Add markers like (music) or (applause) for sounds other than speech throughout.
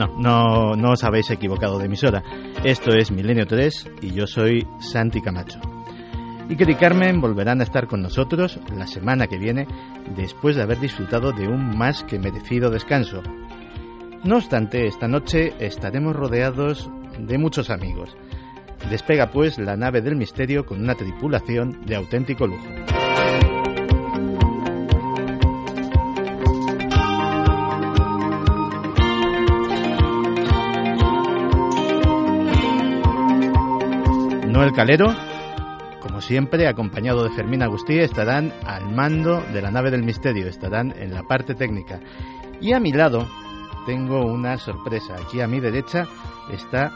No, no, no os habéis equivocado de emisora. Esto es Milenio 3 y yo soy Santi Camacho. Iker y Carmen volverán a estar con nosotros la semana que viene después de haber disfrutado de un más que merecido descanso. No obstante, esta noche estaremos rodeados de muchos amigos. Despega pues la nave del misterio con una tripulación de auténtico lujo. Noel Calero, como siempre, acompañado de Fermín Agustí, estarán al mando de la nave del misterio, estarán en la parte técnica. Y a mi lado tengo una sorpresa. Aquí a mi derecha está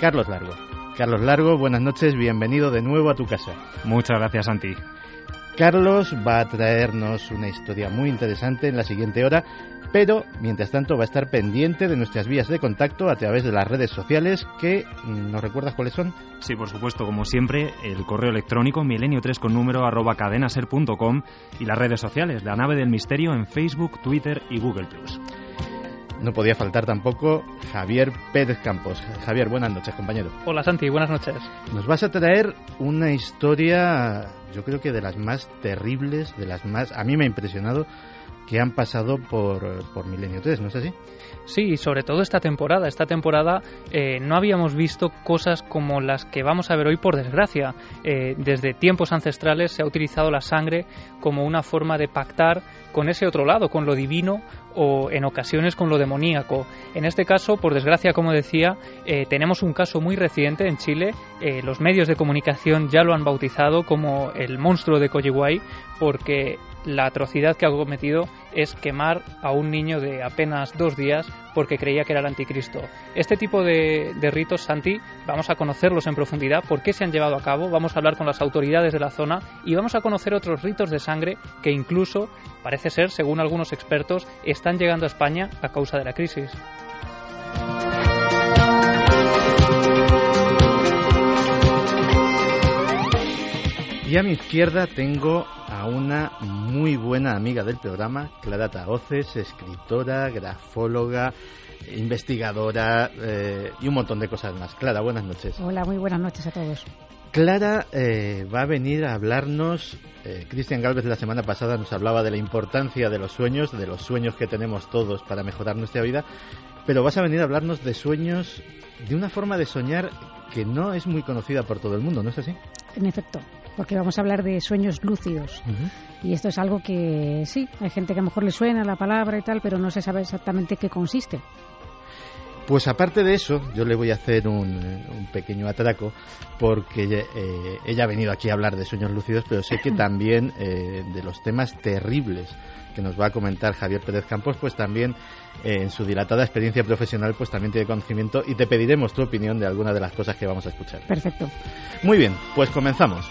Carlos Largo. Carlos Largo, buenas noches, bienvenido de nuevo a tu casa. Muchas gracias, Santi. Carlos va a traernos una historia muy interesante en la siguiente hora, pero mientras tanto va a estar pendiente de nuestras vías de contacto a través de las redes sociales que nos recuerdas cuáles son. Sí, por supuesto, como siempre, el correo electrónico milenio3 con número arroba cadenaser.com y las redes sociales, la nave del misterio en Facebook, Twitter y Google Plus. No podía faltar tampoco Javier Pérez Campos. Javier, buenas noches, compañero. Hola Santi, buenas noches. Nos vas a traer una historia, yo creo que de las más terribles, de las más... A mí me ha impresionado que han pasado por, por Milenio 3, ¿no es así? Sí, sobre todo esta temporada. Esta temporada eh, no habíamos visto cosas como las que vamos a ver hoy, por desgracia. Eh, desde tiempos ancestrales se ha utilizado la sangre como una forma de pactar con ese otro lado, con lo divino o en ocasiones con lo demoníaco. En este caso, por desgracia, como decía, eh, tenemos un caso muy reciente en Chile. Eh, los medios de comunicación ya lo han bautizado como el monstruo de Coyihuay porque la atrocidad que ha cometido es quemar a un niño de apenas dos días porque creía que era el anticristo. Este tipo de, ritos, Santi, vamos a conocerlos en profundidad, por qué se han llevado a cabo, vamos a hablar con las autoridades de la zona y vamos a conocer otros ritos de sangre que incluso, parece ser, según algunos expertos, están llegando a España a causa de la crisis. Y a mi izquierda tengo a una muy buena amiga del programa, Clara Taoces, escritora, grafóloga, investigadora eh, y un montón de cosas más. Clara, buenas noches. Hola, muy buenas noches a todos. Clara eh, va a venir a hablarnos, eh, Cristian Galvez la semana pasada nos hablaba de la importancia de los sueños, de los sueños que tenemos todos para mejorar nuestra vida, pero vas a venir a hablarnos de sueños, de una forma de soñar que no es muy conocida por todo el mundo, ¿no es así? En efecto, porque vamos a hablar de sueños lúcidos. Uh -huh. Y esto es algo que sí, hay gente que a lo mejor le suena la palabra y tal, pero no se sabe exactamente qué consiste. Pues aparte de eso, yo le voy a hacer un, un pequeño atraco porque eh, ella ha venido aquí a hablar de sueños lúcidos, pero sé que (clears throat) también eh, de los temas terribles que nos va a comentar Javier Pérez Campos, pues también eh, en su dilatada experiencia profesional, pues también tiene conocimiento y te pediremos tu opinión de alguna de las cosas que vamos a escuchar. Perfecto. Muy bien, pues comenzamos.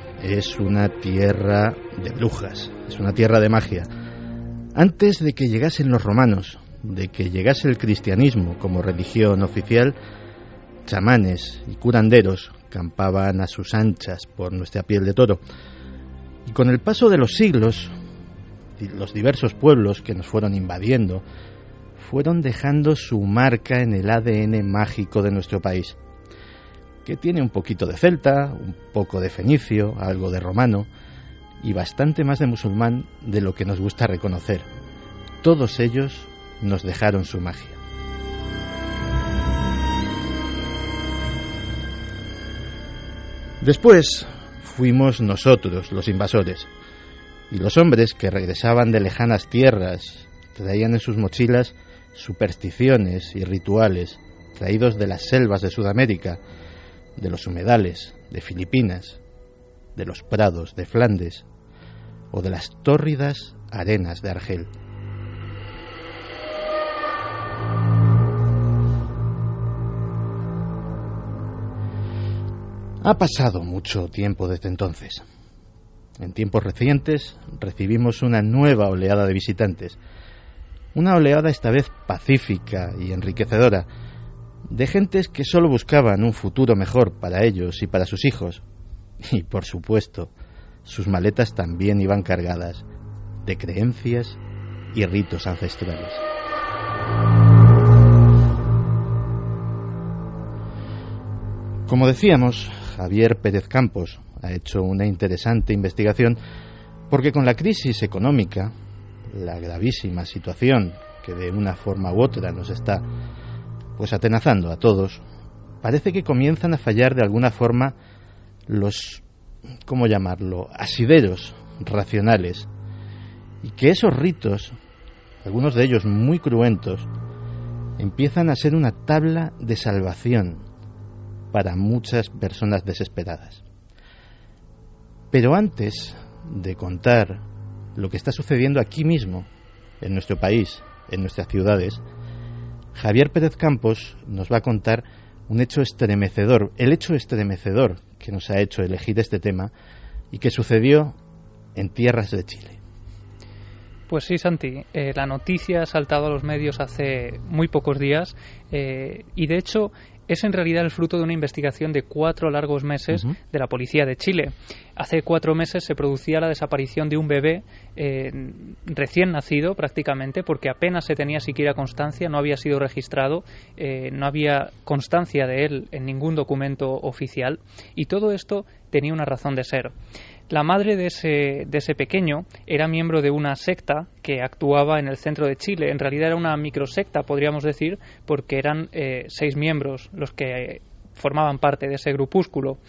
es una tierra de brujas, es una tierra de magia. Antes de que llegasen los romanos, de que llegase el cristianismo como religión oficial, chamanes y curanderos campaban a sus anchas por nuestra piel de toro. Y con el paso de los siglos, los diversos pueblos que nos fueron invadiendo, fueron dejando su marca en el ADN mágico de nuestro país que tiene un poquito de celta, un poco de fenicio, algo de romano y bastante más de musulmán de lo que nos gusta reconocer. Todos ellos nos dejaron su magia. Después fuimos nosotros los invasores, y los hombres que regresaban de lejanas tierras traían en sus mochilas supersticiones y rituales traídos de las selvas de Sudamérica, de los humedales de Filipinas, de los prados de Flandes o de las tórridas arenas de Argel. Ha pasado mucho tiempo desde entonces. En tiempos recientes recibimos una nueva oleada de visitantes, una oleada esta vez pacífica y enriquecedora, de gentes que solo buscaban un futuro mejor para ellos y para sus hijos. Y por supuesto, sus maletas también iban cargadas de creencias y ritos ancestrales. Como decíamos, Javier Pérez Campos ha hecho una interesante investigación porque con la crisis económica, la gravísima situación que de una forma u otra nos está pues atenazando a todos, parece que comienzan a fallar de alguna forma los, ¿cómo llamarlo?, asideros racionales, y que esos ritos, algunos de ellos muy cruentos, empiezan a ser una tabla de salvación para muchas personas desesperadas. Pero antes de contar lo que está sucediendo aquí mismo, en nuestro país, en nuestras ciudades, Javier Pérez Campos nos va a contar un hecho estremecedor, el hecho estremecedor que nos ha hecho elegir este tema y que sucedió en tierras de Chile. Pues sí, Santi, eh, la noticia ha saltado a los medios hace muy pocos días eh, y de hecho es en realidad el fruto de una investigación de cuatro largos meses de la policía de Chile. Hace cuatro meses se producía la desaparición de un bebé eh, recién nacido prácticamente porque apenas se tenía siquiera constancia, no había sido registrado, eh, no había constancia de él en ningún documento oficial y todo esto tenía una razón de ser. La madre de ese, de ese pequeño era miembro de una secta que actuaba en el centro de Chile. En realidad era una microsecta, podríamos decir, porque eran eh, seis miembros los que formaban parte de ese grupúsculo.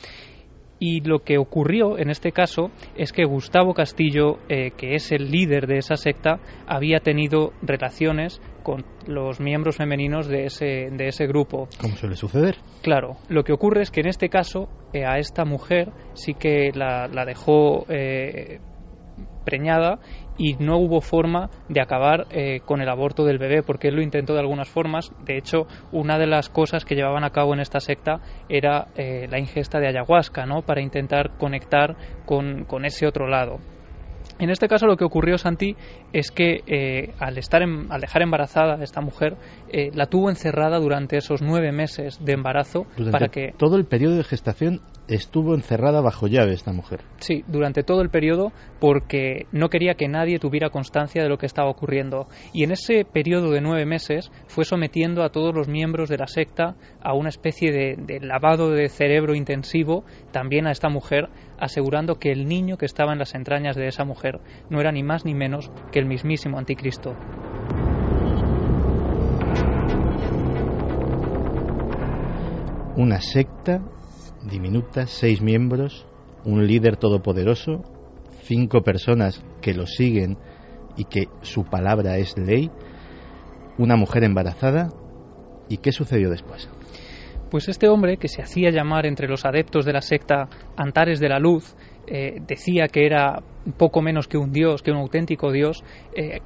Y lo que ocurrió en este caso es que Gustavo Castillo, eh, que es el líder de esa secta, había tenido relaciones con los miembros femeninos de ese, de ese grupo. ¿Cómo suele suceder? Claro, lo que ocurre es que en este caso eh, a esta mujer sí que la, dejó eh, preñada y no hubo forma de acabar eh, con el aborto del bebé porque él lo intentó de algunas formas. De hecho, una de las cosas que llevaban a cabo en esta secta era la ingesta de ayahuasca, ¿no? Para intentar conectar con, con ese otro lado. En este caso lo que ocurrió, Santi, es que eh, al, estar al dejar embarazada a esta mujer, eh, la tuvo encerrada durante esos nueve meses de embarazo para que... Todo el periodo de gestación estuvo encerrada bajo llave esta mujer. Sí, durante todo el periodo porque no quería que nadie tuviera constancia de lo que estaba ocurriendo. Y en ese periodo de nueve meses fue sometiendo a todos los miembros de la secta a una especie de lavado de cerebro intensivo, también a esta mujer, asegurando que el niño que estaba en las entrañas de esa mujer no era ni más ni menos que el mismísimo anticristo. Una secta diminuta, seis miembros, un líder todopoderoso, cinco personas que lo siguen y que su palabra es ley, una mujer embarazada. ¿Y qué sucedió después? Pues este hombre, que se hacía llamar entre los adeptos de la secta Antares de la Luz, eh, decía que era poco menos que un dios, que un auténtico dios, eh,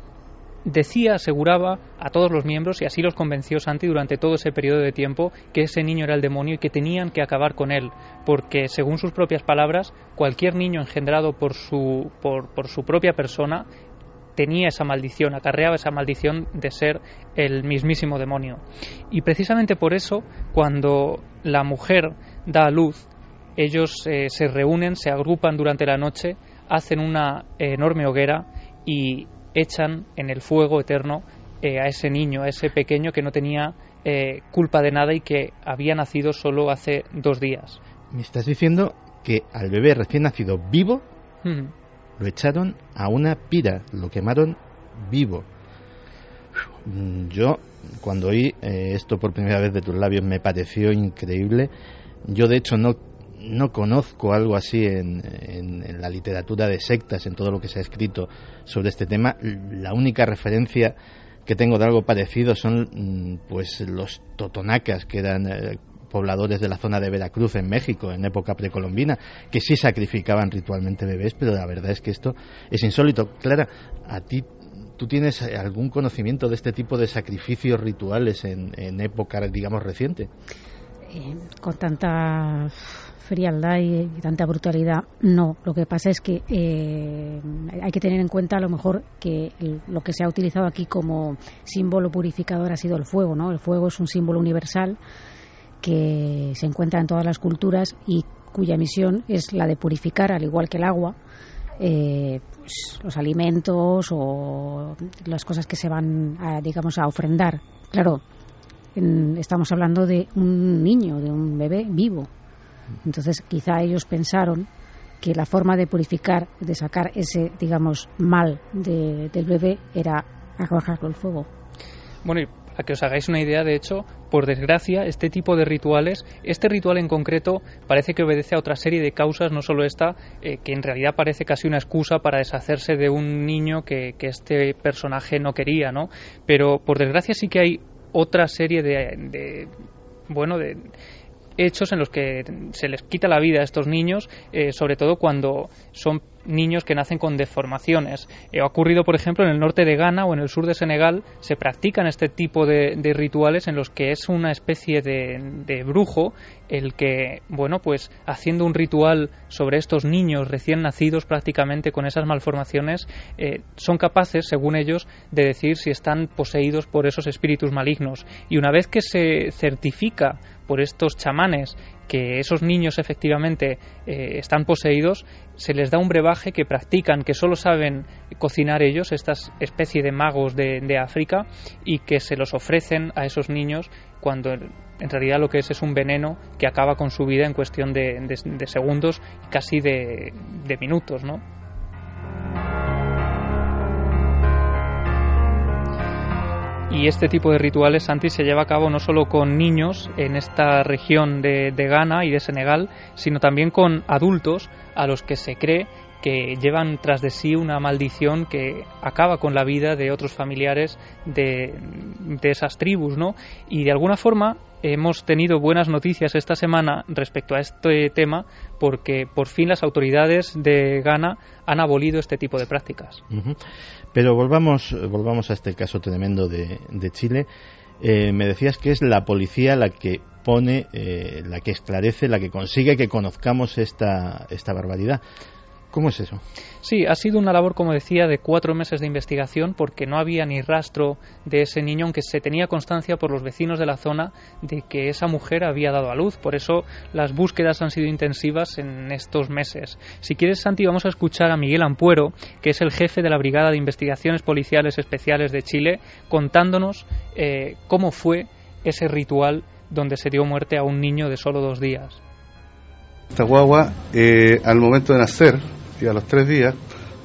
decía, aseguraba a todos los miembros, y así los convenció Santi durante todo ese periodo de tiempo, que ese niño era el demonio y que tenían que acabar con él, porque según sus propias palabras, cualquier niño engendrado por su, por, por su propia persona tenía esa maldición, acarreaba esa maldición de ser el mismísimo demonio. Y precisamente por eso, cuando la mujer da a luz, ellos eh, se reúnen, se agrupan durante la noche, hacen una enorme hoguera y echan en el fuego eterno eh, a ese niño, a ese pequeño que no tenía eh, culpa de nada y que había nacido solo hace dos días. Me estás diciendo que al bebé recién nacido vivo lo echaron a una pira, lo quemaron vivo. Yo, cuando oí esto por primera vez de tus labios, me pareció increíble. Yo, de hecho, no no conozco algo así en, la literatura de sectas, en todo lo que se ha escrito sobre este tema. La única referencia que tengo de algo parecido son mm, pues los totonacas, que eran eh, pobladores de la zona de Veracruz en México en época precolombina, que sí sacrificaban ritualmente bebés, pero la verdad es que esto es insólito. Clara, a ti ¿Tú tienes algún conocimiento de este tipo de sacrificios rituales en, en época, digamos, reciente? Eh, con tanta frialdad y, tanta brutalidad, no. Lo que pasa es que eh, hay que tener en cuenta a lo mejor que lo que se ha utilizado aquí como símbolo purificador ha sido el fuego, ¿no? El fuego es un símbolo universal que se encuentra en todas las culturas y cuya misión es la de purificar, al igual que el agua, eh, pues, los alimentos o las cosas que se van, a, digamos, a ofrendar. Claro, estamos hablando de un niño, de un bebé vivo. Entonces, quizá ellos pensaron que la forma de purificar, de sacar ese, digamos, mal del bebé era arrojarlo al fuego. Bueno, y para que os hagáis una idea, de hecho, por desgracia, este tipo de rituales, este ritual en concreto, parece que obedece a otra serie de causas, no solo esta, eh, que en realidad parece casi una excusa para deshacerse de un niño que, que este personaje no quería, ¿no? Pero por desgracia sí que hay otra serie de, bueno, de hechos en los que se les quita la vida a estos niños, eh, sobre todo cuando son niños que nacen con deformaciones. Eh, ha ocurrido, por ejemplo, en el norte de Ghana o en el sur de Senegal, se practican este tipo de, rituales en los que es una especie de, brujo el que, bueno, pues haciendo un ritual sobre estos niños recién nacidos prácticamente con esas malformaciones, eh, son capaces, según ellos, de decir si están poseídos por esos espíritus malignos. Y una vez que se certifica por estos chamanes que esos niños efectivamente eh, están poseídos, se les da un brebaje que practican, que solo saben cocinar ellos, estas especie de magos de, África, y que se los ofrecen a esos niños cuando en realidad lo que es es un veneno que acaba con su vida en cuestión de, de segundos, casi de, minutos, ¿no? Y este tipo de rituales, Santi, se lleva a cabo no solo con niños en esta región de, Ghana y de Senegal, sino también con adultos a los que se cree que llevan tras de sí una maldición que acaba con la vida de otros familiares de, de esas tribus, ¿no? Y de alguna forma hemos tenido buenas noticias esta semana respecto a este tema porque por fin las autoridades de Ghana han abolido este tipo de prácticas. Pero volvamos, volvamos a este caso tremendo de, Chile. Eh, me decías que es la policía la que pone, eh, la que esclarece, la que consigue que conozcamos esta, esta barbaridad. ¿Cómo es eso? Sí, ha sido una labor, como decía, de cuatro meses de investigación porque no había ni rastro de ese niño, aunque se tenía constancia por los vecinos de la zona de que esa mujer había dado a luz. Por eso las búsquedas han sido intensivas en estos meses. Si quieres, Santi, vamos a escuchar a Miguel Ampuero, que es el jefe de la Brigada de Investigaciones Policiales Especiales de Chile, contándonos eh, cómo fue ese ritual donde se dio muerte a un niño de solo dos días. Esta guagua, eh, al momento de nacer, y a los tres días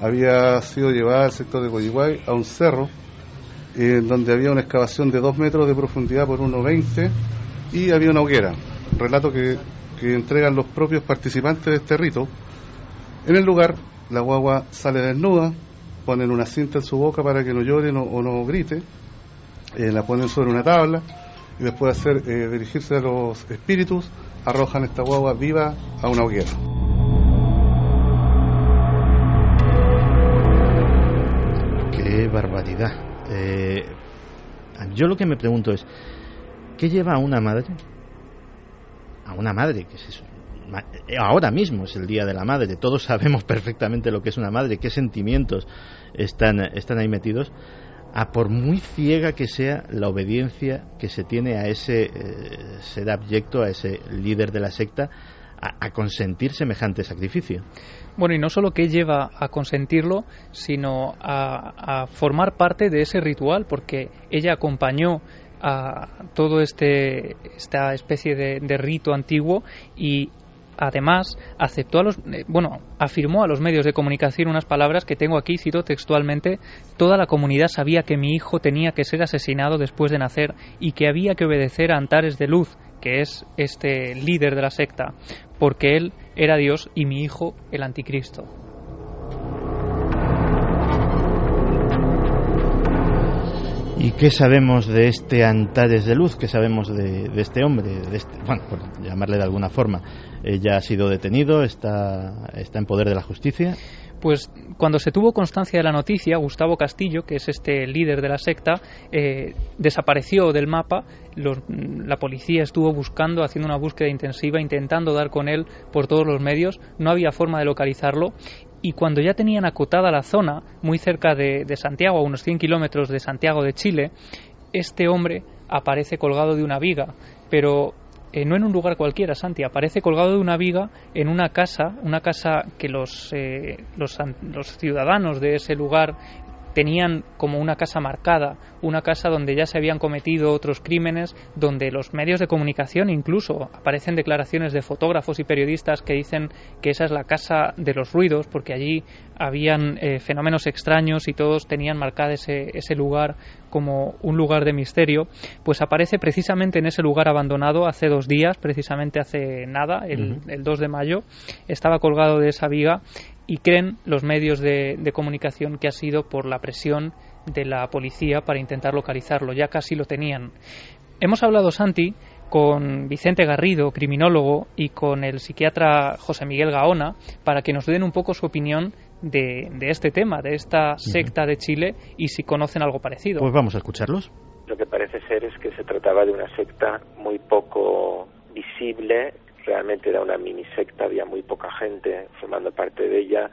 había sido llevada al sector de Coyiguay a un cerro en donde había una excavación de dos metros de profundidad por 1,20 y había una hoguera. Relato que, entregan los propios participantes de este rito. En el lugar, la guagua sale desnuda, ponen una cinta en su boca para que no llore o no grite, eh, la ponen sobre una tabla y después de hacer, eh, dirigirse a los espíritus, arrojan esta guagua viva a una hoguera. Qué barbaridad. Eh, yo lo que me pregunto es, ¿qué lleva a una madre? A una madre, que es eso? Ahora mismo es el Día de la Madre, todos sabemos (laughs) perfectamente lo que es una madre, qué sentimientos están, están ahí metidos a por muy ciega que sea la obediencia que se tiene a ese eh, ser abyecto, a ese líder de la secta, a, consentir semejante sacrificio. Bueno, y no solo que lleva a consentirlo, sino a, formar parte de ese ritual, porque ella acompañó a todo este esta especie de rito antiguo y además aceptó a los eh, bueno afirmó a los medios de comunicación unas palabras que tengo aquí cito textualmente toda la comunidad sabía que mi hijo tenía que ser asesinado después de nacer y que había que obedecer a Antares de Luz que es este líder de la secta porque él era Dios y mi hijo el anticristo ¿Y qué sabemos de este Antares de Luz? ¿Qué sabemos de, este hombre? De este, bueno, por llamarle de alguna forma. ya ha sido detenido, está, está en poder de la justicia. Pues cuando se tuvo constancia de la noticia, Gustavo Castillo, que es este líder de la secta, eh, desapareció del mapa. la policía estuvo buscando, haciendo una búsqueda intensiva, intentando dar con él por todos los medios. No había forma de localizarlo y cuando ya tenían acotada la zona, muy cerca de, Santiago, a unos 100 kilómetros de Santiago de Chile, este hombre aparece colgado de una viga, pero eh, no en un lugar cualquiera, Santi, aparece colgado de una viga en una casa, una casa que los, eh, los, los ciudadanos de ese lugar tenían como una casa marcada, una casa donde ya se habían cometido otros crímenes, donde los medios de comunicación incluso aparecen declaraciones de fotógrafos y periodistas que dicen que esa es la casa de los ruidos, porque allí habían eh, fenómenos extraños y todos tenían marcado ese, ese lugar como un lugar de misterio, pues aparece precisamente en ese lugar abandonado hace dos días, precisamente hace nada, el, el 2 de mayo, estaba colgado de esa viga y creen los medios de, comunicación que ha sido por la presión de la policía para intentar localizarlo. Ya casi lo tenían. Hemos hablado, Santi, con Vicente Garrido, criminólogo, y con el psiquiatra José Miguel Gaona, para que nos den un poco su opinión de, este tema, de esta secta de Chile, y si conocen algo parecido. Pues vamos a escucharlos. Lo que parece ser es que se trataba de una secta muy poco visible realmente era una mini secta, había muy poca gente formando parte de ella.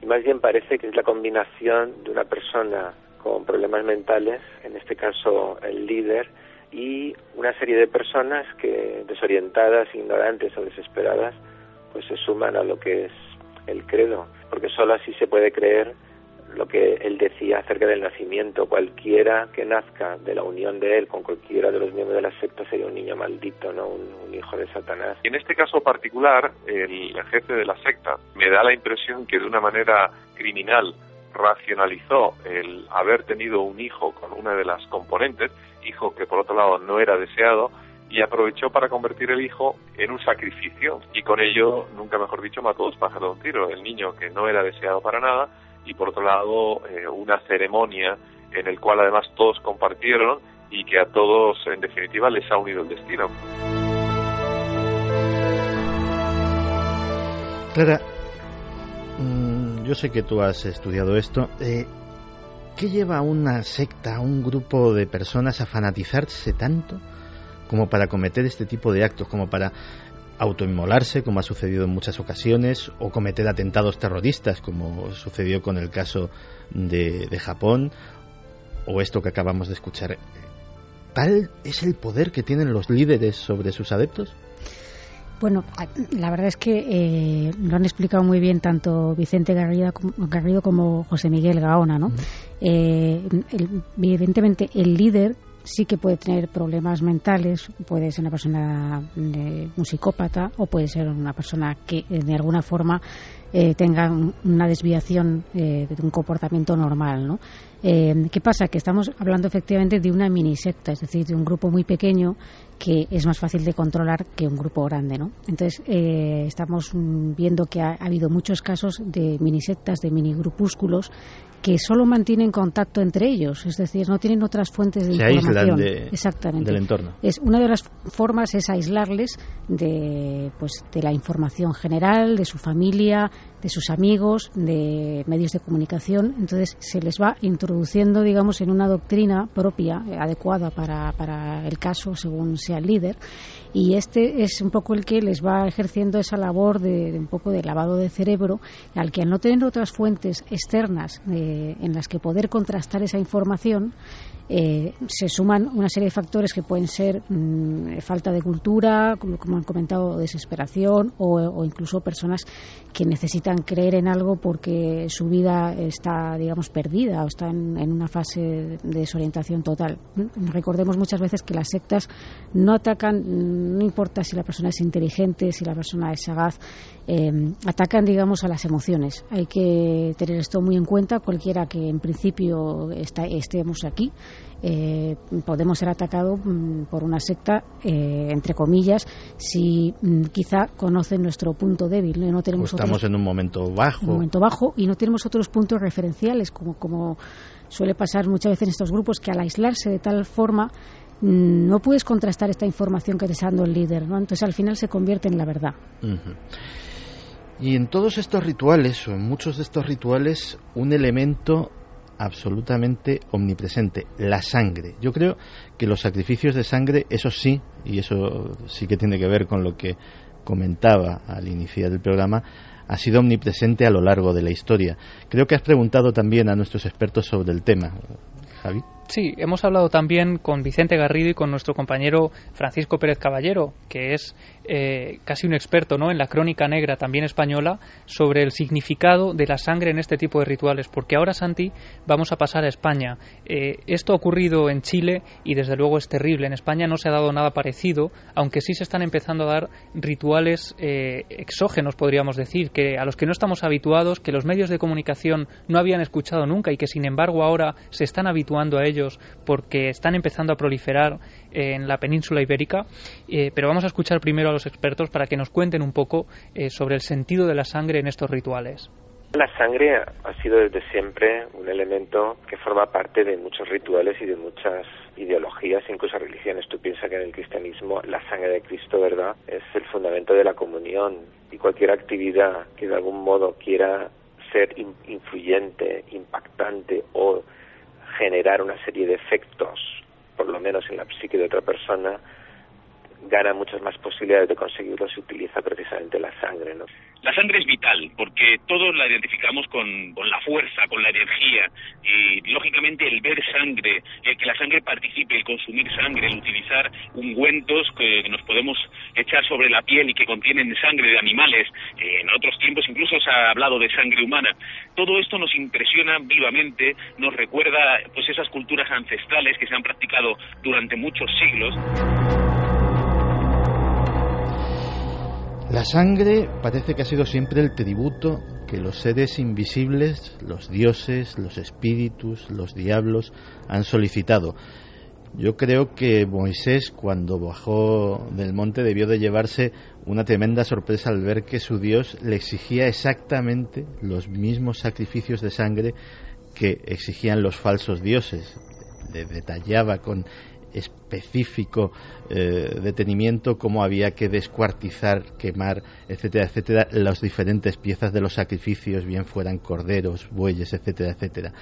Y más bien parece que es la combinación de una persona con problemas mentales, en este caso el líder, y una serie de personas que desorientadas, ignorantes o desesperadas, pues se suman a lo que es el credo, porque solo así se puede creer lo que él decía acerca del nacimiento. Cualquiera que nazca de la unión de él con cualquiera de los miembros de la secta sería un niño maldito, no un, hijo de Satanás. En este caso particular, el jefe de la secta me da la impresión que de una manera criminal racionalizó el haber tenido un hijo con una de las componentes, hijo que por otro lado no era deseado, y aprovechó para convertir el hijo en un sacrificio y con ello, nunca mejor dicho, mató dos pájaros de un tiro. El niño que no era deseado para nada y por otro lado eh, una ceremonia en el cual además todos compartieron y que a todos en definitiva les ha unido el destino. Clara, mm, yo sé que tú has estudiado esto. Eh, ¿Qué lleva a una secta, a un grupo de personas a fanatizarse tanto como para cometer este tipo de actos, como para autoinmolarse, como ha sucedido en muchas ocasiones, o cometer atentados terroristas, como sucedió con el caso de, Japón, o esto que acabamos de escuchar. ¿Tal es el poder que tienen los líderes sobre sus adeptos? Bueno, la verdad es que eh, lo han explicado muy bien tanto Vicente Garrido, Garrido como José Miguel Gaona, ¿no? Eh, evidentemente, el líder sí que puede tener problemas mentales, puede ser una persona, un psicópata o puede ser una persona que de alguna forma eh, tengan una desviación de un comportamiento normal, ¿no? ¿Qué pasa? Que estamos hablando efectivamente de una mini secta, es decir, de un grupo muy pequeño que es más fácil de controlar que un grupo grande, ¿no? Entonces, estamos viendo que ha, habido muchos casos de mini sectas, de mini grupúsculos que solo mantienen contacto entre ellos, es decir, no tienen otras fuentes de información. Exactamente. del entorno. Es una de las formas es aislarles de pues de la información general, de su familia, de sus amigos, de medios de comunicación. Entonces se les va introduciendo, digamos, en una doctrina propia, eh, adecuada para, para el caso, según sea el líder. Y este es un poco el que les va ejerciendo esa labor de, un poco de lavado de cerebro, al que al no tener otras fuentes externas eh, en las que poder contrastar esa información, eh, se suman una serie de factores que pueden ser mm, falta de cultura, como, han comentado, desesperación o, incluso personas que necesitan creer en algo porque su vida está, digamos, perdida o está en, una fase de desorientación total. Recordemos muchas veces que las sectas no atacan, no importa si la persona es inteligente, si la persona es sagaz, eh, atacan, digamos, a las emociones. Hay que tener esto muy en cuenta, cualquiera que en principio estemos aquí eh, podemos ser atacados mm, por una secta, eh, entre comillas, si mm, quizá conocen nuestro punto débil. No tenemos estamos en un momento bajo. Un momento bajo y no tenemos otros puntos referenciales, como, como suele pasar muchas veces en estos grupos, que al aislarse de tal forma mm, no puedes contrastar esta información que te está dando el líder, ¿no? Entonces al final se convierte en la verdad. Y en todos estos rituales, o en muchos de estos rituales, un elemento absolutamente omnipresente, la sangre. Yo creo que los sacrificios de sangre, eso sí, y eso sí que tiene que ver con lo que comentaba al iniciar el programa, ha sido omnipresente a lo largo de la historia. Creo que has preguntado también a nuestros expertos sobre el tema. Javi. Sí, hemos hablado también con Vicente Garrido y con nuestro compañero Francisco Pérez Caballero, que es eh, casi un experto ¿no? en la crónica negra también española, sobre el significado de la sangre en este tipo de rituales. Porque ahora, Santi, vamos a pasar a España. Eh, esto ha ocurrido en Chile y desde luego es terrible. En España no se ha dado nada parecido, aunque sí se están empezando a dar rituales eh, exógenos, podríamos decir, que a los que no estamos habituados, que los medios de comunicación no habían escuchado nunca y que sin embargo ahora se están habituando a ellos porque están empezando a proliferar en la península ibérica, eh, pero vamos a escuchar primero a los expertos para que nos cuenten un poco eh, sobre el sentido de la sangre en estos rituales. La sangre ha sido desde siempre un elemento que forma parte de muchos rituales y de muchas ideologías, incluso religiones. Tú piensas que en el cristianismo la sangre de Cristo, ¿verdad?, es el fundamento de la comunión y cualquier actividad que de algún modo quiera ser influyente, impactante o generar una serie de efectos, por lo menos en la psique de otra persona, gana muchas más posibilidades de conseguirlo si utiliza precisamente la sangre, ¿no? La sangre es vital porque todos la identificamos con, la fuerza, con la energía y lógicamente el ver sangre, el que la sangre participe, el consumir sangre, el utilizar ungüentos que nos podemos echar sobre la piel y que contienen sangre de animales, en otros tiempos incluso se ha hablado de sangre humana. Todo esto nos impresiona vivamente, nos recuerda pues esas culturas ancestrales que se han practicado durante muchos siglos. La sangre parece que ha sido siempre el tributo que los seres invisibles, los dioses, los espíritus, los diablos han solicitado. Yo creo que Moisés cuando bajó del monte debió de llevarse una tremenda sorpresa al ver que su Dios le exigía exactamente los mismos sacrificios de sangre que exigían los falsos dioses. Le detallaba con específico eh, detenimiento cómo había que descuartizar, quemar, etcétera, etcétera, las diferentes piezas de los sacrificios, bien fueran corderos, bueyes, etcétera, etcétera.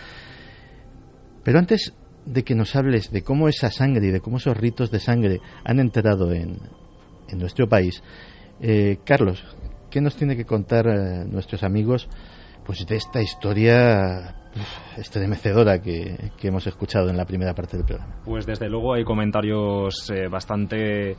Pero antes de que nos hables de cómo esa sangre y de cómo esos ritos de sangre han entrado en, en nuestro país, eh, Carlos, ¿qué nos tiene que contar eh, nuestros amigos pues de esta historia estremecedora que, que hemos escuchado en la primera parte del programa. Pues desde luego hay comentarios eh, bastante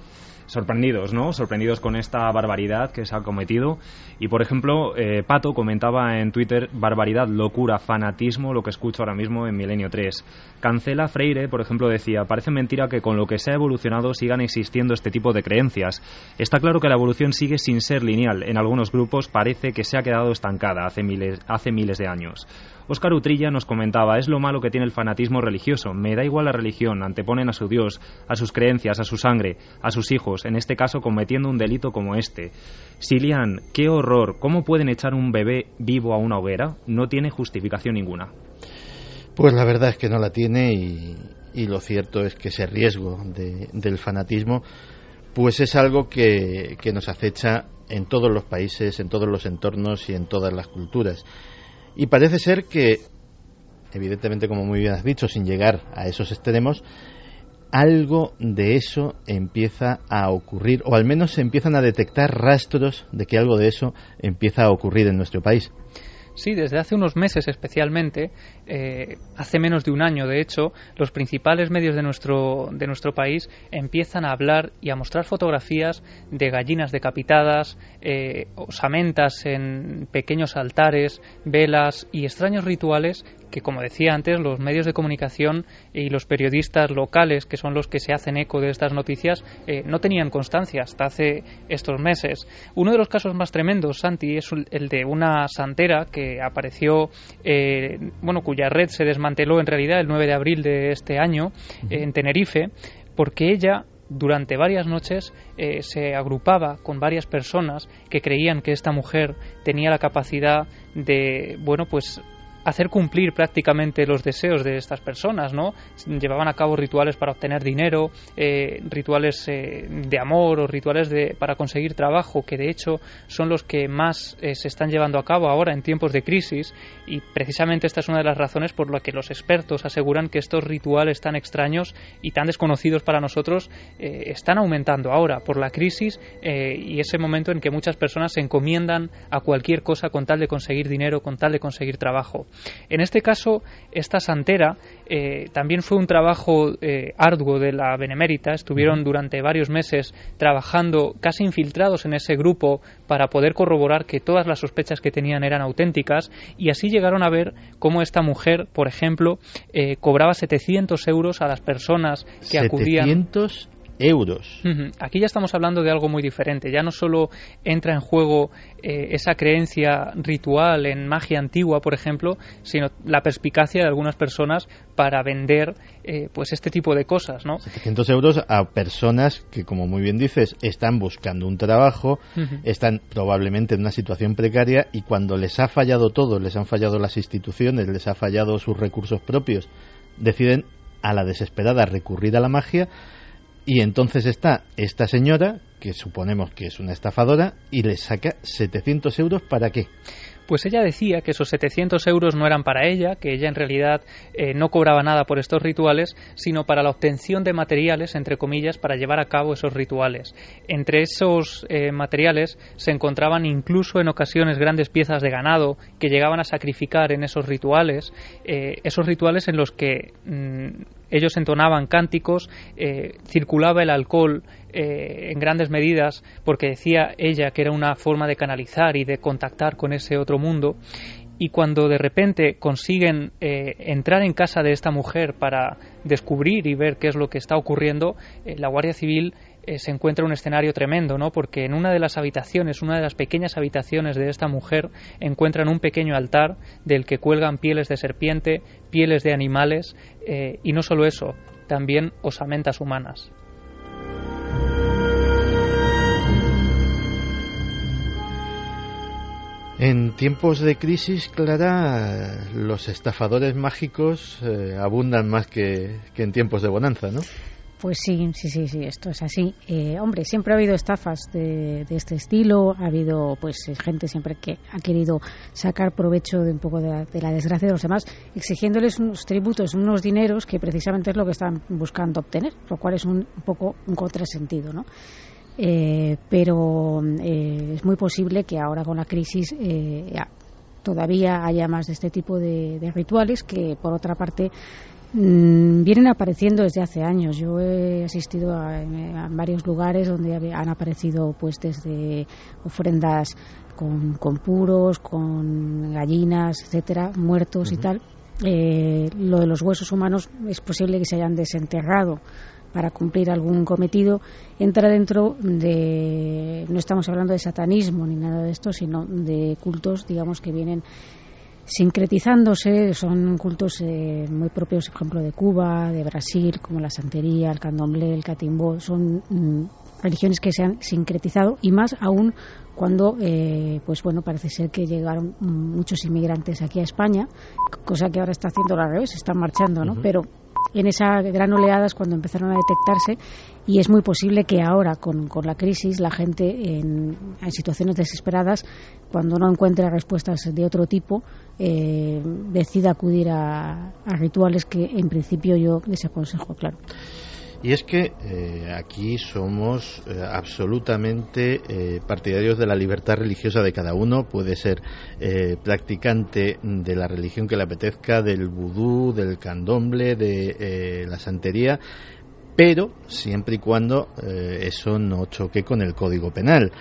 sorprendidos, ¿no? Sorprendidos con esta barbaridad que se ha cometido. Y por ejemplo, eh, Pato comentaba en Twitter barbaridad, locura, fanatismo, lo que escucho ahora mismo en Milenio 3. Cancela Freire, por ejemplo, decía, parece mentira que con lo que se ha evolucionado sigan existiendo este tipo de creencias. Está claro que la evolución sigue sin ser lineal. En algunos grupos parece que se ha quedado estancada hace miles, hace miles de años. Óscar Utrilla nos comentaba, es lo malo que tiene el fanatismo religioso. Me da igual la religión, anteponen a su Dios, a sus creencias, a su sangre, a sus hijos, en este caso cometiendo un delito como este. Silian, qué horror, ¿cómo pueden echar un bebé vivo a una hoguera? No tiene justificación ninguna. Pues la verdad es que no la tiene y, lo cierto es que ese riesgo del fanatismo pues es algo que, que nos acecha en todos los países, en todos los entornos y en todas las culturas. Y parece ser que, evidentemente, como muy bien has dicho, sin llegar a esos extremos, algo de eso empieza a ocurrir, o al menos se empiezan a detectar rastros de que algo de eso empieza a ocurrir en nuestro país. Sí, desde hace unos meses especialmente, eh, hace menos de un año de hecho, los principales medios de nuestro, de nuestro país empiezan a hablar y a mostrar fotografías de gallinas decapitadas, eh, osamentas en pequeños altares, velas y extraños rituales que, como decía antes, los medios de comunicación y los periodistas locales, que son los que se hacen eco de estas noticias, eh, no tenían constancia hasta hace estos meses. Uno de los casos más tremendos, Santi, es el de una santera que apareció, eh, bueno, cuya red se desmanteló en realidad el 9 de abril de este año en Tenerife, porque ella durante varias noches eh, se agrupaba con varias personas que creían que esta mujer tenía la capacidad de, bueno, pues hacer cumplir prácticamente los deseos de estas personas, ¿no? Llevaban a cabo rituales para obtener dinero, eh, rituales eh, de amor o rituales de, para conseguir trabajo, que de hecho son los que más eh, se están llevando a cabo ahora en tiempos de crisis y precisamente esta es una de las razones por las que los expertos aseguran que estos rituales tan extraños y tan desconocidos para nosotros están aumentando ahora por la crisis y ese momento en que muchas personas se encomiendan a cualquier cosa con tal de conseguir dinero, con tal de conseguir trabajo. En este caso, esta santera eh, también fue un trabajo eh, arduo de la Benemérita. Estuvieron durante varios meses trabajando casi infiltrados en ese grupo para poder corroborar que todas las sospechas que tenían eran auténticas y así llegaron a ver cómo esta mujer, por ejemplo, eh, cobraba 700 euros a las personas que acudían. 700 euros. Aquí ya estamos hablando de algo muy diferente. Ya no solo entra en juego eh, esa creencia ritual en magia antigua, por ejemplo, sino la perspicacia de algunas personas para vender eh, pues este tipo de cosas, ¿no? 700 euros a personas que, como muy bien dices, están buscando un trabajo, están probablemente en una situación precaria y cuando les ha fallado todo, les han fallado las instituciones, les ha fallado sus recursos propios, deciden a la desesperada recurrir a la magia y entonces está esta señora, que suponemos que es una estafadora, y le saca 700 euros para qué. Pues ella decía que esos 700 euros no eran para ella, que ella en realidad eh, no cobraba nada por estos rituales, sino para la obtención de materiales, entre comillas, para llevar a cabo esos rituales. Entre esos eh, materiales se encontraban incluso en ocasiones grandes piezas de ganado que llegaban a sacrificar en esos rituales, eh, esos rituales en los que mm, ellos entonaban cánticos, circulaba el alcohol eh, en grandes medidas porque decía ella que era una forma de canalizar y de contactar con ese otro mundo y cuando de repente consiguen eh, entrar en casa de esta mujer para descubrir y ver qué es lo que está ocurriendo, la Guardia Civil eh, se encuentra un escenario tremendo, ¿no? Porque en una de las habitaciones, una de las pequeñas habitaciones de esta mujer, encuentran un pequeño altar del que cuelgan pieles de serpiente, pieles de animales eh, y no solo eso, también osamentas humanas. En tiempos de crisis, Clara, los estafadores mágicos eh, abundan más que, en tiempos de bonanza, ¿no? Pues sí, sí, sí, sí, esto es así. Eh, hombre, siempre ha habido estafas de, este estilo, ha habido pues gente siempre que ha querido sacar provecho de un poco de la, desgracia de los demás, exigiéndoles unos tributos, unos dineros que precisamente es lo que están buscando obtener, lo cual es un, poco un contrasentido, ¿no? Eh, pero eh, es muy posible que ahora con la crisis todavía haya más de este tipo de, rituales que, por otra parte, mm, vienen apareciendo desde hace años. Yo he asistido a, varios lugares donde han aparecido pues desde ofrendas con, puros, con gallinas, etcétera, muertos y tal. Eh, lo de los huesos humanos es posible que se hayan desenterrado para cumplir algún cometido, entra dentro de, no estamos hablando de satanismo ni nada de esto, sino de cultos, digamos, que vienen sincretizándose, son cultos eh, muy propios, por ejemplo, de Cuba, de Brasil, como la santería, el candomblé, el catimbó, son mm, religiones que se han sincretizado y más aún cuando, eh, pues bueno, parece ser que llegaron muchos inmigrantes aquí a España, cosa que ahora está haciendo al revés, están marchando, ¿no? Pero en esa gran oleada es cuando empezaron a detectarse y es muy posible que ahora con, la crisis la gente en, situaciones desesperadas cuando no encuentre respuestas de otro tipo eh, decida acudir a, a rituales que en principio yo desaconsejo claro y es que eh, aquí somos eh, absolutamente eh, partidarios de la libertad religiosa de cada uno. Puede ser practicante de la religión que le apetezca, del vudú, del candomble, de la santería, pero siempre y cuando eso no choque con el Código Penal,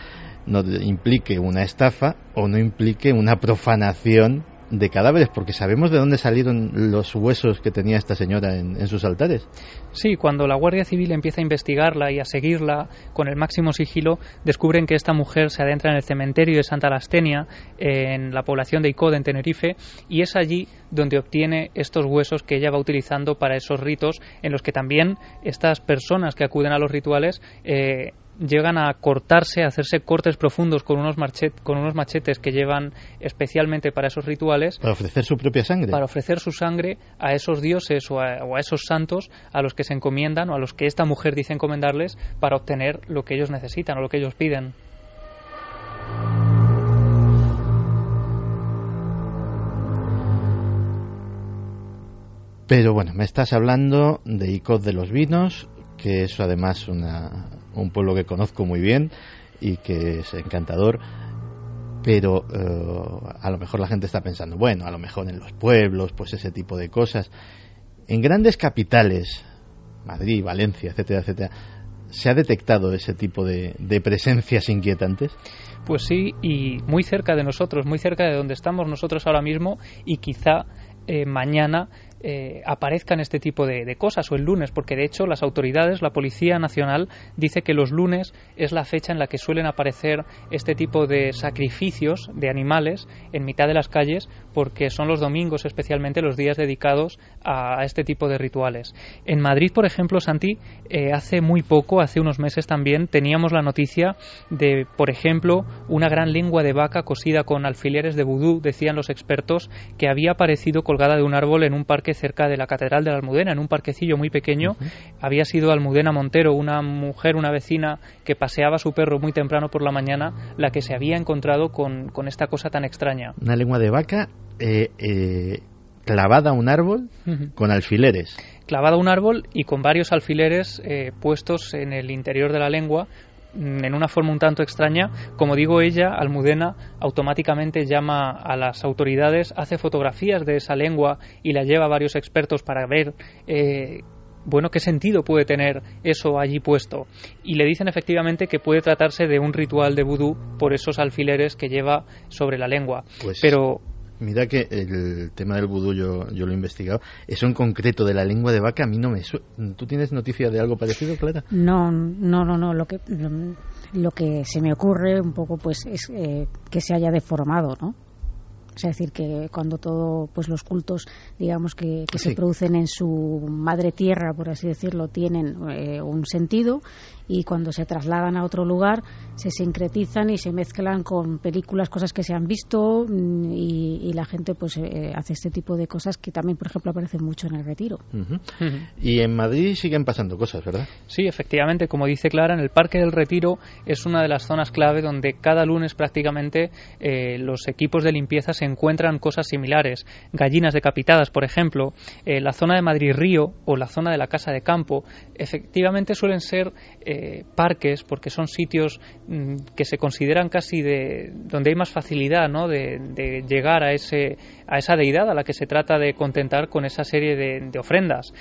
no implique una estafa o no implique una profanación de cadáveres, porque sabemos de dónde salieron los huesos que tenía esta señora en, sus altares. Sí, cuando la Guardia Civil empieza a investigarla y a seguirla con el máximo sigilo, descubren que esta mujer se adentra en el cementerio de Santa Lastenia, en la población de Icod, en Tenerife, y es allí donde obtiene estos huesos que ella va utilizando para esos ritos, en los que también estas personas que acuden a los rituales eh, llegan a cortarse, a hacerse cortes profundos con unos, con unos machetes que llevan especialmente para esos rituales. Para ofrecer su propia sangre. Para ofrecer su sangre a esos dioses o a, esos santos a los que se encomiendan o a los que esta mujer dice encomendarles para obtener lo que ellos necesitan o lo que ellos piden. Pero bueno, me estás hablando de Icod de los Vinos, que es además una, un pueblo que conozco muy bien y que es encantador, pero eh, a lo mejor la gente está pensando, bueno, a lo mejor en los pueblos, pues ese tipo de cosas. En grandes capitales, Madrid, Valencia, etcétera, etcétera, ¿se ha detectado ese tipo de, de presencias inquietantes? Pues sí, y muy cerca de nosotros, muy cerca de donde estamos nosotros ahora mismo y quizá eh, mañana eh, aparezcan este tipo de, cosas o el lunes, porque de hecho las autoridades, la Policía Nacional, dice que los lunes es la fecha en la que suelen aparecer este tipo de sacrificios de animales en mitad de las calles, porque son los domingos especialmente los días dedicados a, este tipo de rituales. En Madrid, por ejemplo, Santi, eh, hace muy poco, hace unos meses también, teníamos la noticia de, por ejemplo, una gran lengua de vaca cosida con alfileres de vudú, decían los expertos, que había aparecido colgada de un árbol en un parque cerca de la Catedral de la Almudena, en un parquecillo muy pequeño. Había sido Almudena Montero, una mujer, una vecina que paseaba su perro muy temprano por la mañana, la que se había encontrado con, esta cosa tan extraña. Una lengua de vaca eh, eh, clavada a un árbol con alfileres clavada a un árbol y con varios alfileres eh, puestos en el interior de la lengua Mm, en una forma un tanto extraña, como digo ella, Almudena automáticamente llama a las autoridades, hace fotografías de esa lengua y la lleva a varios expertos para ver bueno, qué sentido puede tener eso allí puesto. Y le dicen efectivamente que puede tratarse de un ritual de vudú por esos alfileres que lleva sobre la lengua. Pues Pero Mira que el tema del vudú yo, yo lo he investigado. Eso en concreto de la lengua de vaca a mí no me ¿Tú tienes noticia de algo parecido, Clara? No, no, no, no. Lo que, lo, que se me ocurre un poco pues es eh, que se haya deformado, ¿no? Es decir, que cuando todo, pues los cultos, digamos, que, se producen en su madre tierra, por así decirlo, tienen eh, un sentido y cuando se trasladan a otro lugar se sincretizan y se mezclan con películas, cosas que se han visto mm, y, la gente pues eh, hace este tipo de cosas que también, por ejemplo, aparecen mucho en el retiro. Y en Madrid siguen pasando cosas, ¿verdad? Sí, efectivamente, como dice Clara, en el Parque del Retiro es una de las zonas clave donde cada lunes prácticamente eh, los equipos de limpieza se encuentran cosas similares. Gallinas decapitadas, por ejemplo, eh, la zona de Madrid Río o la zona de la Casa de Campo, efectivamente suelen ser eh, parques, porque son sitios mm, que se consideran casi de donde hay más facilidad ¿no? de, llegar a, ese, a esa deidad a la que se trata de contentar con esa serie de, ofrendas.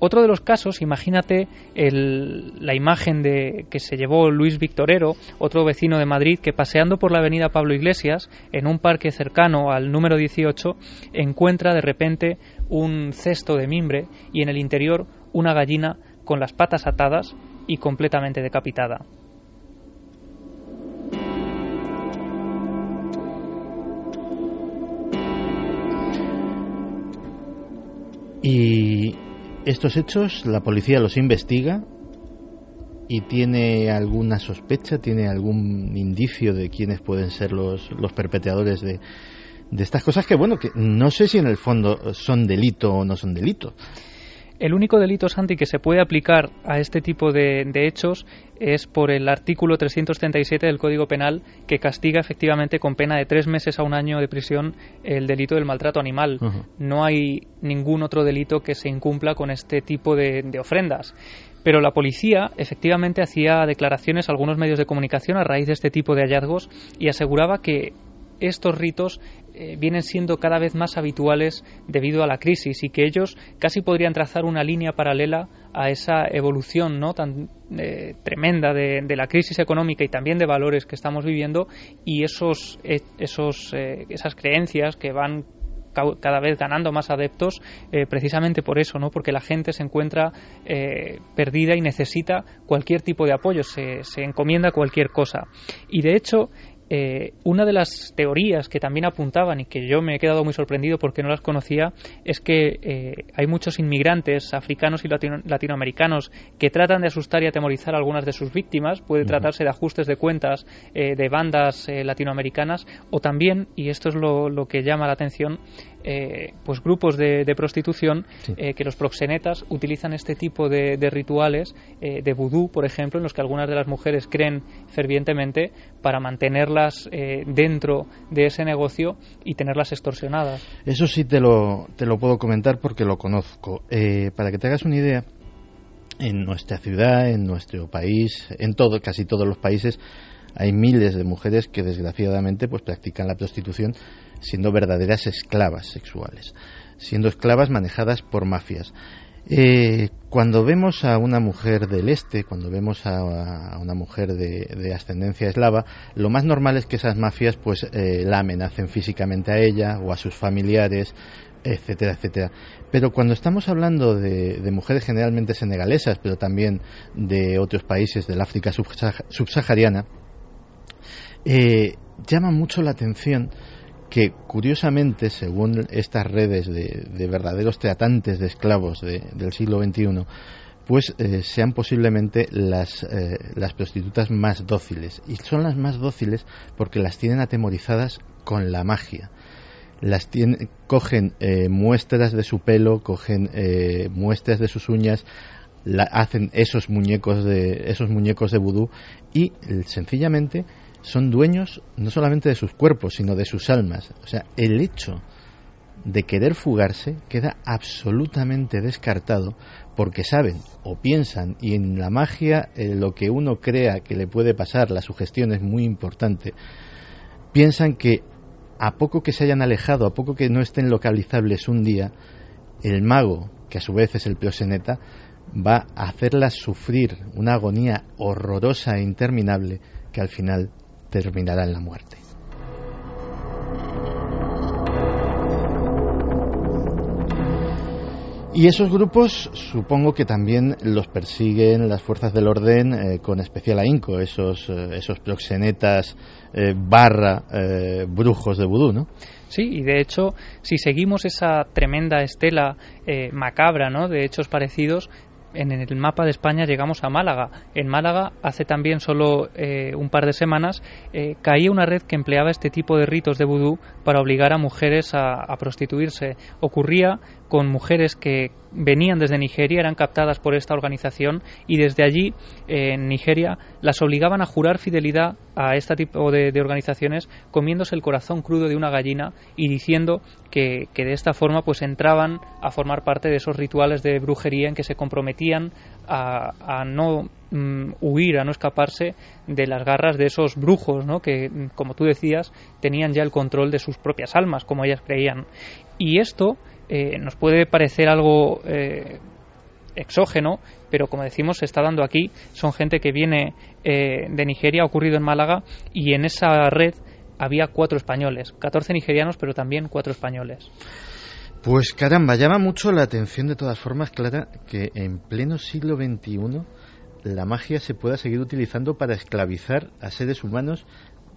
Otro de los casos, imagínate la imagen de, que se llevó Luis Victorero, otro vecino de Madrid, que paseando por la avenida Pablo Iglesias, en un parque cercano al número 18, encuentra de repente un cesto de mimbre y en el interior una gallina con las patas atadas y completamente decapitada. Y estos hechos la policía los investiga y tiene alguna sospecha, tiene algún indicio de quiénes pueden ser los, los perpetradores de, de estas cosas que, bueno, que no sé si en el fondo son delito o no son delito. El único delito, Santi, que se puede aplicar a este tipo de, hechos es por el artículo 337 del Código Penal, que castiga efectivamente con pena de tres meses a un año de prisión el delito del maltrato animal. No hay ningún otro delito que se incumpla con este tipo de, de ofrendas. Pero la policía efectivamente hacía declaraciones a algunos medios de comunicación a raíz de este tipo de hallazgos y aseguraba que estos ritos eh, vienen siendo cada vez más habituales debido a la crisis y que ellos casi podrían trazar una línea paralela a esa evolución no tan eh, tremenda de, la crisis económica y también de valores que estamos viviendo y esos, eh, esos esas creencias que van cada vez ganando más adeptos precisamente por eso, ¿no? porque la gente se encuentra perdida y necesita cualquier tipo de apoyo, se, se encomienda cualquier cosa. Y de hecho, eh, una de las teorías que también apuntaban y que yo me he quedado muy sorprendido porque no las conocía es que eh, hay muchos inmigrantes africanos y latinoamericanos que tratan de asustar y atemorizar a algunas de sus víctimas. Puede tratarse de ajustes de cuentas eh, de bandas latinoamericanas o también, y esto es lo, lo que llama la atención, eh, pues grupos de, prostitución eh, que los proxenetas utilizan este tipo de, rituales eh, de vudú, por ejemplo, en los que algunas de las mujeres creen fervientemente para mantenerlas dentro de ese negocio y tenerlas extorsionadas. Eso sí te lo, te lo puedo comentar porque lo conozco. para que te hagas una idea, en nuestra ciudad, en nuestro país, en todo, casi todos los países, hay miles de mujeres que desgraciadamente pues practican la prostitución siendo verdaderas esclavas sexuales, siendo esclavas manejadas por mafias. Eh, cuando vemos a una mujer del este, cuando vemos a, una mujer de, ascendencia eslava, lo más normal es que esas mafias pues eh, la amenacen físicamente a ella o a sus familiares, etcétera, etcétera. Pero cuando estamos hablando de, mujeres generalmente senegalesas, pero también de otros países del África subsahariana, eh, llama mucho la atención que curiosamente, según estas redes de, verdaderos tratantes de esclavos del siglo XXI, pues eh, sean posiblemente las, eh, las prostitutas más dóciles. Y son las más dóciles porque las tienen atemorizadas con la magia. Las cogen eh, muestras de su pelo, cogen muestras de sus uñas, hacen esos muñecos de esos muñecos de vudú y sencillamente son dueños no solamente de sus cuerpos, sino de sus almas. O sea, el hecho de querer fugarse queda absolutamente descartado porque saben o piensan, y en la magia eh, lo que uno crea que le puede pasar, la sugestión es muy importante, piensan que a poco que se hayan alejado, a poco que no estén localizables un día, el mago, que a su vez es el proseneta, va a hacerlas sufrir una agonía horrorosa e interminable que al final terminará en la muerte. Y esos grupos supongo que también los persiguen las fuerzas del orden eh, con especial ahínco, esos, eh, esos proxenetas eh, barra brujos de vudú, ¿no? Sí, y de hecho, si seguimos esa tremenda estela macabra ¿no? de hechos parecidos, en el mapa de España llegamos a Málaga. En Málaga, hace también solo eh, un par de semanas, eh, caía una red que empleaba este tipo de ritos de vudú para obligar a mujeres a, prostituirse. Ocurría con mujeres que venían desde Nigeria, eran captadas por esta organización y desde allí, en Nigeria, las obligaban a jurar fidelidad a este tipo de, organizaciones comiéndose el corazón crudo de una gallina y diciendo que, de esta forma pues entraban a formar parte de esos rituales de brujería en que se comprometían a, no mm, huir, a no escaparse de las garras de esos brujos, ¿no? que, como tú decías, tenían ya el control de sus propias almas, como ellas creían. Y esto eh, nos puede parecer algo eh, exógeno, pero como decimos, se está dando aquí. Son gente que viene eh, de Nigeria, ha ocurrido en Málaga, y en esa red había cuatro españoles, 14 nigerianos, pero también cuatro españoles. Pues caramba, llama mucho la atención de todas formas, Clara, que en pleno siglo XXI la magia se pueda seguir utilizando para esclavizar a seres humanos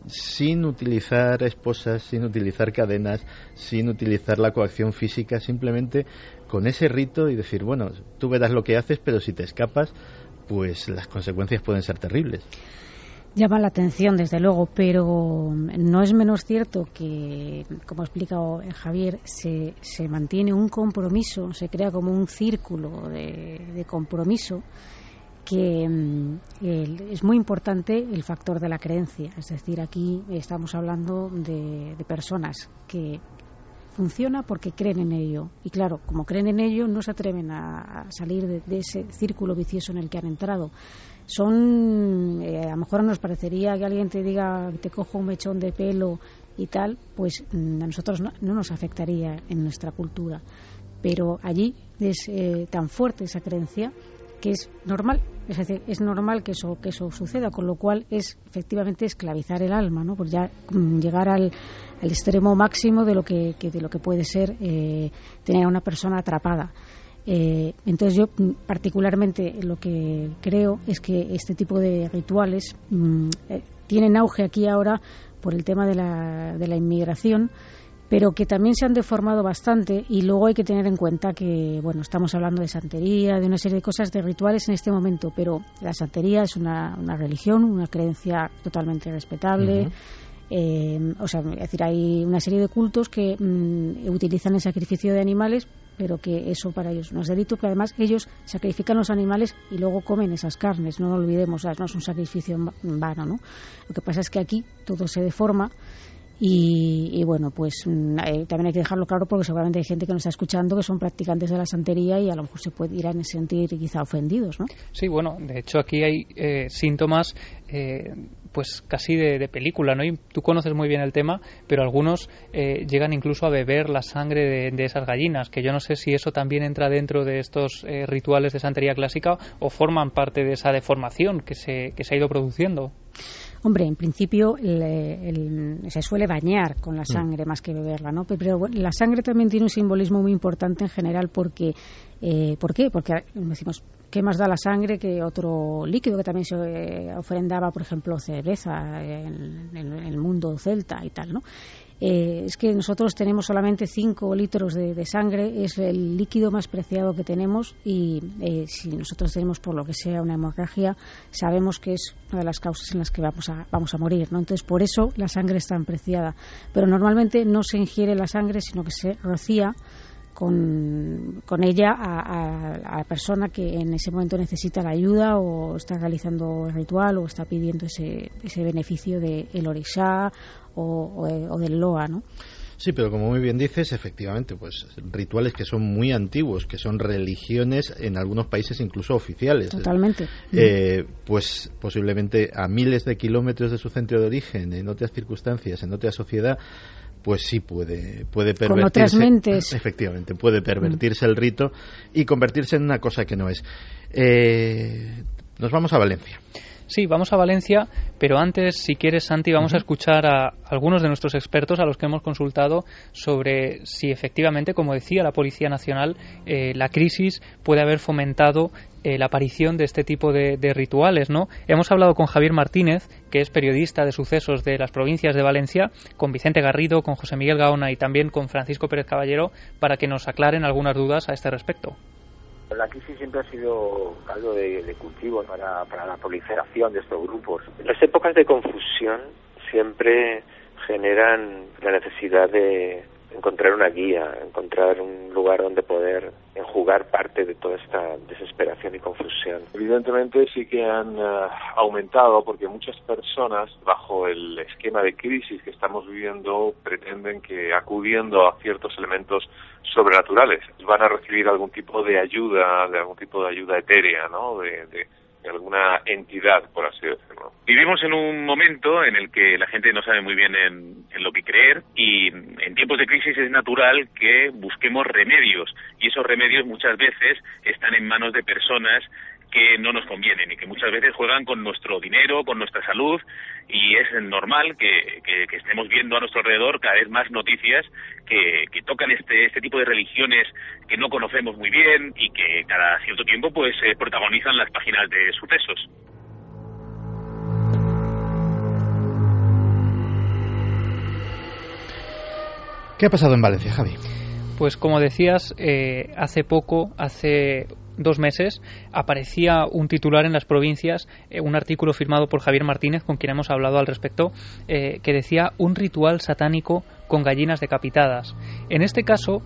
sin utilizar esposas, sin utilizar cadenas, sin utilizar la coacción física, simplemente con ese rito y decir, bueno, tú verás lo que haces, pero si te escapas, pues las consecuencias pueden ser terribles. Llama la atención, desde luego, pero no es menos cierto que, como ha explicado Javier, se, se mantiene un compromiso, se crea como un círculo de compromiso que mm, es muy importante el factor de la creencia. Es decir, aquí estamos hablando de, personas que funciona porque creen en ello. Y claro, como creen en ello, no se atreven a, salir de, ese círculo vicioso en el que han entrado. Son, eh, a lo mejor nos parecería que alguien te diga, te cojo un mechón de pelo y tal, pues mm, a nosotros no, nos afectaría en nuestra cultura. Pero allí es eh, tan fuerte esa creencia que es normal, es decir, es normal que eso que eso suceda, con lo cual es efectivamente esclavizar el alma, ¿no? Pues ya mm, llegar al, extremo máximo de lo que, de lo que puede ser eh, tener a una persona atrapada. Eh, entonces yo mm, particularmente lo que creo es que este tipo de rituales mm, eh, tienen auge aquí ahora por el tema de la, de la inmigración pero que también se han deformado bastante y luego hay que tener en cuenta que, bueno, estamos hablando de santería, de una serie de cosas, de rituales en este momento, pero la santería es una, una religión, una creencia totalmente respetable. Eh, o sea, es decir, hay una serie de cultos que mm, utilizan el sacrificio de animales, pero que eso para ellos no es delito, que además ellos sacrifican los animales y luego comen esas carnes, no lo olvidemos, no es un sacrificio en vano, ¿no? Lo que pasa es que aquí todo se deforma y, bueno, pues mm, eh, también hay que dejarlo claro porque seguramente hay gente que nos está escuchando que son practicantes de la santería y a lo mejor se puede ir a sentir quizá ofendidos, ¿no? Sí, bueno, de hecho aquí hay eh, síntomas eh, pues casi de, película, ¿no? Y tú conoces muy bien el tema, pero algunos llegan incluso a beber la sangre de, esas gallinas, que yo no sé si eso también entra dentro de estos rituales de santería clásica o forman parte de esa deformación que se, que se ha ido produciendo. Hombre, en principio se suele bañar con la mm. sangre más que beberla, ¿no? Pero la sangre también tiene un simbolismo muy importante en general porque, eh, ¿por qué? Porque decimos, ¿qué más da la sangre que otro líquido que también se eh, ofrendaba, por ejemplo, cerveza en, en el mundo celta y tal, ¿no? Eh, es que nosotros tenemos solamente 5 litros de, sangre, es el líquido más preciado que tenemos y eh, si nosotros tenemos por lo que sea una hemorragia, sabemos que es una de las causas en las que vamos a, vamos a morir. ¿no? Entonces, por eso la sangre es tan preciada. Pero normalmente no se ingiere la sangre, sino que se rocía con, con ella a, la persona que en ese momento necesita la ayuda o está realizando el ritual o está pidiendo ese, ese beneficio del el orishá o, o, del loa, ¿no? Sí, pero como muy bien dices, efectivamente, pues rituales que son muy antiguos, que son religiones en algunos países incluso oficiales. Totalmente. Eh, pues posiblemente a miles de kilómetros de su centro de origen, en otras circunstancias, en otra sociedad, pues sí puede, puede pervertirse. Con otras mentes. (laughs) Efectivamente, puede pervertirse el rito y convertirse en una cosa que no es. Eh, nos vamos a Valencia. Sí, vamos a Valencia, pero antes, si quieres, Santi, vamos a escuchar a algunos de nuestros expertos a los que hemos consultado sobre si efectivamente, como decía la Policía Nacional, eh, la crisis puede haber fomentado eh, la aparición de este tipo de, rituales, ¿no? Hemos hablado con Javier Martínez, que es periodista de sucesos de las provincias de Valencia, con Vicente Garrido, con José Miguel Gaona y también con Francisco Pérez Caballero, para que nos aclaren algunas dudas a este respecto. La crisis siempre ha sido algo de, cultivo para, para la proliferación de estos grupos. Las épocas de confusión siempre generan la necesidad de encontrar una guía, encontrar un lugar donde poder enjugar parte de toda esta desesperación y confusión. Evidentemente sí que han eh, aumentado porque muchas personas bajo el esquema de crisis que estamos viviendo pretenden que acudiendo a ciertos elementos sobrenaturales van a recibir algún tipo de ayuda, de algún tipo de ayuda etérea, ¿no? de de alguna entidad, por así decirlo. Vivimos en un momento en el que la gente no sabe muy bien en, en, lo que creer y en tiempos de crisis es natural que busquemos remedios y esos remedios muchas veces están en manos de personas que no nos convienen y que muchas veces juegan con nuestro dinero, con nuestra salud y es normal que, que, estemos viendo a nuestro alrededor cada vez más noticias que, que, tocan este, este tipo de religiones que no conocemos muy bien y que cada cierto tiempo pues eh, protagonizan las páginas de sucesos. ¿Qué ha pasado en Valencia, Javi? Pues como decías, eh, hace poco, hace dos meses, aparecía un titular en las provincias, eh, un artículo firmado por Javier Martínez, con quien hemos hablado al respecto, eh, que decía un ritual satánico con gallinas decapitadas. En este caso,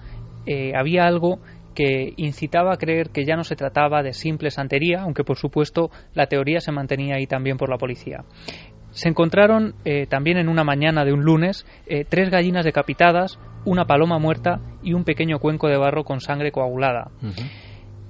eh, había algo que incitaba a creer que ya no se trataba de simple santería, aunque por supuesto la teoría se mantenía ahí también por la policía. Se encontraron también en una mañana de un lunes tres gallinas decapitadas, una paloma muerta y un pequeño cuenco de barro con sangre coagulada.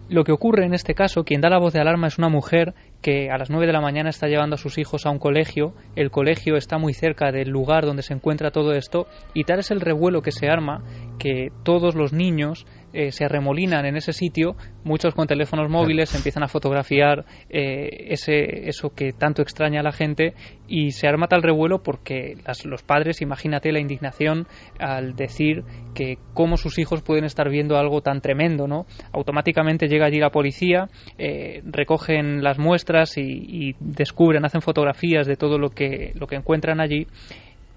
Lo que ocurre en este caso, quien da la voz de alarma es una mujer que a las 9 de la mañana está llevando a sus hijos a un colegio. El colegio está muy cerca del lugar donde se encuentra todo esto y tal es el revuelo que se arma que todos los niños eh, se arremolinan en ese sitio, muchos con teléfonos móviles empiezan a fotografiar eh, ese, eso que tanto extraña a la gente y se arma tal revuelo porque los padres, imagínate la indignación al decir que cómo sus hijos pueden estar viendo algo tan tremendo, ¿no? Automáticamente llega allí la policía, eh, recogen las muestras y, descubren, hacen fotografías de todo lo que, lo que encuentran allí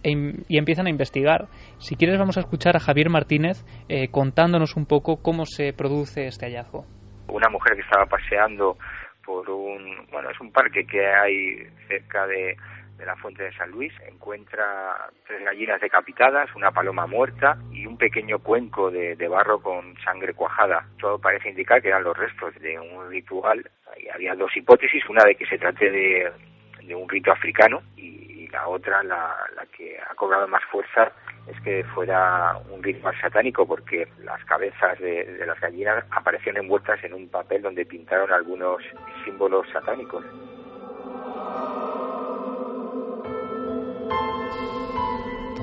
e y empiezan a investigar. Si quieres vamos a escuchar a Javier Martínez eh, contándonos un poco cómo se produce este hallazgo. Una mujer que estaba paseando por un, bueno, es un parque que hay cerca de, de la fuente de San Luis, encuentra tres gallinas decapitadas, una paloma muerta y un pequeño cuenco de, barro con sangre cuajada. Todo parece indicar que eran los restos de un ritual. Había dos hipótesis, una de que se trate de, un rito africano y la otra, la, la que ha cobrado más fuerza, es que fuera un ritual satánico, porque las cabezas de, de las gallinas aparecieron envueltas en un papel donde pintaron algunos símbolos satánicos.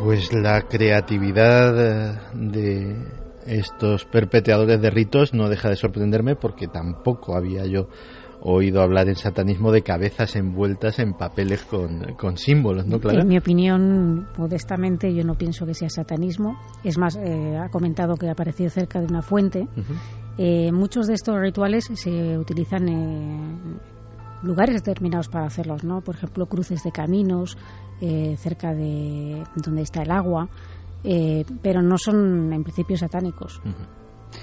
Pues la creatividad de estos perpetradores de ritos no deja de sorprenderme porque tampoco había yo oído hablar en satanismo de cabezas envueltas en papeles con, símbolos, ¿no, Clara? En mi opinión, modestamente, yo no pienso que sea satanismo. Es más, eh, ha comentado que ha aparecido cerca de una fuente. Eh, muchos de estos rituales se utilizan en lugares determinados para hacerlos, ¿no? Por ejemplo, cruces de caminos, eh, cerca de donde está el agua, pero no son en principio satánicos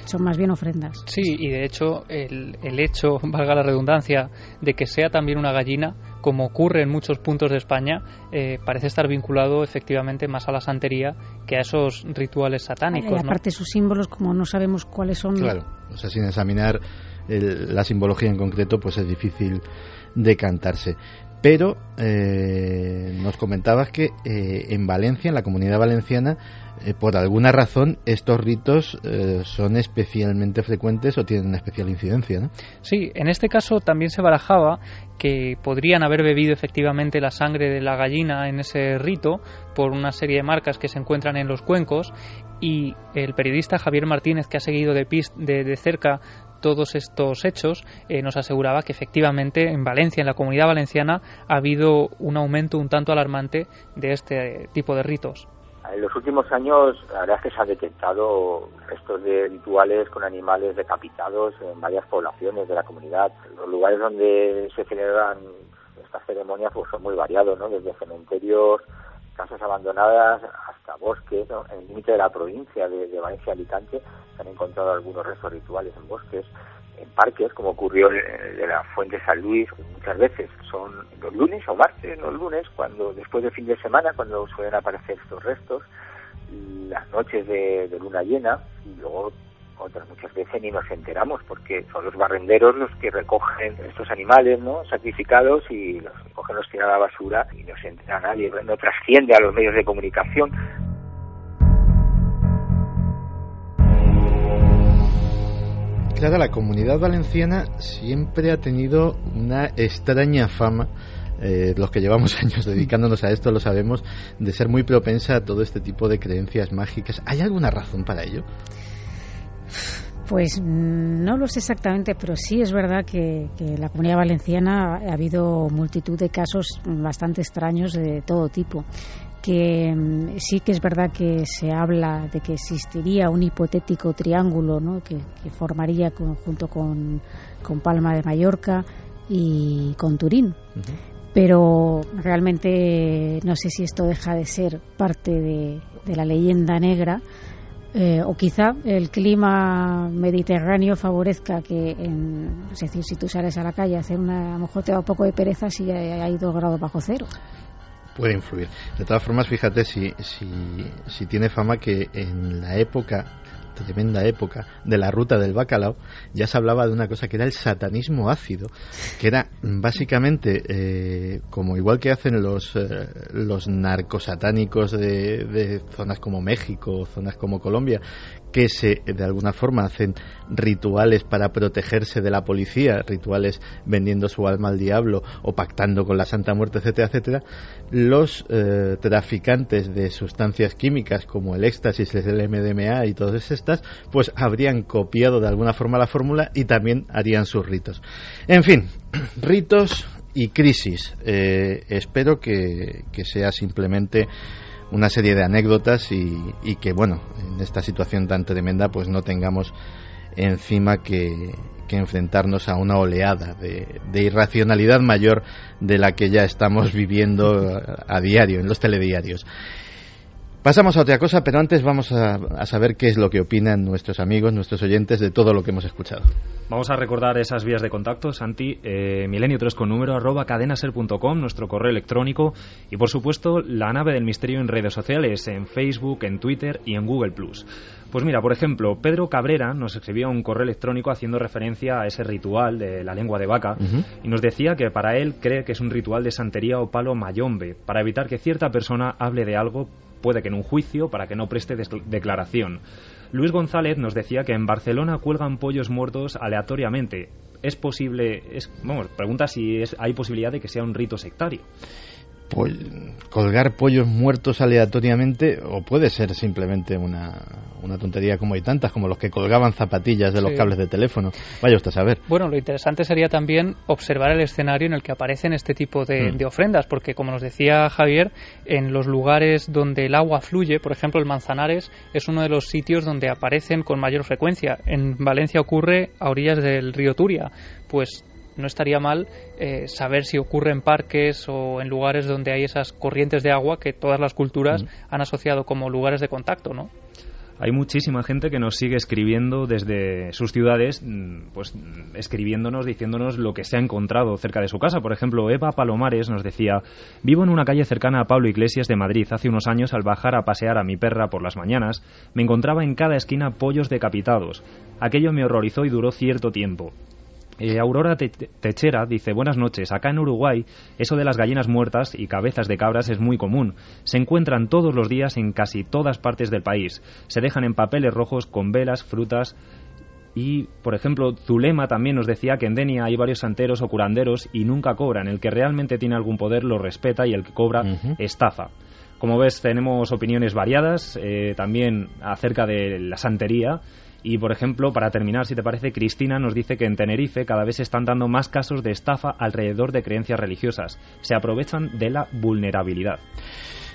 son más bien ofrendas. Sí, y de hecho el, el hecho, (laughs) valga la redundancia, de que sea también una gallina, como ocurre en muchos puntos de España, eh, parece estar vinculado efectivamente más a la santería que a esos rituales satánicos. Y aparte sus símbolos, como no sabemos cuáles son. Claro, o sea, sin examinar la simbología en concreto, pues es difícil decantarse. Pero eh, nos comentabas que eh, en Valencia, en la comunidad valenciana, eh, por alguna razón estos ritos son especialmente frecuentes o tienen una especial incidencia, ¿no? Sí, en este caso también se barajaba que podrían haber bebido efectivamente la sangre de la gallina en ese rito por una serie de marcas que se encuentran en los cuencos y el periodista Javier Martínez, que ha seguido de, de, cerca todos estos hechos, eh, nos aseguraba que efectivamente en Valencia, en la comunidad valenciana, ha habido un aumento un tanto alarmante de este tipo de ritos. En los últimos años, la verdad es que se han detectado restos de rituales con animales decapitados en varias poblaciones de la comunidad. Los lugares donde se celebran estas ceremonias pues, son muy variados, ¿no? Desde cementerios, casas abandonadas hasta bosques. En el límite de la provincia de, de Valencia-Alicante se han encontrado algunos restos rituales en bosques en parques, como ocurrió de la Fuente San Luis, muchas veces son los lunes o martes, los lunes, cuando después del fin de semana, cuando suelen aparecer estos restos. las noches de, luna llena y luego otras muchas veces ni nos enteramos porque son los barrenderos los que recogen estos animales no sacrificados y los recogen los tiran a la basura y no se entera nadie no trasciende a los medios de comunicación Claro, la comunidad valenciana siempre ha tenido una extraña fama eh, los que llevamos (laughs) años dedicándonos a esto lo sabemos, de ser muy propensa a todo este tipo de creencias mágicas. ¿Hay alguna razón para ello? Pues mm, no lo sé exactamente, pero sí es verdad que, en la comunidad valenciana ha habido multitud de casos bastante extraños de todo tipo que mm, sí que es verdad que se habla de que existiría un hipotético triángulo ¿no? que, formaría junto con, Palma de Mallorca y con Turín pero realmente no sé si esto deja de ser parte de, la leyenda negra eh, o quizá el clima mediterráneo favorezca que, en, es decir, si tú sales a la calle a hacer una, a lo mejor te da un poco de pereza si hay dos grados bajo cero. Puede influir. De todas formas, fíjate si, si, si tiene fama que en la época tremenda época de la ruta del bacalao, ya se hablaba de una cosa que era el satanismo ácido, que era básicamente eh, como igual que hacen los, eh, los narcosatánicos de, de zonas como México, zonas como Colombia, que se de alguna forma hacen rituales para protegerse de la policía, rituales vendiendo su alma al diablo o pactando con la Santa Muerte, etcétera, etcétera, los eh, traficantes de sustancias químicas como el éxtasis, el MDMA y todas estas, pues habrían copiado de alguna forma la fórmula y también harían sus ritos. En fin, (clears throat) ritos y crisis. Eh, espero que, que sea simplemente una serie de anécdotas y, que, bueno, en esta situación tan tremenda, pues no tengamos encima que, enfrentarnos a una oleada de, irracionalidad mayor de la que ya estamos viviendo a diario en los telediarios. Pasamos a otra cosa, pero antes vamos a, saber qué es lo que opinan nuestros amigos, nuestros oyentes de todo lo que hemos escuchado. Vamos a recordar esas vías de contacto, Santi, eh, milenio3 con número arroba cadenaser.com, nuestro correo electrónico y por supuesto la nave del misterio en redes sociales, en Facebook, en Twitter y en Google Plus. Pues mira, por ejemplo, Pedro Cabrera nos escribió un correo electrónico haciendo referencia a ese ritual de la lengua de vaca y nos decía que para él cree que es un ritual de santería o palo mayombe, para evitar que cierta persona hable de algo puede que en un juicio, para que no preste declaración. Luis González nos decía que en Barcelona cuelgan pollos muertos aleatoriamente. ¿Es posible, es, vamos, pregunta si es, hay posibilidad de que sea un rito sectario? Colgar pollos muertos aleatoriamente o puede ser simplemente una, una, tontería como hay tantas, como los que colgaban zapatillas de los cables de teléfono. Vaya usted a saber. Bueno, lo interesante sería también observar el escenario en el que aparecen este tipo de, mm. de ofrendas, porque como nos decía Javier, en los lugares donde el agua fluye, por ejemplo el Manzanares, es uno de los sitios donde aparecen con mayor frecuencia. En Valencia ocurre a orillas del río Turia. Pues no estaría mal eh, saber si ocurre en parques o en lugares donde hay esas corrientes de agua que todas las culturas han asociado como lugares de contacto, ¿no? Hay muchísima gente que nos sigue escribiendo desde sus ciudades, mm, pues escribiéndonos, diciéndonos lo que se ha encontrado cerca de su casa. Por ejemplo, Eva Palomares nos decía, vivo en una calle cercana a Pablo Iglesias de Madrid. Hace unos años, al bajar a pasear a mi perra por las mañanas, me encontraba en cada esquina pollos decapitados. Aquello me horrorizó y duró cierto tiempo. Eh, Aurora Techera dice, buenas noches, acá en Uruguay eso de las gallinas muertas y cabezas de cabras es muy común. Se encuentran todos los días en casi todas partes del país. Se dejan en papeles rojos con velas, frutas y, por ejemplo, Zulema también nos decía que en Denia hay varios santeros o curanderos y nunca cobran. El que realmente tiene algún poder lo respeta y el que cobra estafa. Como ves, tenemos opiniones variadas, eh, también acerca de la santería y, por ejemplo, para terminar, si te parece, Cristina nos dice que en Tenerife cada vez se están dando más casos de estafa alrededor de creencias religiosas. Se aprovechan de la vulnerabilidad.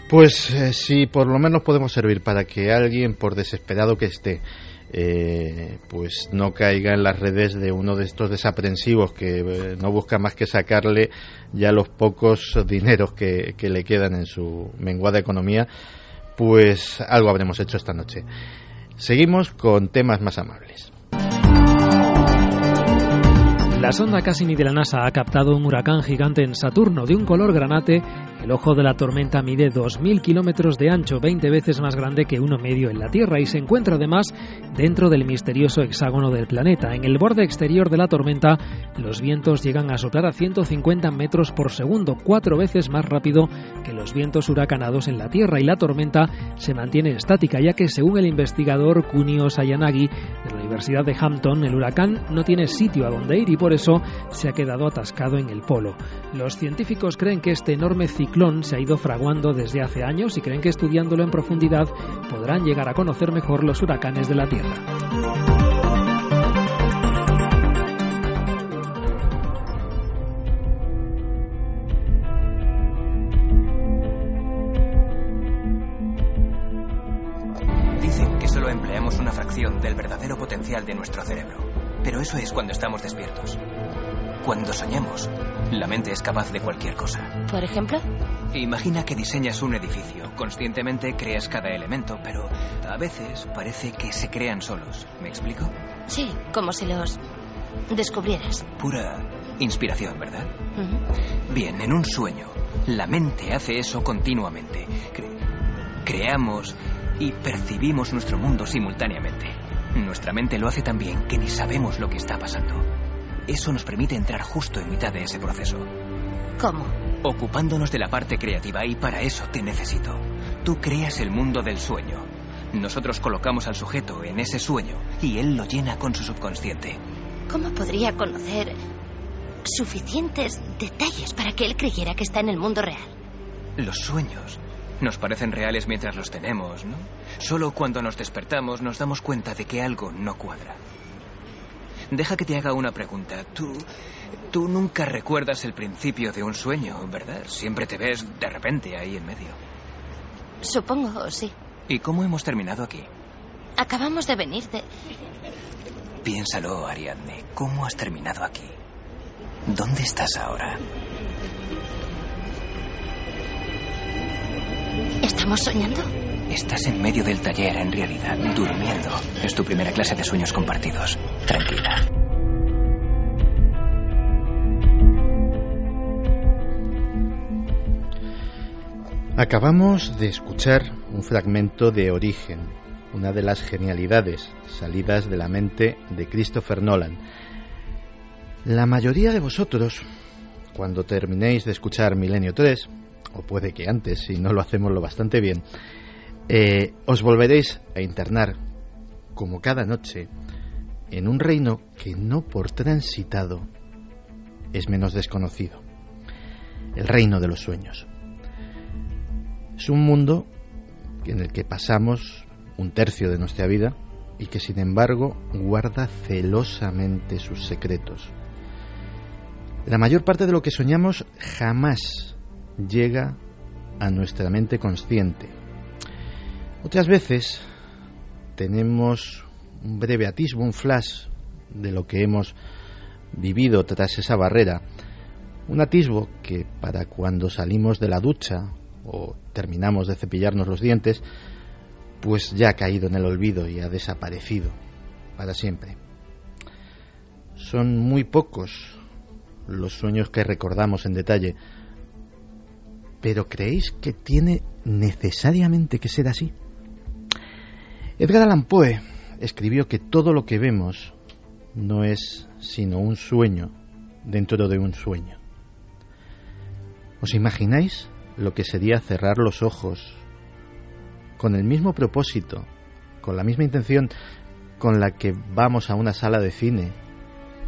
Pues eh, sí, por lo menos podemos servir para que alguien, por desesperado que esté, eh, pues no caiga en las redes de uno de estos desaprensivos que eh, no busca más que sacarle ya los pocos dineros que le quedan en su menguada economía, pues algo habremos hecho esta noche. Seguimos con temas más amables. La sonda Cassini de la NASA ha captado un huracán gigante en Saturno de un color granate. El ojo de la tormenta mide 2.000 kilómetros de ancho, 20 veces más grande que uno medio en la Tierra, y se encuentra además dentro del misterioso hexágono del planeta. En el borde exterior de la tormenta, los vientos llegan a soplar a 150 metros por segundo, cuatro veces más rápido que los vientos huracanados en la Tierra, y la tormenta se mantiene estática, ya que según el investigador Kunio Sayanagi de la Universidad de Hampton, el huracán no tiene sitio a donde ir y por eso se ha quedado atascado en el polo. Los científicos creen que este enorme ciclón se ha ido fraguando desde hace años y creen que estudiándolo en profundidad podrán llegar a conocer mejor los huracanes de la Tierra. Dicen que solo empleamos una fracción del verdadero potencial de nuestro cerebro. Pero eso es cuando estamos despiertos. Cuando soñamos, la mente es capaz de cualquier cosa. ¿Por ejemplo? Imagina que diseñas un edificio. Conscientemente creas cada elemento, pero a veces parece que se crean solos. ¿Me explico? Sí, como si los descubrieras. Pura inspiración, ¿verdad? Bien, en un sueño, la mente hace eso continuamente. Cre- creamos y percibimos nuestro mundo simultáneamente. Nuestra mente lo hace tan bien que ni sabemos lo que está pasando. Eso nos permite entrar justo en mitad de ese proceso, ¿Cómo? ocupándonos de la parte creativa y para eso te necesito. Tú creas el mundo del sueño. Nosotros colocamos al sujeto en ese sueño y él lo llena con su subconsciente. ¿Cómo podría conocer suficientes detalles para que él creyera que está en el mundo real? Los sueños nos parecen reales mientras los tenemos, ¿no? Solo cuando nos despertamos nos damos cuenta de que algo no cuadra. Deja que te haga una pregunta. Tú, tú nunca recuerdas el principio de un sueño, ¿verdad? Siempre te ves de repente ahí en medio. Supongo, sí. ¿Y cómo hemos terminado aquí? Acabamos de venir de... Piénsalo, Ariadne. ¿Cómo has terminado aquí? ¿Dónde estás ahora? ¿Estamos soñando? Estás en medio del taller, en realidad, durmiendo. Es tu primera clase de sueños compartidos. Tranquila. Acabamos de escuchar un fragmento de Origen, una de las genialidades salidas de la mente de Christopher Nolan. La mayoría de vosotros, cuando terminéis de escuchar Milenio 3, o puede que antes, si no lo hacemos lo bastante bien, eh, os volveréis a internar, como cada noche, en un reino que no por transitado es menos desconocido, el reino de los sueños. Es un mundo en el que pasamos un tercio de nuestra vida y que sin embargo guarda celosamente sus secretos. La mayor parte de lo que soñamos jamás llega a nuestra mente consciente. Otras veces tenemos un breve atisbo, un flash de lo que hemos vivido tras esa barrera. Un atisbo que para cuando salimos de la ducha o terminamos de cepillarnos los dientes, pues ya ha caído en el olvido y ha desaparecido para siempre. Son muy pocos los sueños que recordamos en detalle, pero ¿creéis que tiene necesariamente que ser así? Edgar Allan Poe escribió que todo lo que vemos no es sino un sueño dentro de un sueño. ¿Os imagináis lo que sería cerrar los ojos con el mismo propósito, con la misma intención con la que vamos a una sala de cine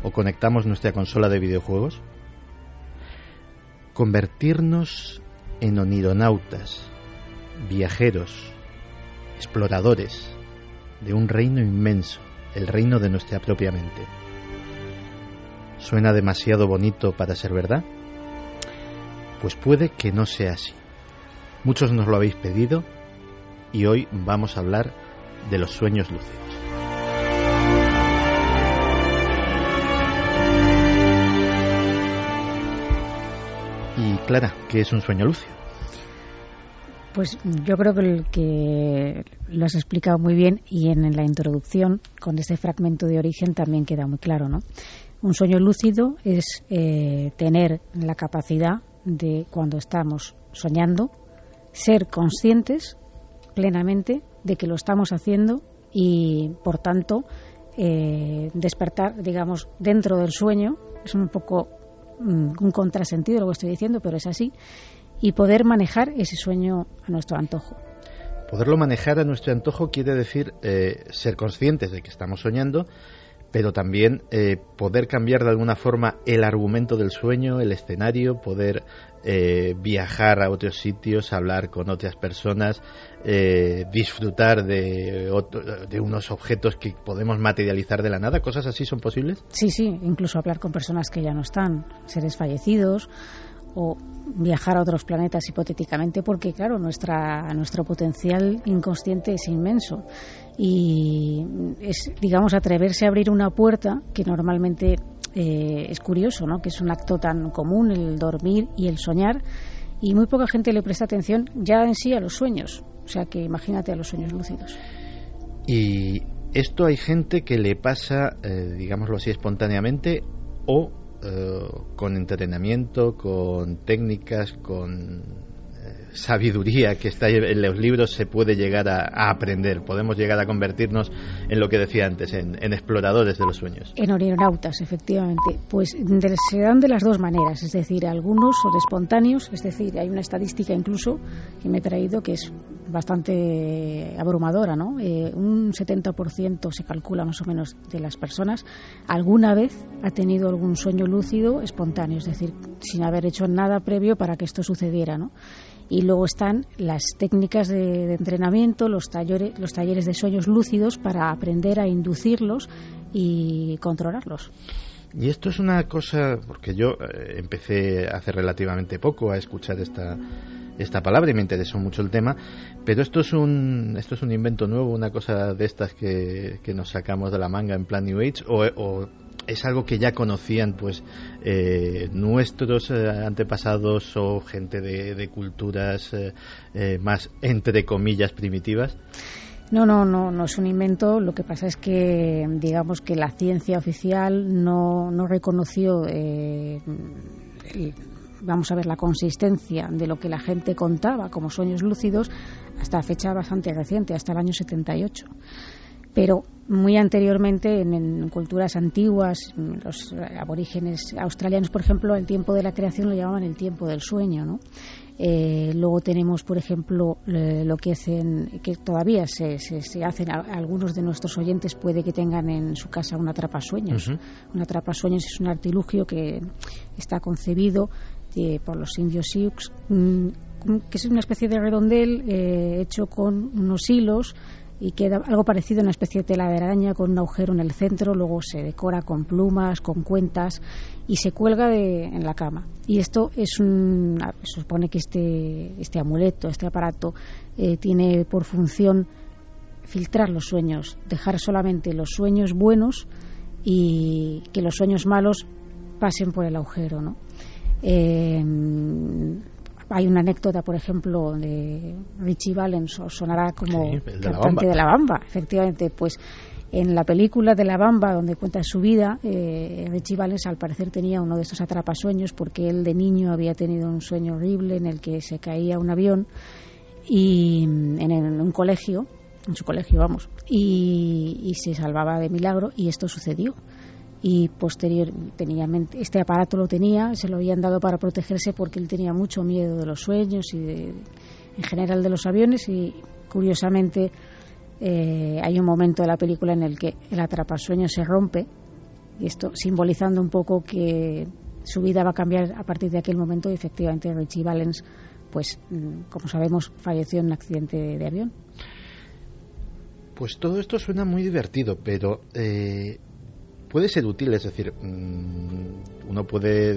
o conectamos nuestra consola de videojuegos? Convertirnos en onironautas, viajeros, exploradores de un reino inmenso, el reino de nuestra propia mente. ¿Suena demasiado bonito para ser verdad? Pues puede que no sea así. Muchos nos lo habéis pedido y hoy vamos a hablar de los sueños lúcidos. Clara, ¿qué es un sueño lúcido? Pues yo creo que, que lo has explicado muy bien y en la introducción, con ese fragmento de origen, también queda muy claro, ¿no? Un sueño lúcido es eh, tener la capacidad de, cuando estamos soñando, ser conscientes plenamente de que lo estamos haciendo y, por tanto, eh, despertar, digamos, dentro del sueño. Es un poco un contrasentido lo que estoy diciendo, pero es así. Y poder manejar ese sueño a nuestro antojo. Poderlo manejar a nuestro antojo quiere decir eh, ser conscientes de que estamos soñando, pero también eh, poder cambiar de alguna forma el argumento del sueño, el escenario, poder eh, viajar a otros sitios, hablar con otras personas, eh, disfrutar de, de unos objetos que podemos materializar de la nada. ¿Cosas así son posibles? Sí, sí, incluso hablar con personas que ya no están, seres fallecidos o viajar a otros planetas hipotéticamente porque claro nuestra nuestro potencial inconsciente es inmenso y es digamos atreverse a abrir una puerta que normalmente eh, es curioso no que es un acto tan común el dormir y el soñar y muy poca gente le presta atención ya en sí a los sueños. O sea que imagínate a los sueños lúcidos. Y esto hay gente que le pasa eh, digámoslo así espontáneamente o eh, con entrenamiento, con técnicas, con sabiduría que está en los libros se puede llegar a, aprender. Podemos llegar a convertirnos en lo que decía antes, en, exploradores de los sueños. En aeronautas, efectivamente. Pues se dan de las dos maneras. Es decir, algunos son espontáneos, es decir, hay una estadística incluso que me he traído que es bastante abrumadora, ¿no? Eh, un 70% se calcula más o menos de las personas alguna vez ha tenido algún sueño lúcido espontáneo, es decir, sin haber hecho nada previo para que esto sucediera, ¿no? Y luego están las técnicas de, entrenamiento, los talleres, los talleres de sueños lúcidos para aprender a inducirlos y controlarlos. Y esto es una cosa, porque yo eh, empecé hace relativamente poco a escuchar esta, esta palabra y me interesó mucho el tema, pero esto es un, esto es un invento nuevo, una cosa de estas que, que nos sacamos de la manga en plan New Age, o, es algo que ya conocían pues eh, nuestros eh, antepasados o gente de, culturas eh, más entre comillas primitivas. No, no, no, no es un invento. Lo que pasa es que, digamos que la ciencia oficial no, no reconoció vamos a ver la consistencia de lo que la gente contaba como sueños lúcidos hasta fecha bastante reciente, hasta el año 78. Pero muy anteriormente, en, culturas antiguas, los aborígenes australianos, por ejemplo, el tiempo de la creación lo llamaban el tiempo del sueño, ¿no? Eh, luego tenemos, por ejemplo, lo que hacen, que todavía se, se, hacen, algunos de nuestros oyentes puede que tengan en su casa una atrapasueños. sueños Una atrapasueños es un artilugio que está concebido por los indios Sioux, mm, que es una especie de redondel eh, hecho con unos hilos y queda algo parecido a una especie de tela de araña con un agujero en el centro, luego se decora con plumas, con cuentas y se cuelga de, en la cama. Y esto es un, supone que este, este amuleto, este aparato, eh, tiene por función filtrar los sueños, dejar solamente los sueños buenos y que los sueños malos pasen por el agujero, ¿no? Eh, hay una anécdota, por ejemplo, de Richie Valens, o sonará como de cantante de la bamba, efectivamente, pues en la película de La Bamba, donde cuenta su vida, eh, Richie Valens al parecer tenía uno de estos atrapasueños porque él de niño había tenido un sueño horrible en el que se caía un avión y en, un colegio, en su colegio vamos, y se salvaba de milagro y esto sucedió y posterior tenía este aparato lo tenía se lo habían dado para protegerse porque él tenía mucho miedo de los sueños y en general de los aviones y curiosamente eh, hay un momento de la película en el que el atrapasueño se rompe y esto simbolizando un poco que su vida va a cambiar a partir de aquel momento y efectivamente Richie Valens pues mm, como sabemos falleció en un accidente de, avión. Pues todo esto suena muy divertido pero eh, puede ser útil, es decir, mm, uno puede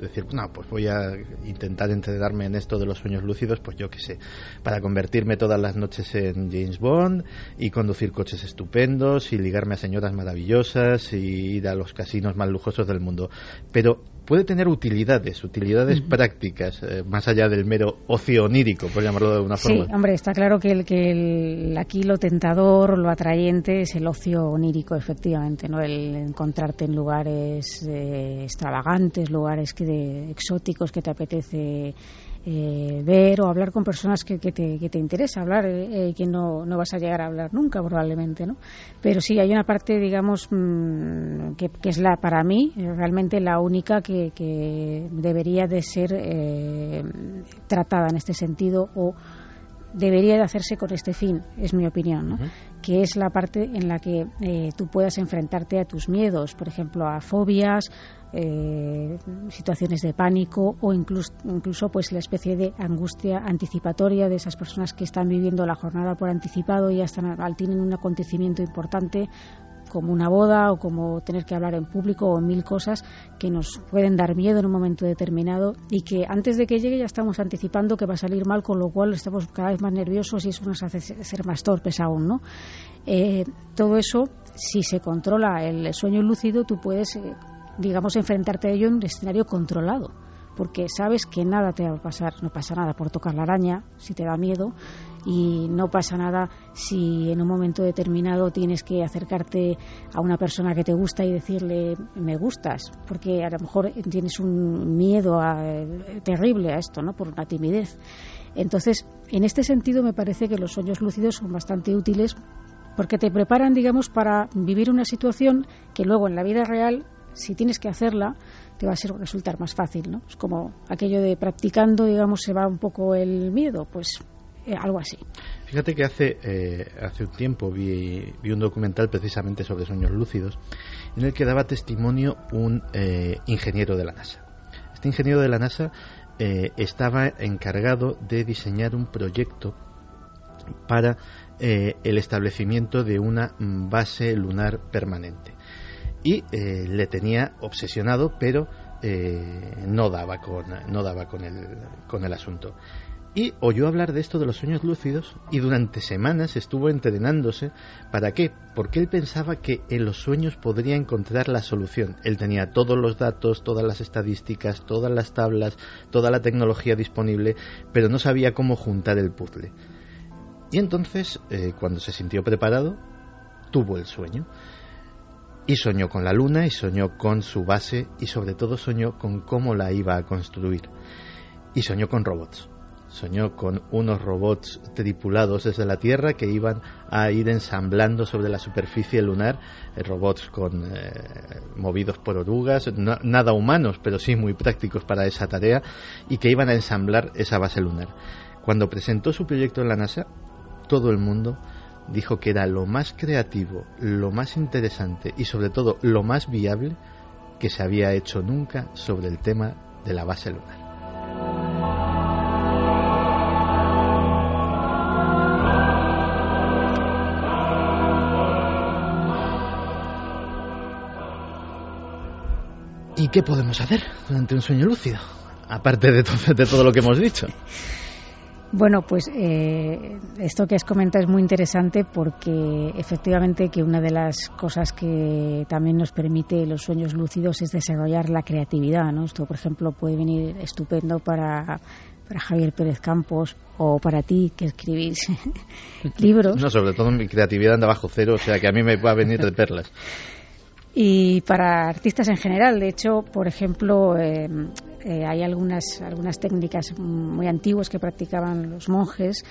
decir, no, pues voy a intentar entrenarme en esto de los sueños lúcidos, pues yo qué sé, para convertirme todas las noches en James Bond y conducir coches estupendos y ligarme a señoras maravillosas y ir a los casinos más lujosos del mundo. Pero puede tener utilidades, utilidades prácticas, eh, más allá del mero ocio onírico, por llamarlo de alguna forma. Sí, hombre, está claro que, el, que el, aquí lo tentador, lo atrayente es el ocio onírico, efectivamente, ¿no? El encontrarte en lugares eh, extravagantes, lugares que de, exóticos que te apetece eh, ver o hablar con personas que, que, te, que te, interesa hablar eh, eh, que no, no, vas a llegar a hablar nunca probablemente no pero sí hay una parte digamos mmm, que, que, es la para mí realmente la única que, que debería de ser eh, tratada en este sentido o debería de hacerse con este fin, es mi opinión, ¿no? uh -huh. que es la parte en la que eh, tú puedas enfrentarte a tus miedos, por ejemplo, a fobias, eh, situaciones de pánico o incluso, incluso pues la especie de angustia anticipatoria de esas personas que están viviendo la jornada por anticipado y ya están, tienen un acontecimiento importante como una boda o como tener que hablar en público o mil cosas que nos pueden dar miedo en un momento determinado y que antes de que llegue ya estamos anticipando que va a salir mal, con lo cual estamos cada vez más nerviosos y eso nos hace ser más torpes aún, ¿no? Eh, todo eso, si se controla el sueño lúcido, tú puedes, eh, digamos, enfrentarte a ello en un escenario controlado porque sabes que nada te va a pasar, no pasa nada por tocar la araña si te da miedo y no pasa nada si en un momento determinado tienes que acercarte a una persona que te gusta y decirle me gustas, porque a lo mejor tienes un miedo a, eh, terrible a esto, ¿no? por una timidez. Entonces, en este sentido me parece que los sueños lúcidos son bastante útiles porque te preparan, digamos, para vivir una situación que luego en la vida real, si tienes que hacerla, te va a ser, resultar más fácil, ¿no? Es como aquello de practicando, digamos, se va un poco el miedo, pues eh, algo así. Fíjate que hace, eh, hace un tiempo vi, vi, un documental precisamente sobre sueños lúcidos en el que daba testimonio un eh, ingeniero de la NASA. Este ingeniero de la NASA eh, estaba encargado de diseñar un proyecto para el establecimiento de una base lunar permanente y le tenía obsesionado, pero eh, no daba con no daba con el con el asunto. Y oyó hablar de esto de los sueños lúcidos y durante semanas estuvo entrenándose. ¿Para qué? Porque él pensaba que en los sueños podría encontrar la solución. Él tenía todos los datos, todas las estadísticas, todas las tablas, toda la tecnología disponible, pero no sabía cómo juntar el puzzle. Y entonces, eh, cuando se sintió preparado, tuvo el sueño. Y soñó con la luna y soñó con su base y sobre todo soñó con cómo la iba a construir. Y soñó con robots. Soñó con unos robots tripulados desde la Tierra que iban a ir ensamblando sobre la superficie lunar, eh, robots con, eh, movidos por orugas, nada humanos, pero sí muy prácticos para esa tarea, y que iban a ensamblar esa base lunar. Cuando presentó su proyecto en la NASA, todo el mundo dijo que era lo más creativo, lo más interesante y sobre todo lo más viable que se había hecho nunca sobre el tema de la base lunar. Qué podemos hacer durante un sueño lúcido? Aparte de todo, de todo lo que hemos dicho. Bueno, pues eh, esto que has comentado es muy interesante porque efectivamente que una de las cosas que también nos permite los sueños lúcidos es desarrollar la creatividad, ¿no? Esto, por ejemplo, puede venir estupendo para, para Javier Pérez Campos o para ti que escribís (laughs) libros. No, sobre todo mi creatividad anda bajo cero, o sea que a mí me va a venir de perlas y para artistas en general. De hecho, por ejemplo, eh, eh, hay algunas, algunas técnicas muy antiguas que practicaban los monjes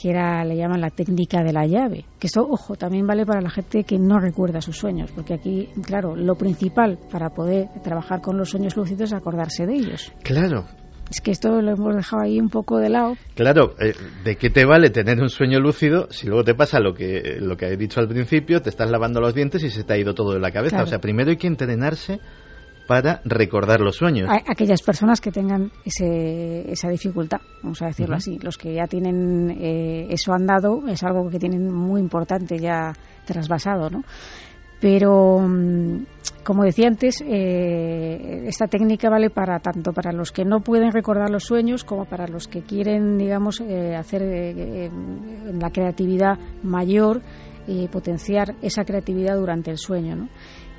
que era, le llaman la técnica de la llave. Que esto, ojo, también vale para la gente que no recuerda sus sueños, porque aquí, claro, lo principal para poder trabajar con los sueños lúcidos es acordarse de ellos. Claro, es que esto lo hemos dejado ahí un poco de lado. Claro, eh, ¿de qué te vale tener un sueño lúcido si luego te pasa lo que, lo que he dicho al principio, te estás lavando los dientes y se te ha ido todo de la cabeza? Claro. O sea, primero hay que entrenarse para recordar los sueños. A aquellas personas que tengan ese, esa dificultad, vamos a decirlo uh -huh. así, los que ya tienen eh, eso andado, es algo que tienen muy importante ya trasvasado, ¿no? Pero como decía antes eh, esta técnica vale para tanto para los que no pueden recordar los sueños como para los que quieren digamos eh, hacer eh, la creatividad mayor y potenciar esa creatividad durante el sueño ¿no?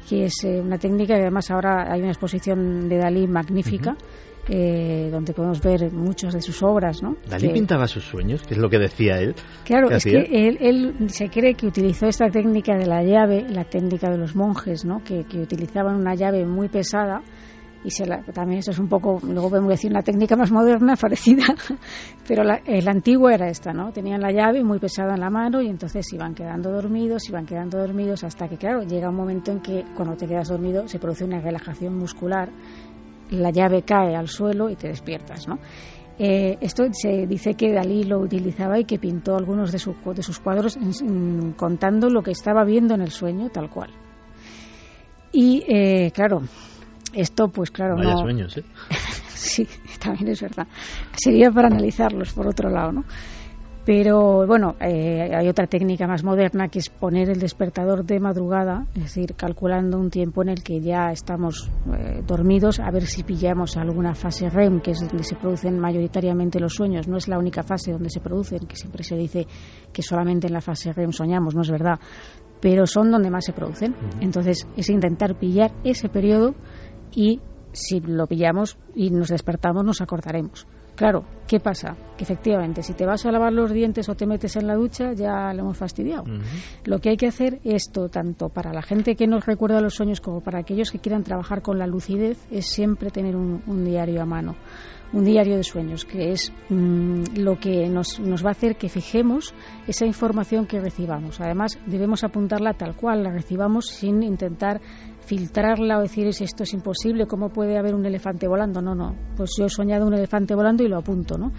que es eh, una técnica que además ahora hay una exposición de Dalí magnífica. Eh, donde podemos ver muchas de sus obras, ¿no? Dalí pintaba sus sueños, que es lo que decía él. Claro, es que él, él, se cree que utilizó esta técnica de la llave, la técnica de los monjes, ¿no? Que, que utilizaban una llave muy pesada y se también eso es un poco, luego podemos decir una técnica más moderna, (laughs) parecida, pero la, la, antigua era esta, ¿no? Tenían la llave muy pesada en la mano y entonces iban quedando dormidos, iban quedando dormidos hasta que, claro, llega un momento en que cuando te quedas dormido se produce una relajación muscular la llave cae al suelo y te despiertas, ¿no? Eh, esto se dice que Dalí lo utilizaba y que pintó algunos de, de sus cuadros contando lo que estaba viendo en el sueño, tal cual. Y eh, claro, esto pues claro Vaya sueños, ¿eh? (laughs) sí, también es verdad. Sería para analizarlos por otro lado, ¿no? Pero bueno, eh, hay otra técnica más moderna que es poner el despertador de madrugada, es decir, calculando un tiempo en el que ya estamos eh, dormidos, a ver si pillamos alguna fase REM, que es donde se producen mayoritariamente los sueños. No es la única fase donde se producen, que siempre se dice que solamente en la fase REM soñamos, no es verdad, pero son donde más se producen. Entonces, es intentar pillar ese periodo y si lo pillamos y nos despertamos, nos acordaremos. Claro, ¿qué pasa? Que efectivamente, si te vas a lavar los dientes o te metes en la ducha, ya lo hemos fastidiado. Lo que hay que hacer, esto tanto para la gente que nos recuerda los sueños como para aquellos que quieran trabajar con la lucidez, es siempre tener un, diario a mano un diario de sueños, que es mm, lo que nos, nos, va a hacer que fijemos esa información que recibamos. Además, debemos apuntarla tal cual la recibamos sin intentar filtrarla o decir si esto es imposible, ¿cómo puede haber un elefante volando? No, no, pues yo he soñado un elefante volando y lo apunto, ¿no?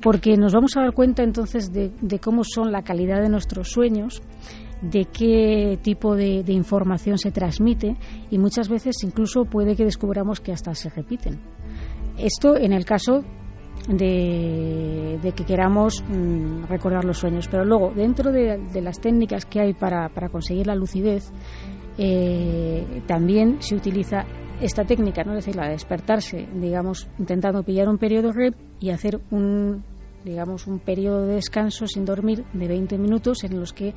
Porque nos vamos a dar cuenta entonces de, cómo son la calidad de nuestros sueños, de qué tipo de, información se transmite y muchas veces incluso puede que descubramos que hasta se repiten. Esto en el caso de, que queramos mm, recordar los sueños. Pero luego, dentro de, las técnicas que hay para, para conseguir la lucidez, eh, también se utiliza esta técnica, ¿no? es decir, la de despertarse, digamos, intentando pillar un periodo REP y hacer un, digamos, un periodo de descanso sin dormir de 20 minutos en los que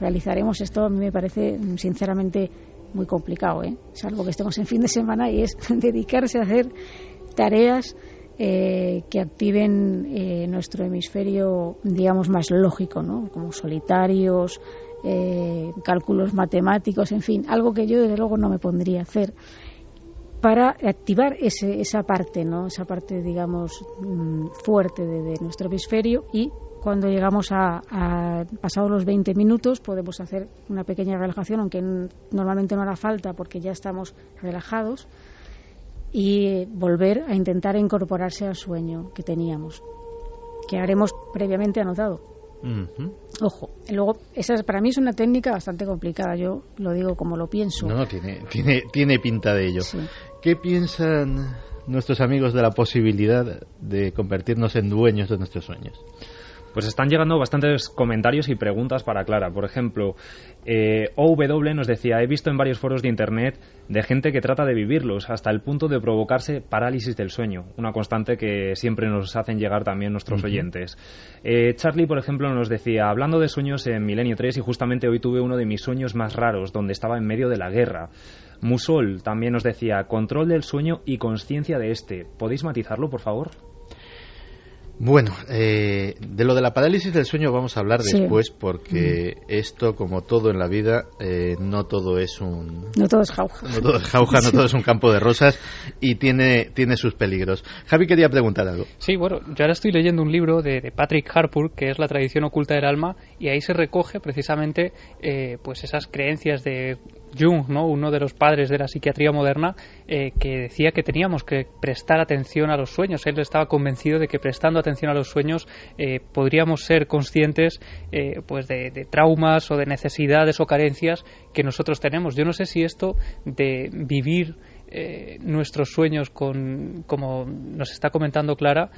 realizaremos esto. A mí me parece, sinceramente, muy complicado, ¿eh? salvo que estemos en fin de semana y es (laughs) dedicarse a hacer tareas eh, que activen eh, nuestro hemisferio, digamos, más lógico, ¿no? como solitarios, eh, cálculos matemáticos, en fin, algo que yo desde luego no me pondría a hacer para activar ese, esa parte, ¿no? esa parte, digamos, mm, fuerte de, nuestro hemisferio y cuando llegamos a, a, pasados los 20 minutos podemos hacer una pequeña relajación, aunque normalmente no hará falta porque ya estamos relajados y volver a intentar incorporarse al sueño que teníamos, que haremos previamente anotado. Ojo, luego, esa para mí es una técnica bastante complicada, yo lo digo como lo pienso. No, tiene, tiene, tiene pinta de ello. ¿Qué piensan nuestros amigos de la posibilidad de convertirnos en dueños de nuestros sueños? Pues están llegando bastantes comentarios y preguntas para Clara. Por ejemplo, eh, OW nos decía, he visto en varios foros de Internet de gente que trata de vivirlos hasta el punto de provocarse parálisis del sueño, una constante que siempre nos hacen llegar también nuestros oyentes. Eh, Charlie, por ejemplo, nos decía, hablando de sueños en Milenio 3 y justamente hoy tuve uno de mis sueños más raros, donde estaba en medio de la guerra. Musol también nos decía, control del sueño y conciencia de este. ¿Podéis matizarlo, por favor? Bueno, eh, de lo de la parálisis del sueño vamos a hablar después porque mm. esto, como todo en la vida, eh, no todo es un... No todo es jauja. No todo es jauja, no todo es un campo de rosas y tiene, tiene sus peligros. Javi quería preguntar algo. Sí, bueno, yo ahora estoy leyendo un libro de, Patrick Harpur que es La tradición oculta del alma y ahí se recoge precisamente eh, pues esas creencias de Jung, ¿no? uno de los padres de la psiquiatría moderna, eh, que decía que teníamos que prestar atención a los sueños. Él estaba convencido de que prestando atención a los sueños eh, podríamos ser conscientes eh, pues de, traumas o de necesidades o carencias que nosotros tenemos. Yo no sé si esto de vivir eh, nuestros sueños, con, como nos está comentando Clara,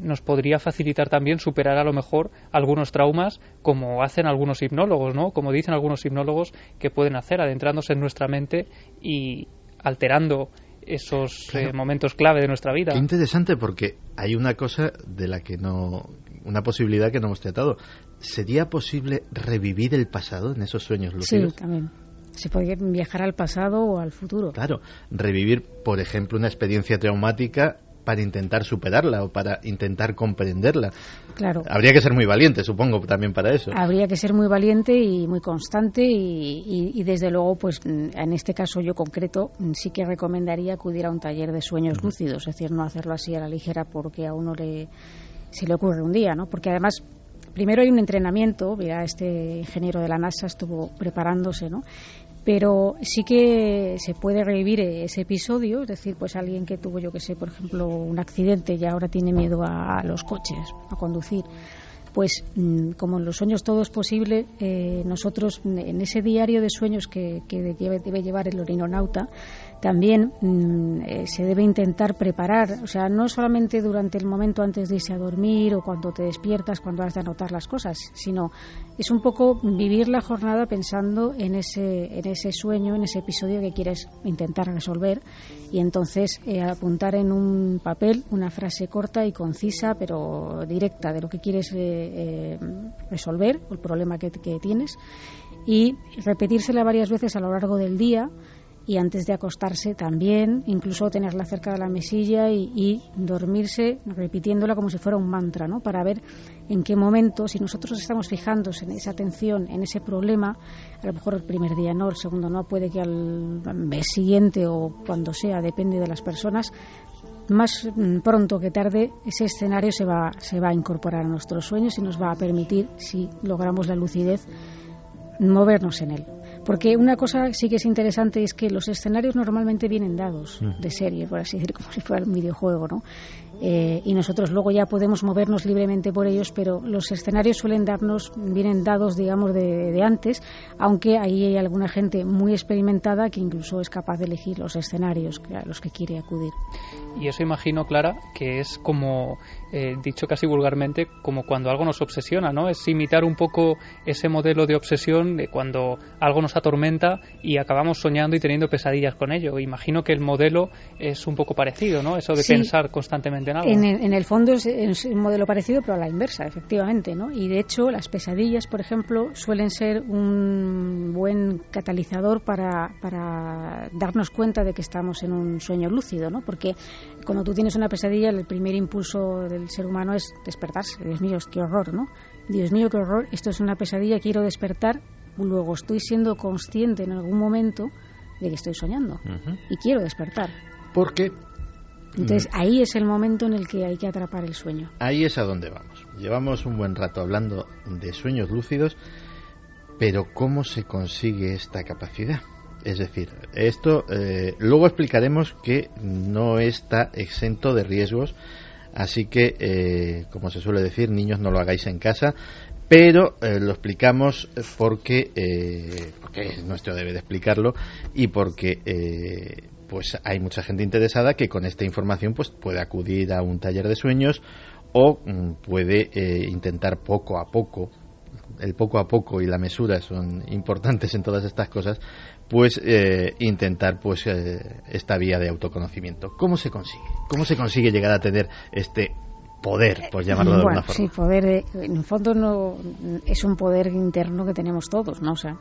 nos podría facilitar también superar a lo mejor algunos traumas, como hacen algunos hipnólogos, ¿no? Como dicen algunos hipnólogos que pueden hacer, adentrándose en nuestra mente y alterando esos eh, momentos clave de nuestra vida. Qué interesante porque hay una cosa de la que no, una posibilidad que no hemos tratado. ¿Sería posible revivir el pasado en esos sueños lúcidos? Sí, también Se puede viajar al pasado o al futuro. Claro, revivir, por ejemplo, una experiencia traumática para intentar superarla o para intentar comprenderla. Claro. Habría que ser muy valiente, supongo, también para eso. Habría que ser muy valiente y muy constante y, desde luego, pues en este caso yo concreto sí que recomendaría acudir a un taller de sueños lúcidos, es decir, no hacerlo así a la ligera porque a uno le se le ocurre un día, ¿no? Porque además primero hay un entrenamiento, mira, este ingeniero de la NASA estuvo preparándose, ¿no? Pero sí que se puede revivir ese episodio, es decir, pues alguien que tuvo, yo que sé, por ejemplo, un accidente y ahora tiene miedo a, los coches, a conducir, pues mm, como en los sueños todo es posible, eh, nosotros en ese diario de sueños que, que debe llevar el orinonauta, también mm, eh, se debe intentar preparar, o sea, no solamente durante el momento antes de irse a dormir o cuando te despiertas, cuando has de anotar las cosas, sino es un poco vivir la jornada pensando en ese, en ese sueño, en ese episodio que quieres intentar resolver y entonces eh, apuntar en un papel una frase corta y concisa, pero directa de lo que quieres eh, resolver, el problema que, que tienes y repetírsela varias veces a lo largo del día y antes de acostarse también, incluso tenerla cerca de la mesilla y, dormirse repitiéndola como si fuera un mantra, ¿no? Para ver en qué momento, si nosotros estamos fijando en esa atención, en ese problema, a lo mejor el primer día no, el segundo no, puede que al mes siguiente o cuando sea, depende de las personas, más mm, pronto que tarde ese escenario se va, se va a incorporar a nuestros sueños y nos va a permitir, si logramos la lucidez, movernos en él. Porque una cosa sí que es interesante es que los escenarios normalmente vienen dados de serie, por así decir, como si fuera un videojuego, ¿no? Eh, y nosotros luego ya podemos movernos libremente por ellos, pero los escenarios suelen darnos, vienen dados, digamos, de, antes, aunque ahí hay alguna gente muy experimentada que incluso es capaz de elegir los escenarios a los que quiere acudir. Y eso imagino, Clara, que es como, eh, dicho casi vulgarmente, como cuando algo nos obsesiona, ¿no? Es imitar un poco ese modelo de obsesión de cuando algo nos atormenta y acabamos soñando y teniendo pesadillas con ello. Imagino que el modelo es un poco parecido, ¿no? Eso de pensar constantemente en el, fondo es, un modelo parecido, pero a la inversa, efectivamente, ¿no? Y de hecho, las pesadillas, por ejemplo, suelen ser un buen catalizador para, para darnos cuenta de que estamos en un sueño lúcido, ¿no? Porque cuando tú tienes una pesadilla, el primer impulso del ser humano es despertarse. Dios mío, qué horror, ¿no? Dios mío, qué horror, esto es una pesadilla, quiero despertar, luego estoy siendo consciente en algún momento de que estoy soñando y quiero despertar. Porque entonces mm. ahí es el momento en el que hay que atrapar el sueño. Ahí es a donde vamos. Llevamos un buen rato hablando de sueños lúcidos, pero ¿cómo se consigue esta capacidad? Es decir, esto eh, luego explicaremos que no está exento de riesgos, así que, eh, como se suele decir, niños no lo hagáis en casa, pero eh, lo explicamos porque, porque es nuestro deber de explicarlo y porque pues hay mucha gente interesada que con esta información pues puede acudir a un taller de sueños o mm, puede eh, intentar poco a poco el poco a poco y la mesura son importantes en todas estas cosas pues eh, intentar pues eh, esta vía de autoconocimiento. Cómo se consigue cómo se consigue llegar a tener este poder por llamarlo de alguna forma sí poder en el fondo no es un poder interno que tenemos todos no o sea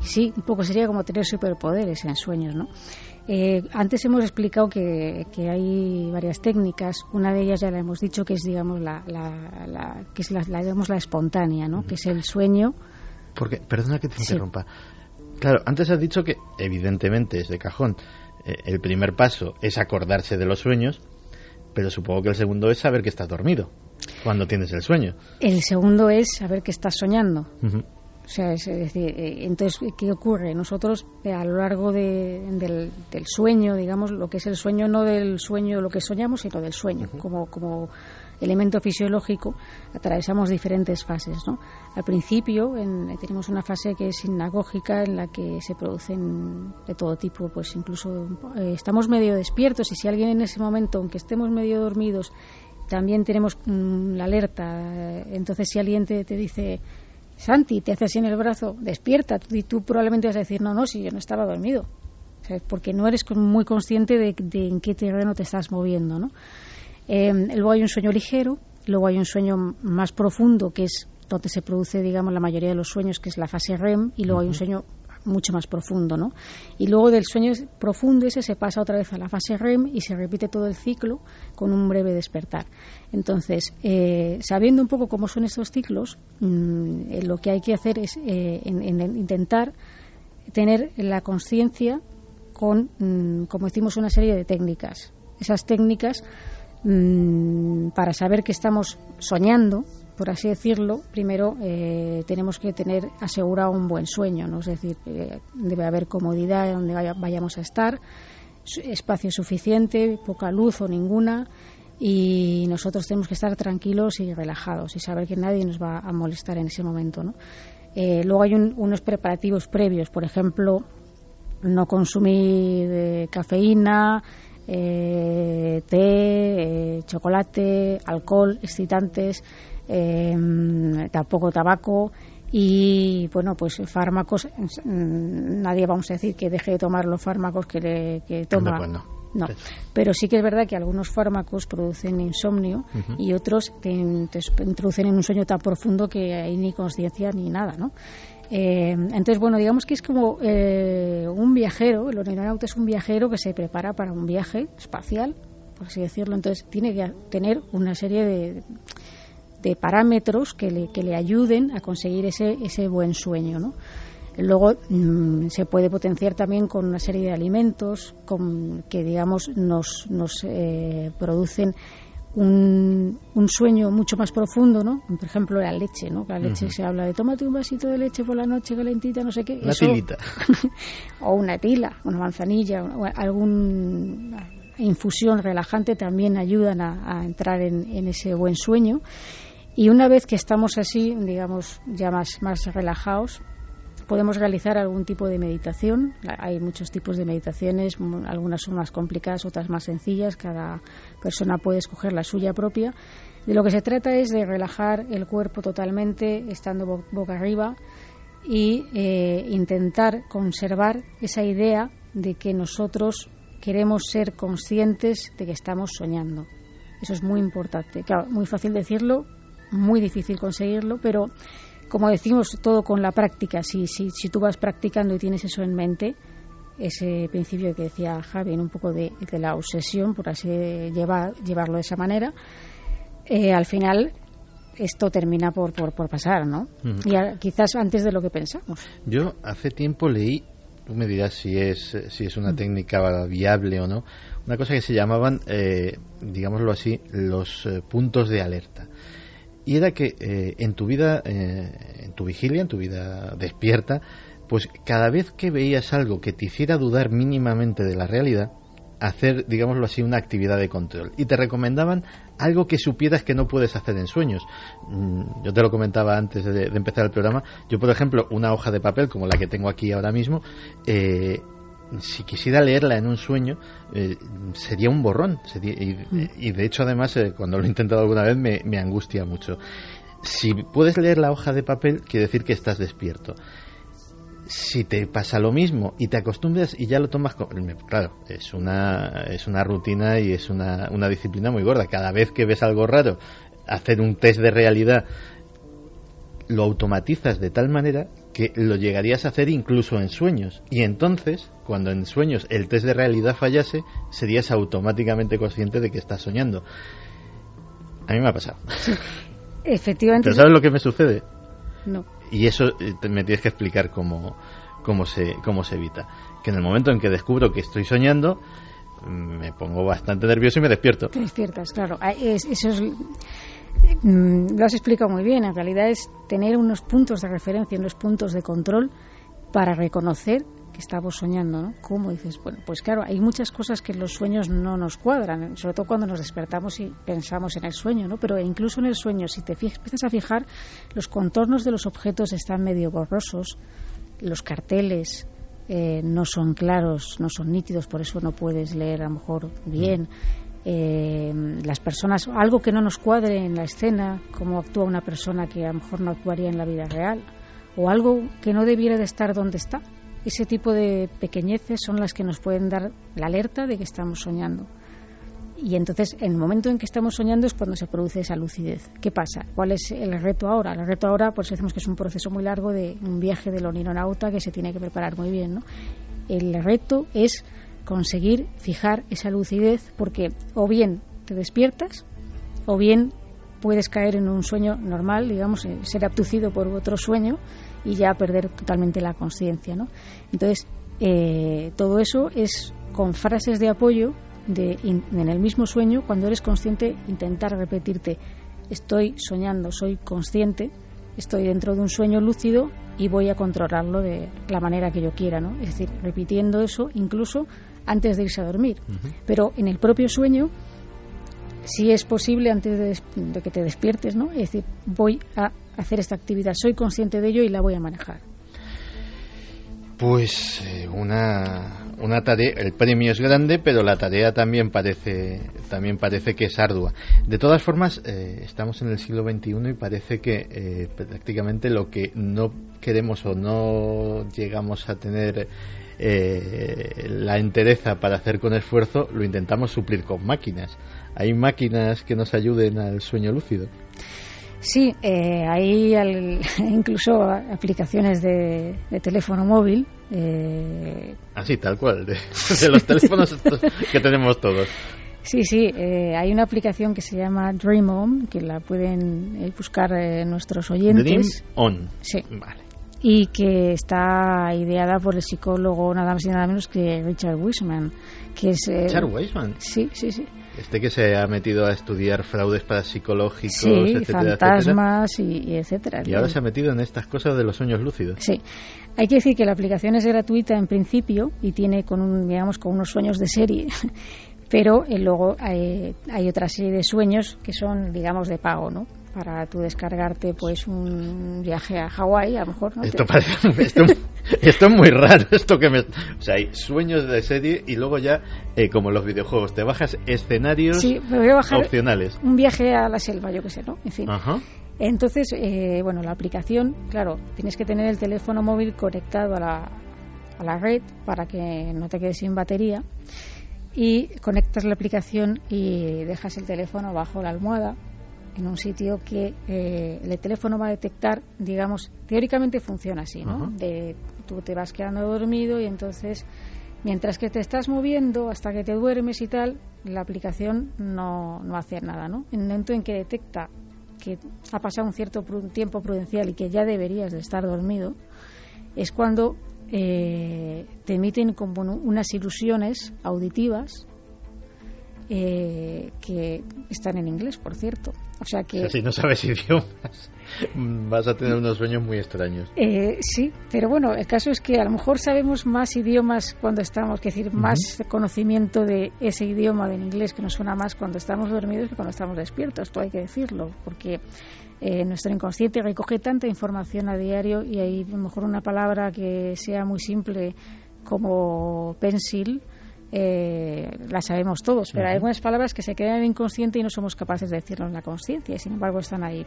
sí un poco sería como tener superpoderes en sueños no eh, antes hemos explicado que, hay varias técnicas. Una de ellas ya la hemos dicho que es, digamos, la, que es la, la espontánea, ¿no? Que es el sueño. Porque, perdona que te interrumpa. Claro, antes has dicho que, evidentemente, es de cajón. Eh, el primer paso es acordarse de los sueños, pero supongo que el segundo es saber que estás dormido cuando tienes el sueño. El segundo es saber que estás soñando. O sea, es, decir, eh, entonces, ¿qué ocurre? Nosotros, eh, a lo largo del, sueño, digamos, lo que es el sueño, no del sueño, lo que soñamos, sino del sueño, como, como elemento fisiológico, atravesamos diferentes fases. ¿no? Al principio tenemos una fase que es sinagógica en la que se producen de todo tipo, pues incluso eh, estamos medio despiertos y si alguien en ese momento, aunque estemos medio dormidos, también tenemos mm, la alerta, entonces si alguien te, te dice Santi, te hace así en el brazo, despierta, y tú probablemente vas a decir, no, no, si yo no estaba dormido. porque no eres muy consciente de, en qué terreno te estás moviendo, ¿no? Em, luego hay un sueño ligero, luego hay un sueño más profundo, que es donde se produce, digamos, la mayoría de los sueños, que es la fase REM, y luego hay un sueño mucho más profundo, ¿no? Y luego del sueño profundo ese se pasa otra vez a la fase REM y se repite todo el ciclo con un breve despertar. Entonces, eh, sabiendo un poco cómo son estos ciclos, mm, eh, lo que hay que hacer es eh, intentar tener la conciencia con, mm, como decimos, una serie de técnicas. Esas técnicas mm, para saber que estamos soñando, por así decirlo, primero eh, tenemos que tener asegurado un buen sueño, ¿no? es decir, eh, debe haber comodidad donde vayamos a estar, espacio suficiente, poca luz o ninguna, y nosotros tenemos que estar tranquilos y relajados y saber que nadie nos va a molestar en ese momento. ¿no? Eh, luego hay unos preparativos previos, por ejemplo, no consumir cafeína, té, chocolate, alcohol, excitantes eh, tampoco tabaco y bueno pues fármacos mm, nadie vamos a decir que deje de tomar los fármacos que, le, que toma pues no. pero sí que es verdad que algunos fármacos producen insomnio y otros te, introducen en un sueño tan profundo que hay ni conciencia ni nada, ¿no? Eh, entonces, bueno, digamos que es como eh, un viajero, el aeronauta es un viajero que se prepara para un viaje espacial, por así decirlo, entonces tiene que tener una serie de de parámetros que le, que le ayuden a conseguir ese, ese buen sueño. ¿no? Luego mm, se puede potenciar también con una serie de alimentos con, que, digamos, nos, nos eh, producen un, un, sueño mucho más profundo, ¿no? Por ejemplo, la leche, ¿no? La leche se habla de tómate un vasito de leche por la noche calentita, no sé qué. Una tilita. (laughs) o una tila, una manzanilla, o algún infusión relajante también ayudan a, a entrar en, en, ese buen sueño. Y una vez que estamos así, digamos, ya más, más relajados, podemos realizar algún tipo de meditación. Hay muchos tipos de meditaciones, algunas son más complicadas, otras más sencillas. Cada persona puede escoger la suya propia. De lo que se trata es de relajar el cuerpo totalmente, estando boca arriba, y eh, intentar conservar esa idea de que nosotros queremos ser conscientes de que estamos soñando. Eso es muy importante. Claro, muy fácil decirlo, muy difícil conseguirlo, pero como decimos, todo con la práctica. Si, si, si tú vas practicando y tienes eso en mente, ese principio que decía Javi, un poco de, la obsesión, por así llevar, llevarlo de esa manera, eh, al final esto termina por, por, por pasar, ¿no? Y quizás antes de lo que pensamos. Yo hace tiempo leí, tú me dirás si es, si es una técnica viable o no, una cosa que se llamaban, eh, digámoslo así, los eh, puntos de alerta y era que eh, en tu vida, eh, en tu vigilia, en tu vida despierta, pues cada vez que veías algo que te hiciera dudar mínimamente de la realidad, hacer, digámoslo así, una actividad de control. Y te recomendaban algo que supieras que no puedes hacer en sueños. Mm, yo te lo comentaba antes de, empezar el programa. Yo, por ejemplo, una hoja de papel como la que tengo aquí ahora mismo, eh, si quisiera leerla en un sueño, eh, sería un borrón. y, de hecho, además, eh, cuando lo he intentado alguna vez, me, angustia mucho. Si puedes leer la hoja de papel, quiere decir que estás despierto. Si te pasa lo mismo y te acostumbras y ya lo tomas, claro, es una, es una rutina y es una, una disciplina muy gorda. Cada vez que ves algo raro, hacer un test de realidad lo automatizas de tal manera que lo llegarías a hacer incluso en sueños. Y entonces, cuando en sueños el test de realidad fallase, serías automáticamente consciente de que estás soñando. A mí me ha pasado. (laughs) Efectivamente. ¿Pero sabes lo que me sucede? No. Y eso eh, me tienes que explicar cómo, cómo, se, cómo se evita. Que en el momento en que descubro que estoy soñando, me pongo bastante nervioso y me despierto. Te despiertas, claro. Ah, eso es Mm, lo has explicado muy bien. En realidad es tener unos puntos de referencia, unos puntos de control para reconocer que estamos soñando, ¿no? ¿Cómo dices? Bueno, pues claro, hay muchas cosas que en los sueños no nos cuadran, sobre todo cuando nos despertamos y pensamos en el sueño, ¿no? Pero incluso en el sueño, si te empiezas a fijar, los contornos de los objetos están medio borrosos, los carteles eh, no son claros, no son nítidos, por eso no puedes leer a lo mejor bien eh, las personas, algo que no nos cuadre en la escena, cómo actúa una persona que a lo mejor no actuaría en la vida real, o algo que no debiera de estar donde está. Ese tipo de pequeñeces son las que nos pueden dar la alerta de que estamos soñando. y entonces, en el momento en que estamos soñando es cuando se produce esa lucidez. ¿Qué pasa? ¿Cuál es el reto ahora? El reto ahora, pues decimos que es un proceso muy largo de un viaje del onironauta que se tiene que preparar muy bien, ¿no? El reto es conseguir fijar esa lucidez porque o bien te despiertas o bien puedes caer en un sueño normal, digamos, eh, ser abducido por otro sueño y ya perder totalmente la conciencia, ¿no? Entonces, eh, todo eso es con frases de apoyo de, en el mismo sueño, cuando eres consciente, intentar repetirte, estoy soñando, soy consciente, estoy dentro de un sueño lúcido y voy a controlarlo de la manera que yo quiera, ¿no? Es decir, repitiendo eso incluso antes de irse a dormir. Pero en el propio sueño, si es posible antes de, de, que te despiertes, ¿no? Es decir, voy a hacer esta actividad, soy consciente de ello y la voy a manejar. Pues eh, una, una tarea, el premio es grande, pero la tarea también parece, también parece que es ardua. De todas formas, eh, estamos en el siglo XXI y parece que eh, prácticamente lo que no queremos o no llegamos a tener la entereza para hacer con esfuerzo, lo intentamos suplir con máquinas. ¿Hay máquinas que nos ayuden al sueño lúcido? Sí, eh, hay (laughs) incluso aplicaciones de, teléfono móvil. Eh, Así, tal cual, de, (laughs) los teléfonos (laughs) que tenemos todos. Sí, sí, eh, hay una aplicación que se llama Dream On, que la pueden eh, buscar nuestros oyentes. Dream On. Sí. Vale. Y que está ideada por el psicólogo nada más y nada menos que Richard Wiseman. Que es, ¿Richard Wiseman? Sí, sí, sí. Este que se ha metido a estudiar fraudes parapsicológicos, sí, etcétera, fantasmas Y, etcétera. Y ahora se ha metido en estas cosas de los sueños lúcidos. Sí. Hay que decir que la aplicación es gratuita en principio y tiene con un, digamos, con unos sueños de serie. (laughs) Pero eh, luego hay, hay otra serie de sueños que son, digamos, de pago, ¿no? Para tú descargarte pues un viaje a Hawái, a lo mejor, ¿no? Esto, parece, (laughs) esto, es muy raro, esto que me... O sea, hay sueños de serie y luego ya, eh, como los videojuegos, te bajas escenarios sí, me voy a bajar opcionales. Un viaje a la selva, yo qué sé, ¿no? En fin. Entonces, eh, bueno, la aplicación, claro, tienes que tener el teléfono móvil conectado a la, a la red para que no te quedes sin batería y conectas la aplicación y dejas el teléfono bajo la almohada en un sitio que eh, el teléfono va a detectar, digamos, teóricamente funciona así, ¿no? De, tú te vas quedando dormido y entonces, mientras que te estás moviendo hasta que te duermes y tal, la aplicación no, no hace nada, ¿no? En el momento en que detecta que ha pasado un cierto tiempo prudencial y que ya deberías de estar dormido, es cuando eh, te emiten como unas ilusiones auditivas eh, que están en inglés, por cierto. O sea que... si no sabes (laughs) idiomas, vas a tener unos sueños muy extraños. Eh, sí, pero bueno, el caso es que a lo mejor sabemos más idiomas cuando estamos, es decir, más conocimiento de ese idioma del inglés que nos suena más cuando estamos dormidos que cuando estamos despiertos, esto hay que decirlo, porque eh, nuestro inconsciente recoge tanta información a diario y hay a lo mejor una palabra que sea muy simple como pencil eh, la sabemos todos, pero hay algunas palabras que se quedan en el inconsciente y no somos capaces de decirlo en la conciencia, y sin embargo están ahí.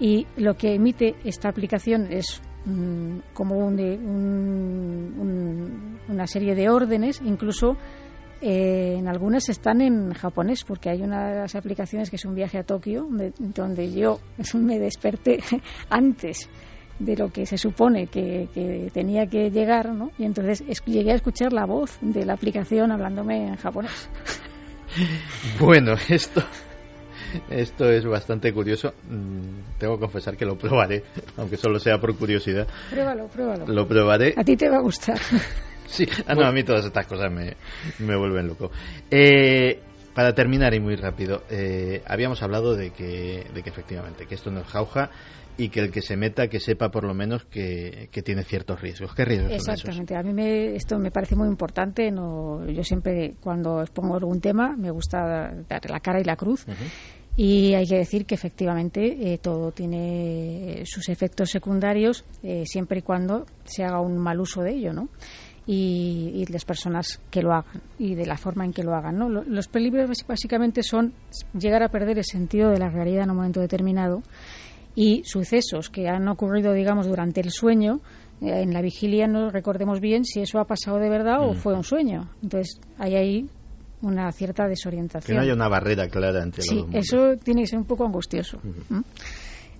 Y lo que emite esta aplicación es mm, como una serie de órdenes, incluso eh, en algunas están en japonés, porque hay una de las aplicaciones que es un viaje a Tokio, donde yo (laughs) me desperté (laughs) antes de lo que se supone que, tenía que llegar, ¿no? Y entonces llegué a escuchar la voz de la aplicación hablándome en japonés. Bueno, (laughs) esto esto es bastante curioso. Mm, tengo que confesar que lo probaré, aunque solo sea por curiosidad. Pruébalo, pruébalo. Lo probaré. A ti te va a gustar. (laughs) Sí, ah, no, a mí todas estas cosas me, me vuelven loco. Eh, para terminar y muy rápido, eh, habíamos hablado de que, de que efectivamente, que esto no es jauja, y que el que se meta que sepa por lo menos que, tiene ciertos riesgos. ¿Qué riesgos Exactamente. A mí me, esto me parece muy importante. No, yo siempre cuando expongo algún tema me gusta dar la cara y la cruz. Y hay que decir que efectivamente eh, todo tiene sus efectos secundarios eh, siempre y cuando se haga un mal uso de ello, ¿no? Y, y, las personas que lo hagan y de la forma en que lo hagan. ¿no? Los peligros básicamente son llegar a perder el sentido de la realidad en un momento determinado y sucesos que han ocurrido, digamos, durante el sueño, eh, en la vigilia no recordemos bien si eso ha pasado de verdad o mm. fue un sueño. Entonces, hay ahí una cierta desorientación. Que no haya una barrera clara entre sí, los dos. eso tiene que ser un poco angustioso.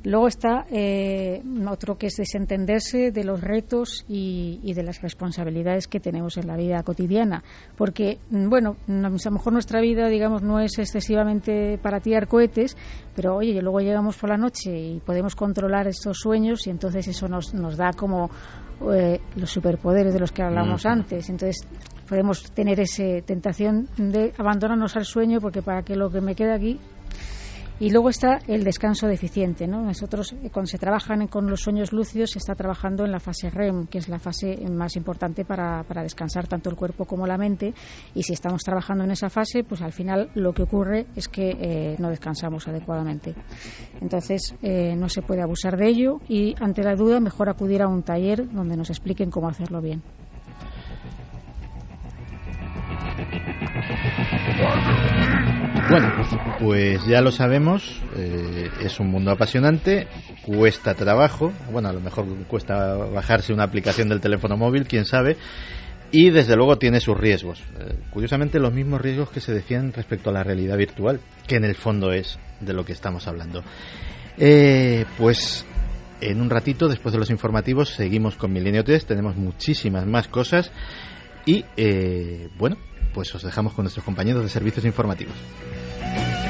Luego está eh, otro que es desentenderse de los retos y, y de las responsabilidades que tenemos en la vida cotidiana. Porque, mm, bueno, a lo mejor nuestra vida, digamos, no es excesivamente para tirar cohetes, pero oye, luego llegamos por la noche y podemos controlar estos sueños y entonces eso nos, nos da como eh, los superpoderes de los que hablamos antes. Entonces podemos tener esa tentación de abandonarnos al sueño porque para que lo que me queda aquí y luego está el descanso deficiente. ¿no? Nosotros, eh, cuando se trabajan con los sueños lúcidos, se está trabajando en la fase REM, que es la fase más importante para, para descansar tanto el cuerpo como la mente. Y si estamos trabajando en esa fase, pues al final lo que ocurre es que eh, no descansamos adecuadamente. Entonces, eh, no se puede abusar de ello y, ante la duda, mejor acudir a un taller donde nos expliquen cómo hacerlo bien. Bueno, pues ya lo sabemos, eh, es un mundo apasionante, cuesta trabajo, bueno, a lo mejor cuesta bajarse una aplicación del teléfono móvil, quién sabe, y desde luego tiene sus riesgos. Eh, curiosamente, los mismos riesgos que se decían respecto a la realidad virtual, que en el fondo es de lo que estamos hablando. Eh, pues en un ratito, después de los informativos, seguimos con Milenio 3, tenemos muchísimas más cosas y, eh, bueno, pues os dejamos con nuestros compañeros de servicios informativos. Nunca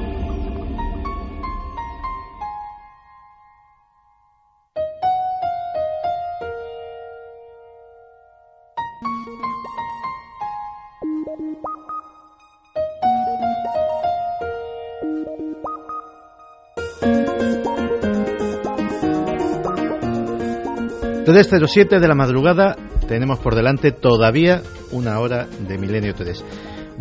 Desde 3.07 de la madrugada tenemos por delante todavía una hora de Milenio 3.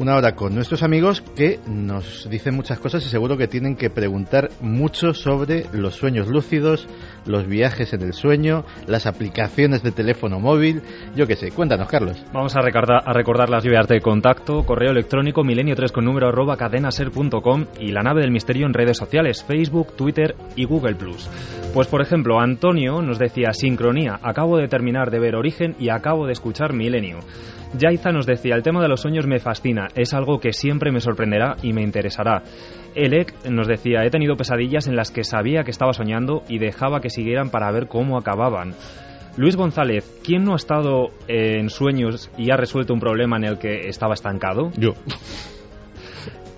Una hora con nuestros amigos que nos dicen muchas cosas y seguro que tienen que preguntar mucho sobre los sueños lúcidos, los viajes en el sueño, las aplicaciones de teléfono móvil. Yo qué sé, cuéntanos, Carlos. Vamos a recordar, a recordar las vías de contacto, correo electrónico milenio3 con número arroba cadenaser.com y la nave del misterio en redes sociales, Facebook, Twitter y Google+. Pues por ejemplo, Antonio nos decía sincronía, acabo de terminar de ver Origen y acabo de escuchar Milenio. Yaiza nos decía, el tema de los sueños me fascina, es algo que siempre me sorprenderá y me interesará. Elec nos decía, he tenido pesadillas en las que sabía que estaba soñando y dejaba que siguieran para ver cómo acababan. Luis González, ¿quién no ha estado en sueños y ha resuelto un problema en el que estaba estancado? Yo.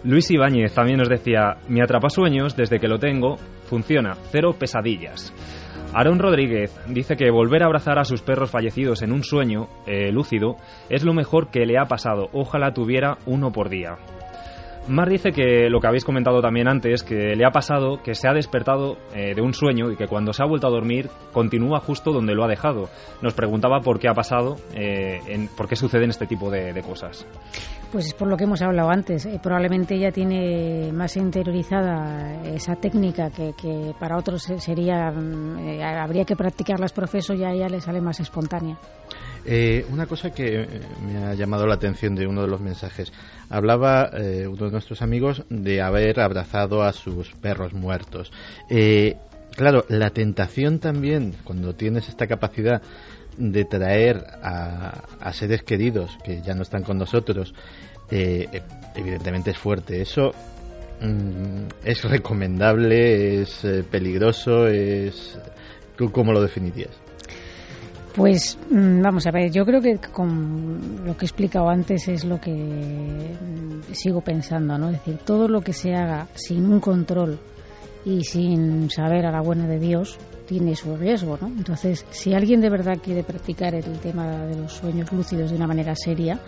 Luis Ibáñez también nos decía, mi atrapasueños, desde que lo tengo, funciona, cero pesadillas. Aaron Rodríguez dice que volver a abrazar a sus perros fallecidos en un sueño eh, lúcido es lo mejor que le ha pasado. Ojalá tuviera uno por día. Mar dice que lo que habéis comentado también antes, que le ha pasado que se ha despertado eh, de un sueño y que cuando se ha vuelto a dormir continúa justo donde lo ha dejado. Nos preguntaba por qué ha pasado, eh, en- por qué suceden este tipo de cosas. Pues es por lo que hemos hablado antes. Eh, probablemente ella tiene más interiorizada esa técnica que, para otros se- sería mm, eh, habría que practicarla es profeso y a ella le sale más espontánea. Eh, una cosa que eh, me ha llamado la atención de uno de los mensajes. Hablaba uno de nuestros amigos de haber abrazado a sus perros muertos. Claro, la tentación también, cuando tienes esta capacidad de traer a, a seres queridos que ya no están con nosotros, eh, eh, evidentemente es fuerte. Eso mm, es recomendable, es eh, peligroso, es... ¿tú ¿Cómo lo definirías? Pues mm, vamos a ver, yo creo que con lo que he explicado antes es lo que mm, sigo pensando, ¿no? Es decir, todo lo que se haga sin un control y sin saber a la buena de Dios tiene su riesgo, ¿no? Entonces, si alguien de verdad quiere practicar el tema de los sueños lúcidos de una manera seria,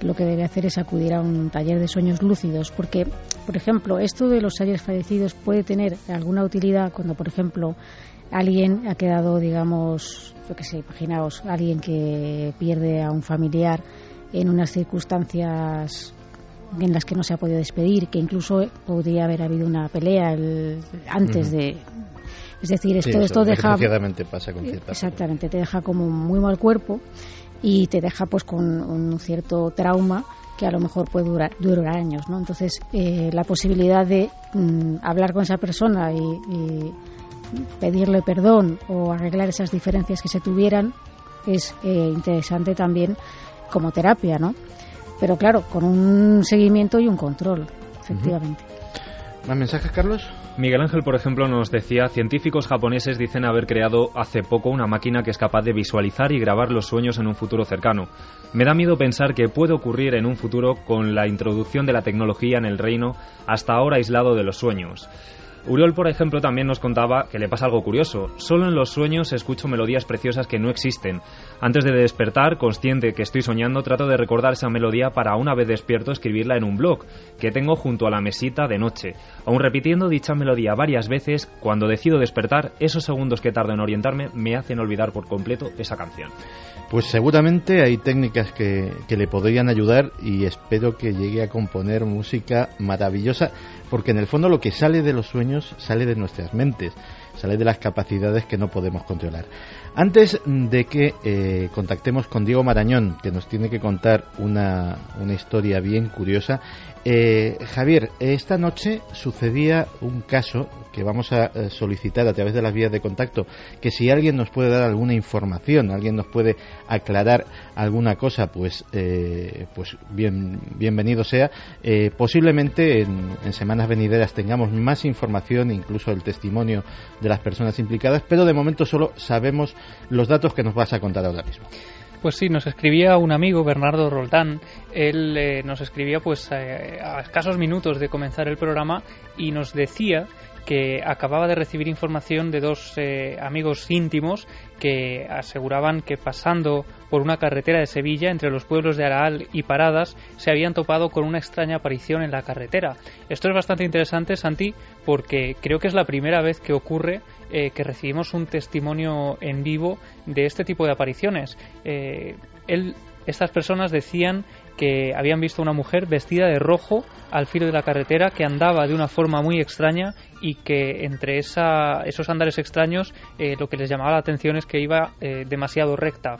lo que debe hacer es acudir a un taller de sueños lúcidos, porque, por ejemplo, esto de los años fallecidos puede tener alguna utilidad cuando, por ejemplo, alguien ha quedado, digamos, lo que sé, imaginaos, alguien que pierde a un familiar en unas circunstancias en las que no se ha podido despedir, que incluso podría haber habido una pelea antes de... Es decir, esto, esto deja... pasa con Exactamente, te deja como muy mal cuerpo y te deja pues con un cierto trauma que a lo mejor puede durar, durar años, ¿no? Entonces, eh, la posibilidad de mm, hablar con esa persona y, pedirle perdón o arreglar esas diferencias que se tuvieran es eh, interesante también como terapia, ¿no? Pero claro, con un seguimiento y un control, efectivamente. ¿Más mensajes, Carlos? Miguel Ángel, por ejemplo, nos decía, científicos japoneses dicen haber creado hace poco una máquina que es capaz de visualizar y grabar los sueños en un futuro cercano. Me da miedo pensar que puede ocurrir en un futuro con la introducción de la tecnología en el reino hasta ahora aislado de los sueños. Uriol, por ejemplo, también nos contaba que le pasa algo curioso. Solo en los sueños escucho melodías preciosas que no existen. Antes de despertar, consciente que estoy soñando, trato de recordar esa melodía para una vez despierto escribirla en un blog que tengo junto a la mesita de noche. Aun repitiendo dicha melodía varias veces, cuando decido despertar, esos segundos que tardo en orientarme me hacen olvidar por completo esa canción. Pues seguramente hay técnicas que, que le podrían ayudar y espero que llegue a componer música maravillosa porque en el fondo lo que sale de los sueños sale de nuestras mentes, sale de las capacidades que no podemos controlar. Antes de que eh, contactemos con Diego Marañón, que nos tiene que contar una, una historia bien curiosa, eh, Javier, esta noche sucedía un caso que vamos a eh, solicitar a través de las vías de contacto, que si alguien nos puede dar alguna información, alguien nos puede aclarar alguna cosa, pues, eh, pues bien, bienvenido sea. posiblemente en, en, semanas venideras tengamos más información, incluso el testimonio de las personas implicadas, pero de momento solo sabemos los datos que nos vas a contar ahora mismo. Pues sí, nos escribía un amigo, Bernardo Roldán. Él eh, nos escribía pues eh, a escasos minutos de comenzar el programa y nos decía que acababa de recibir información de dos eh, amigos íntimos que aseguraban que pasando por una carretera de Sevilla entre los pueblos de Araal y Paradas se habían topado con una extraña aparición en la carretera. Esto es bastante interesante, Santi, porque creo que es la primera vez que ocurre eh, que recibimos un testimonio en vivo de este tipo de apariciones. Eh, estas personas decían que habían visto una mujer vestida de rojo al filo de la carretera que andaba de una forma muy extraña y que entre esa, esos andares extraños eh, lo que les llamaba la atención es que iba eh, demasiado recta.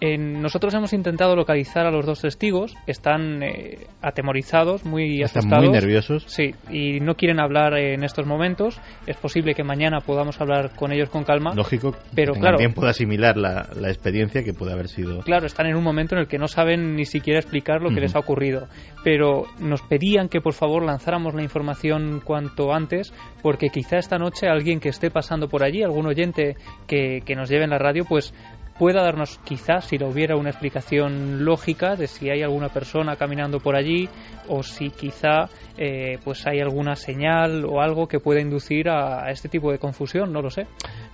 Nosotros hemos intentado localizar a los dos testigos, están eh, atemorizados, muy están muy nerviosos. Sí, y no quieren hablar en estos momentos. Es posible que mañana podamos hablar con ellos con calma. Lógico, pero que claro, tiempo de asimilar la, la, experiencia que puede haber sido. Claro, están en un momento en el que no saben ni siquiera explicar lo que les ha ocurrido. Pero nos pedían que por favor lanzáramos la información cuanto antes porque quizá esta noche alguien que esté pasando por allí, algún oyente que, que nos lleve en la radio, pues pueda darnos quizás, si lo hubiera, una explicación lógica de si hay alguna persona caminando por allí o si quizá eh, pues hay alguna señal o algo que pueda inducir a, este tipo de confusión, no lo sé.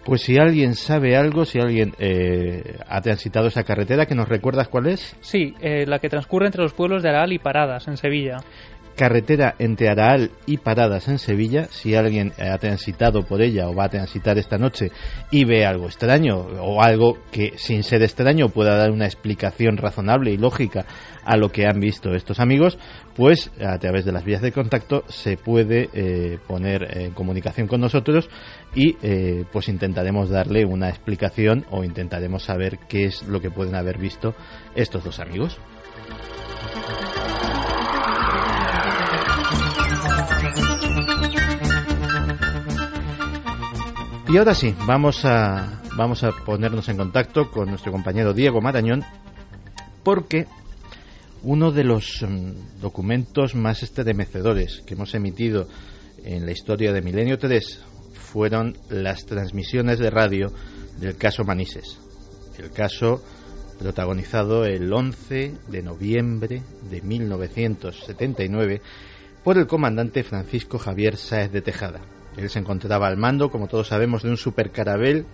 Pues si alguien sabe algo, si alguien eh, ha transitado esa carretera, que nos recuerdas cuál es. Sí, eh, la que transcurre entre los pueblos de Aral y Paradas, en Sevilla carretera entre Araal y Paradas en Sevilla. Si alguien ha transitado por ella o va a transitar esta noche y ve algo extraño o algo que sin ser extraño pueda dar una explicación razonable y lógica a lo que han visto estos amigos, pues a través de las vías de contacto se puede eh, poner en comunicación con nosotros y eh, pues intentaremos darle una explicación o intentaremos saber qué es lo que pueden haber visto estos dos amigos. Y ahora sí, vamos a, vamos a ponernos en contacto con nuestro compañero Diego Marañón, porque uno de los mm, documentos más estremecedores que hemos emitido en la historia de Milenio 3 fueron las transmisiones de radio del caso Manises. El caso protagonizado el 11 de noviembre de 1979 por el comandante Francisco Javier Sáez de Tejada Él se encontraba al mando, como todos sabemos, de un supercarabel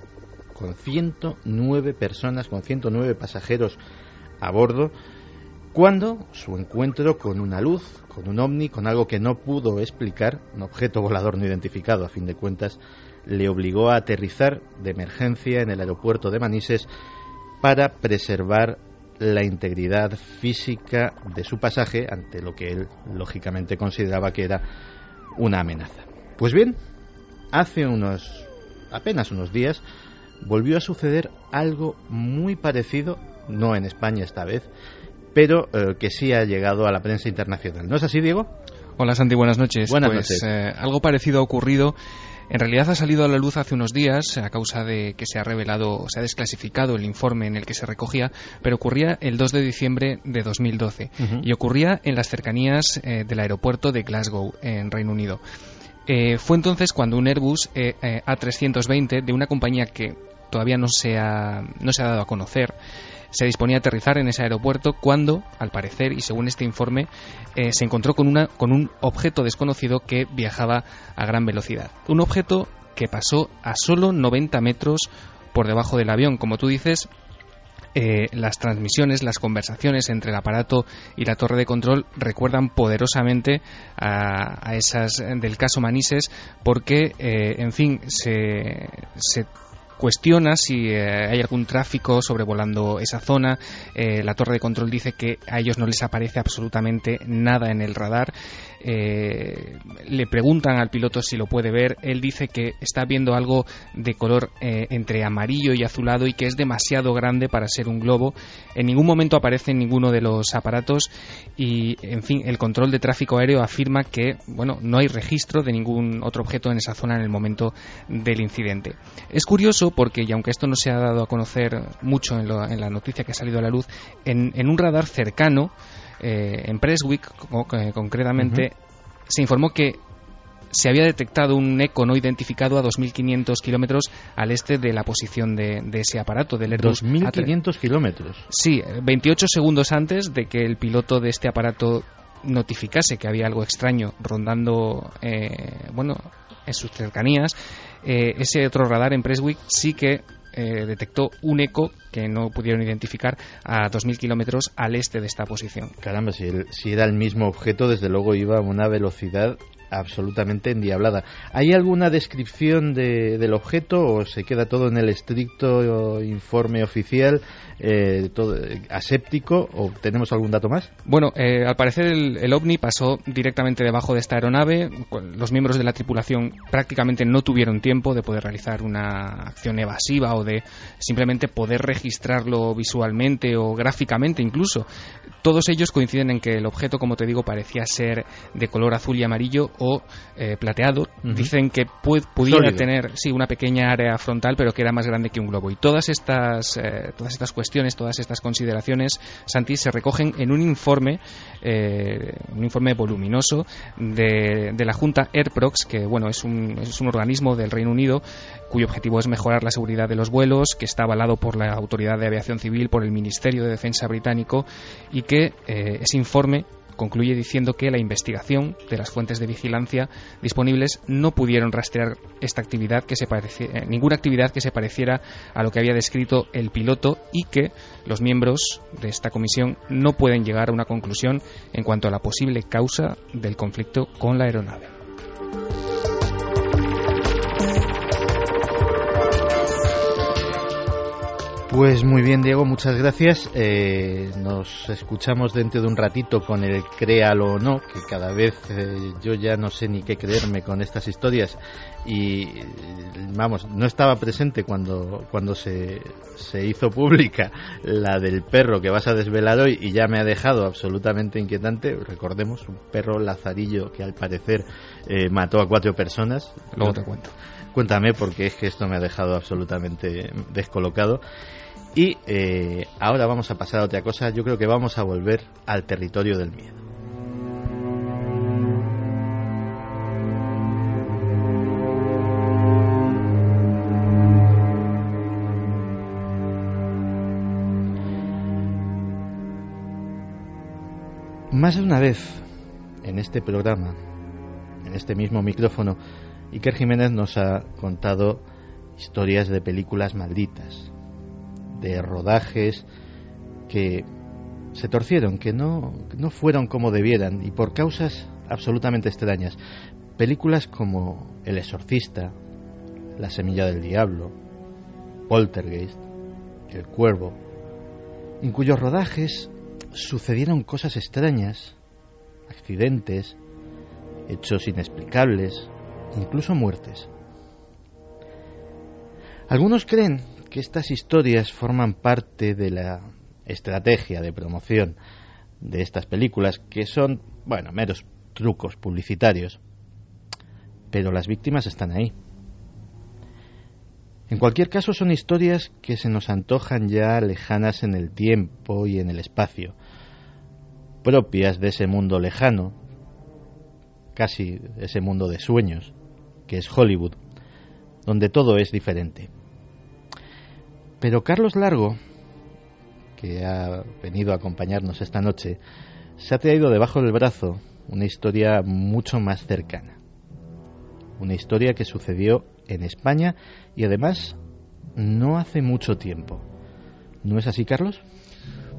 con 109 personas, con 109 pasajeros a bordo, cuando su encuentro con una luz, con un ovni, con algo que no pudo explicar, un objeto volador no identificado a fin de cuentas, le obligó a aterrizar de emergencia en el aeropuerto de Manises para preservar la integridad física de su pasaje ante lo que él lógicamente consideraba que era una amenaza. Pues bien, hace unos apenas unos días volvió a suceder algo muy parecido, no en España esta vez, pero eh, que sí ha llegado a la prensa internacional. ¿No es así, Diego? Hola Santi, buenas noches. Buenas pues, noches. eh, algo parecido ha ocurrido. En realidad ha salido a la luz hace unos días a causa de que se ha revelado, se ha desclasificado el informe en el que se recogía, pero ocurría el 2 de diciembre de 2012 Ujú. y ocurría en las cercanías eh, del aeropuerto de Glasgow, en Reino Unido. Eh, fue entonces cuando un Airbus eh, eh, A320 de una compañía que todavía no se ha, no se ha dado a conocer se disponía a aterrizar en ese aeropuerto cuando, al parecer, y según este informe, se encontró con, una, con un objeto desconocido que viajaba a gran velocidad. Un objeto que pasó a solo 90 metros por debajo del avión. Como tú dices, eh, las transmisiones, las conversaciones entre el aparato y la torre de control recuerdan poderosamente a, esas del caso Manises porque, eh, en fin, se, se cuestiona si eh, hay algún tráfico sobrevolando esa zona. Eh, la torre de control dice que a ellos no les aparece absolutamente nada en el radar. Eh, le preguntan al piloto si lo puede ver. Él dice que está viendo algo de color eh, entre amarillo y azulado y que es demasiado grande para ser un globo. En ningún momento aparece en ninguno de los aparatos y, en fin, el control de tráfico aéreo afirma que, bueno, no hay registro de ningún otro objeto en esa zona en el momento del incidente. Es curioso porque, y aunque esto no se ha dado a conocer mucho en, lo- en la noticia que ha salido a la luz, en, en un radar cercano, eh, en Presswick co- eh, concretamente, se informó que se había detectado un eco no identificado a 2.500 kilómetros al este de la posición de, de ese aparato, del Airbus A3. 2.500 kilómetros. Sí, 28 segundos antes de que el piloto de este aparato notificase que había algo extraño rondando, eh, bueno, en sus cercanías, eh, ese otro radar en Presswick sí que eh, detectó un eco que no pudieron identificar a 2.000 kilómetros al este de esta posición. Caramba, si, el- si era el mismo objeto, desde luego iba a una velocidad absolutamente endiablada. ¿Hay alguna descripción de- del objeto o se queda todo en el estricto informe oficial, eh, todo, eh, aséptico, o tenemos algún dato más? Bueno, eh, al parecer el, el ovni pasó directamente debajo de esta aeronave. Los miembros de la tripulación prácticamente no tuvieron tiempo de poder realizar una acción evasiva o de simplemente poder registrarlo visualmente o gráficamente incluso. Todos ellos coinciden en que el objeto, como te digo, parecía ser de color azul y amarillo o eh, plateado. Dicen que pu- pudiera Sólido. tener sí una pequeña área frontal, pero que era más grande que un globo. Y todas estas todas estas cuestiones, todas estas consideraciones, Santi, se recogen en un informe eh, un informe voluminoso de, de la Junta AirProx, que bueno es un, es un organismo del Reino Unido cuyo objetivo es mejorar la seguridad de los vuelos, que está avalado por la Autoridad de Aviación Civil, por el Ministerio de Defensa británico y que eh, ese informe concluye diciendo que la investigación de las fuentes de vigilancia disponibles no pudieron rastrear esta actividad que se pareci- eh, ninguna actividad que se pareciera a lo que había descrito el piloto y que los miembros de esta comisión no pueden llegar a una conclusión en cuanto a la posible causa del conflicto con la aeronave. Pues muy bien, Diego, muchas gracias. Eh, nos escuchamos dentro de un ratito con el créalo o no, que cada vez eh, yo ya no sé ni qué creerme con estas historias. Y vamos, no estaba presente cuando, cuando se, se hizo pública la del perro que vas a desvelar hoy y ya me ha dejado absolutamente inquietante. Recordemos, un perro lazarillo que al parecer eh, mató a cuatro personas. Luego te cuento. Cuéntame porque es que esto me ha dejado absolutamente descolocado. Y eh, ahora vamos a pasar a otra cosa. Yo creo que vamos a volver al territorio del miedo. Más de una vez en este programa, en este mismo micrófono, Iker Jiménez nos ha contado historias de películas malditas, de rodajes que se torcieron, que no, no fueron como debieran y por causas absolutamente extrañas. Películas como El Exorcista, La Semilla del Diablo, Poltergeist, El Cuervo, en cuyos rodajes sucedieron cosas extrañas, accidentes, hechos inexplicables, incluso muertes. Algunos creen que estas historias forman parte de la estrategia de promoción de estas películas, que son, bueno, meros trucos publicitarios. Pero las víctimas están ahí. En cualquier caso, son historias que se nos antojan ya lejanas en el tiempo y en el espacio, propias de ese mundo lejano, casi ese mundo de sueños, que es Hollywood, donde todo es diferente. Pero Carlos Largo, que ha venido a acompañarnos esta noche, se ha traído debajo del brazo una historia mucho más cercana. Una historia que sucedió en España y además no hace mucho tiempo. ¿No es así, Carlos?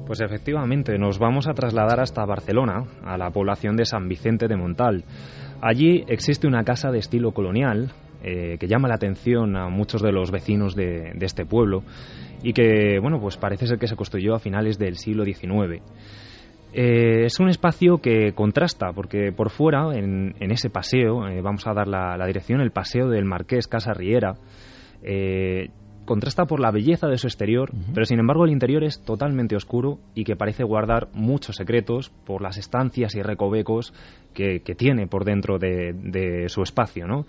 Pues efectivamente, nos vamos a trasladar hasta Barcelona, a la población de San Vicente de Montal. Allí existe una casa de estilo colonial eh, que llama la atención a muchos de los vecinos de, este pueblo y que, bueno, pues parece ser que se construyó a finales del siglo XIX. Eh, es un espacio que contrasta, porque por fuera, en, ese paseo, eh, vamos a dar la, dirección, el paseo del Marqués Casa Riera, eh, contrasta por la belleza de su exterior, pero sin embargo el interior es totalmente oscuro y que parece guardar muchos secretos por las estancias y recovecos que, tiene por dentro de, de su espacio, ¿no?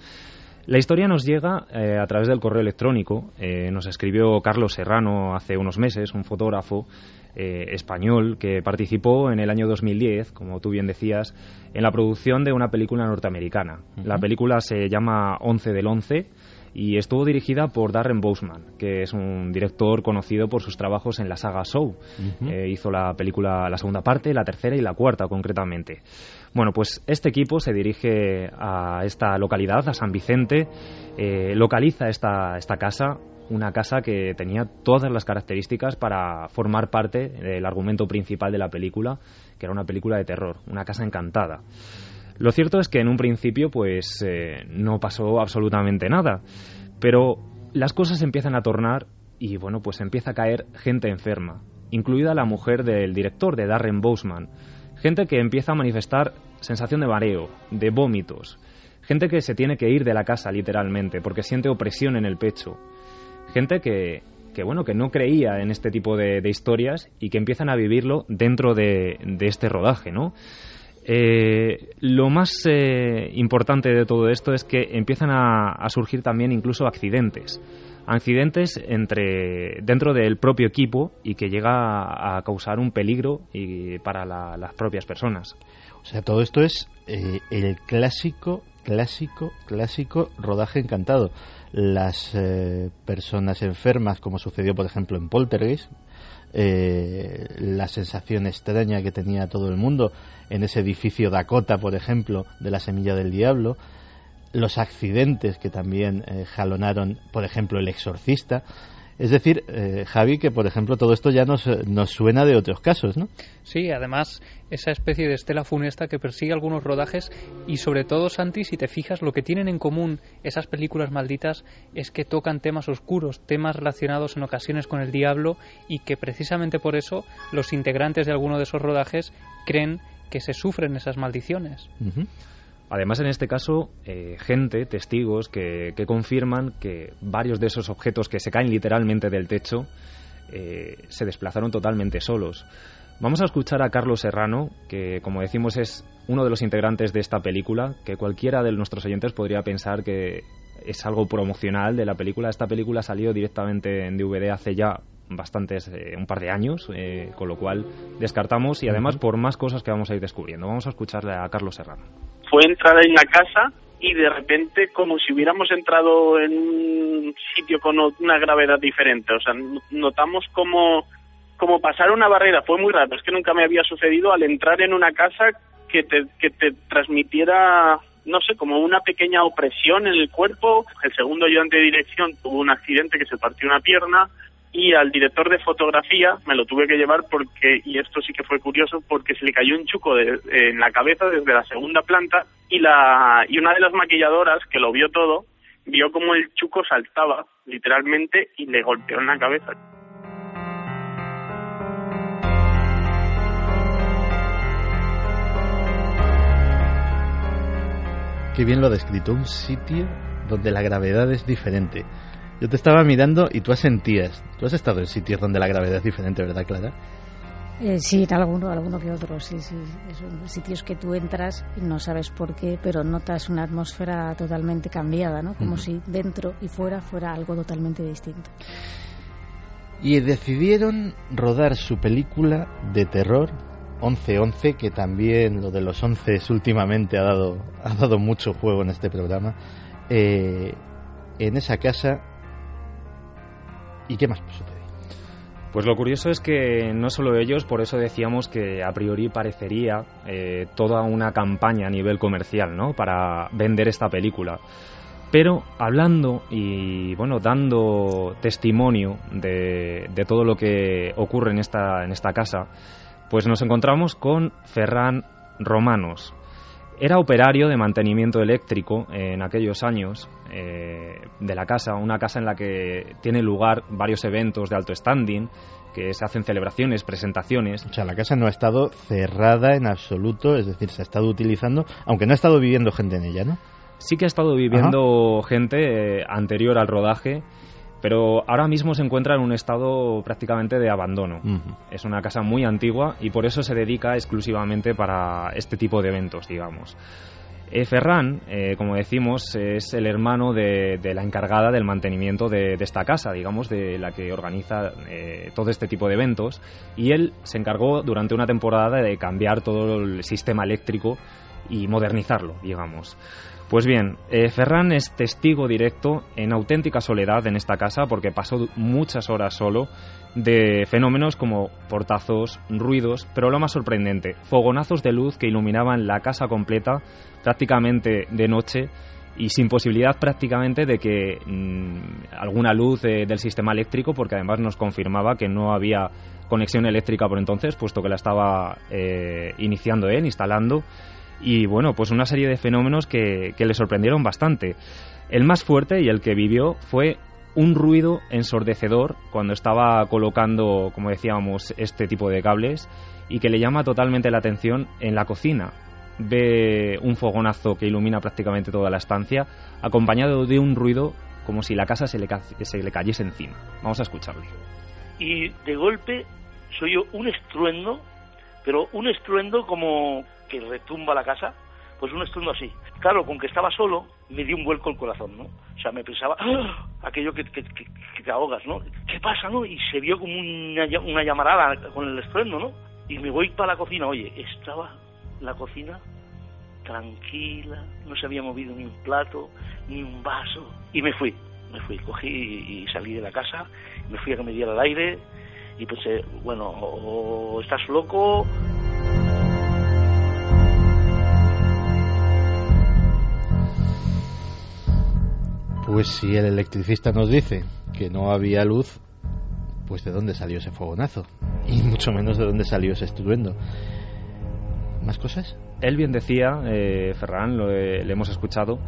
La historia nos llega a través del correo electrónico. nos escribió Carlos Serrano hace unos meses, un fotógrafo, eh, español que participó en el año 2010, como tú bien decías, en la producción de una película norteamericana. La película se llama 11 del 11 y estuvo dirigida por Darren Bousman, que es un director conocido por sus trabajos en la saga Show. Eh, hizo la película, la segunda parte, la tercera y la cuarta concretamente. Bueno, pues este equipo se dirige a esta localidad, a San Vicente, eh, localiza esta, esta casa, una casa que tenía todas las características para formar parte del argumento principal de la película, que era una película de terror, una casa encantada. Lo cierto es que en un principio pues eh, no pasó absolutamente nada, pero las cosas empiezan a tornar y bueno, pues empieza a caer gente enferma, incluida la mujer del director, de Darren Bousman, gente que empieza a manifestar sensación de mareo, de vómitos, gente que se tiene que ir de la casa literalmente porque siente opresión en el pecho, gente que, que bueno que no creía en este tipo de, historias y que empiezan a vivirlo dentro de, este rodaje no eh, lo más eh, importante de todo esto es que empiezan a, surgir también incluso accidentes accidentes entre dentro del propio equipo y que llega a, causar un peligro y para las propias personas. O sea todo esto es eh, el clásico clásico clásico rodaje encantado. Las eh, personas enfermas, como sucedió por ejemplo en Poltergeist, eh, la sensación extraña que tenía todo el mundo en ese edificio Dakota, por ejemplo, de la Semilla del Diablo, los accidentes que también eh, jalonaron, por ejemplo, el exorcista, es decir, eh, Javi, que por ejemplo todo esto ya nos, nos suena de otros casos, ¿no? Sí, además esa especie de estela funesta que persigue algunos rodajes y sobre todo, Santi, si te fijas, lo que tienen en común esas películas malditas es que tocan temas oscuros, temas relacionados en ocasiones con el diablo y que precisamente por eso los integrantes de alguno de esos rodajes creen que se sufren esas maldiciones. Además, en este caso, eh, gente, testigos, que, confirman que varios de esos objetos que se caen literalmente del techo eh, se desplazaron totalmente solos. Vamos a escuchar a Carlos Serrano, que como decimos es uno de los integrantes de esta película, que cualquiera de nuestros oyentes podría pensar que es algo promocional de la película. Esta película salió directamente en DVD hace ya bastantes, eh, un par de años, con lo cual descartamos y además por más cosas que vamos a ir descubriendo. Vamos a escucharle a Carlos Serrano fue entrar en la casa y de repente como si hubiéramos entrado en un sitio con una gravedad diferente. O sea, notamos como, como pasar una barrera. Fue muy raro, es que nunca me había sucedido al entrar en una casa que te, que te transmitiera no sé, como una pequeña opresión en el cuerpo. El segundo ayudante de dirección tuvo un accidente que se partió una pierna y al director de fotografía me lo tuve que llevar porque, y esto sí que fue curioso, porque se le cayó un chuco de, en la cabeza desde la segunda planta y, la, y una de las maquilladoras que lo vio todo, vio como el chuco saltaba literalmente y le golpeó en la cabeza. Qué bien lo ha descrito, un sitio donde la gravedad es diferente. Yo te estaba mirando y tú asentías. Tú has estado en sitios donde la gravedad es diferente, ¿verdad, Clara? Eh, sí, alguno, alguno que otro, sí, sí. Son sitios que tú entras y no sabes por qué, pero notas una atmósfera totalmente cambiada, ¿no? Como si dentro y fuera fuera algo totalmente distinto. Y decidieron rodar su película de terror 11-11, que también lo de los 11 últimamente ha dado, ha dado mucho juego en este programa, eh, en esa casa. ¿Y qué más sucede? Pues lo curioso es que no solo ellos, por eso decíamos que a priori parecería eh, toda una campaña a nivel comercial, ¿no? Para vender esta película. Pero hablando y bueno, dando testimonio de, de todo lo que ocurre en esta, en esta casa, pues nos encontramos con Ferran Romanos. Era operario de mantenimiento eléctrico en aquellos años eh, de la casa, una casa en la que tiene lugar varios eventos de alto standing, que se hacen celebraciones, presentaciones. O sea, la casa no ha estado cerrada en absoluto, es decir, se ha estado utilizando, aunque no ha estado viviendo gente en ella, ¿no? Sí que ha estado viviendo gente eh, anterior al rodaje pero ahora mismo se encuentra en un estado prácticamente de abandono. Es una casa muy antigua y por eso se dedica exclusivamente para este tipo de eventos, digamos. Eh, Ferran, eh, como decimos, es el hermano de, la encargada del mantenimiento de, esta casa, digamos, de la que organiza eh, todo este tipo de eventos, y él se encargó durante una temporada de cambiar todo el sistema eléctrico y modernizarlo, digamos. Pues bien, eh, Ferran es testigo directo en auténtica soledad en esta casa porque pasó muchas horas solo de fenómenos como portazos, ruidos, pero lo más sorprendente, fogonazos de luz que iluminaban la casa completa prácticamente de noche y sin posibilidad prácticamente de que mm, alguna luz del sistema eléctrico, porque además nos confirmaba que no había conexión eléctrica por entonces, puesto que la estaba eh, iniciando él, instalando y bueno, pues una serie de fenómenos que, le sorprendieron bastante. El más fuerte y el que vivió fue un ruido ensordecedor cuando estaba colocando, como decíamos, este tipo de cables y que le llama totalmente la atención en la cocina. Ve un fogonazo que ilumina prácticamente toda la estancia, acompañado de un ruido como si la casa se le, se le cayese encima. Vamos a escucharlo. Y de golpe soy yo un estruendo, pero un estruendo como, que retumba la casa, pues un estruendo así. Claro, con que estaba solo, me dio un vuelco el corazón, ¿no? O sea, me pensaba, ¡Ah! aquello que, que, te ahogas, ¿no? ¿Qué pasa, no? Y se vio como una, una llamarada con el estruendo, ¿no? Y me voy para la cocina, oye, estaba la cocina tranquila, no se había movido ni un plato, ni un vaso. Y me fui, me fui, cogí y salí de la casa, me fui a que me diera el aire y pensé, bueno, o estás loco Pues si el electricista nos dice que no había luz, pues de dónde salió ese fogonazo y mucho menos de dónde salió ese estruendo. ¿Más cosas? Él bien decía, eh, Ferran, lo, le hemos escuchado,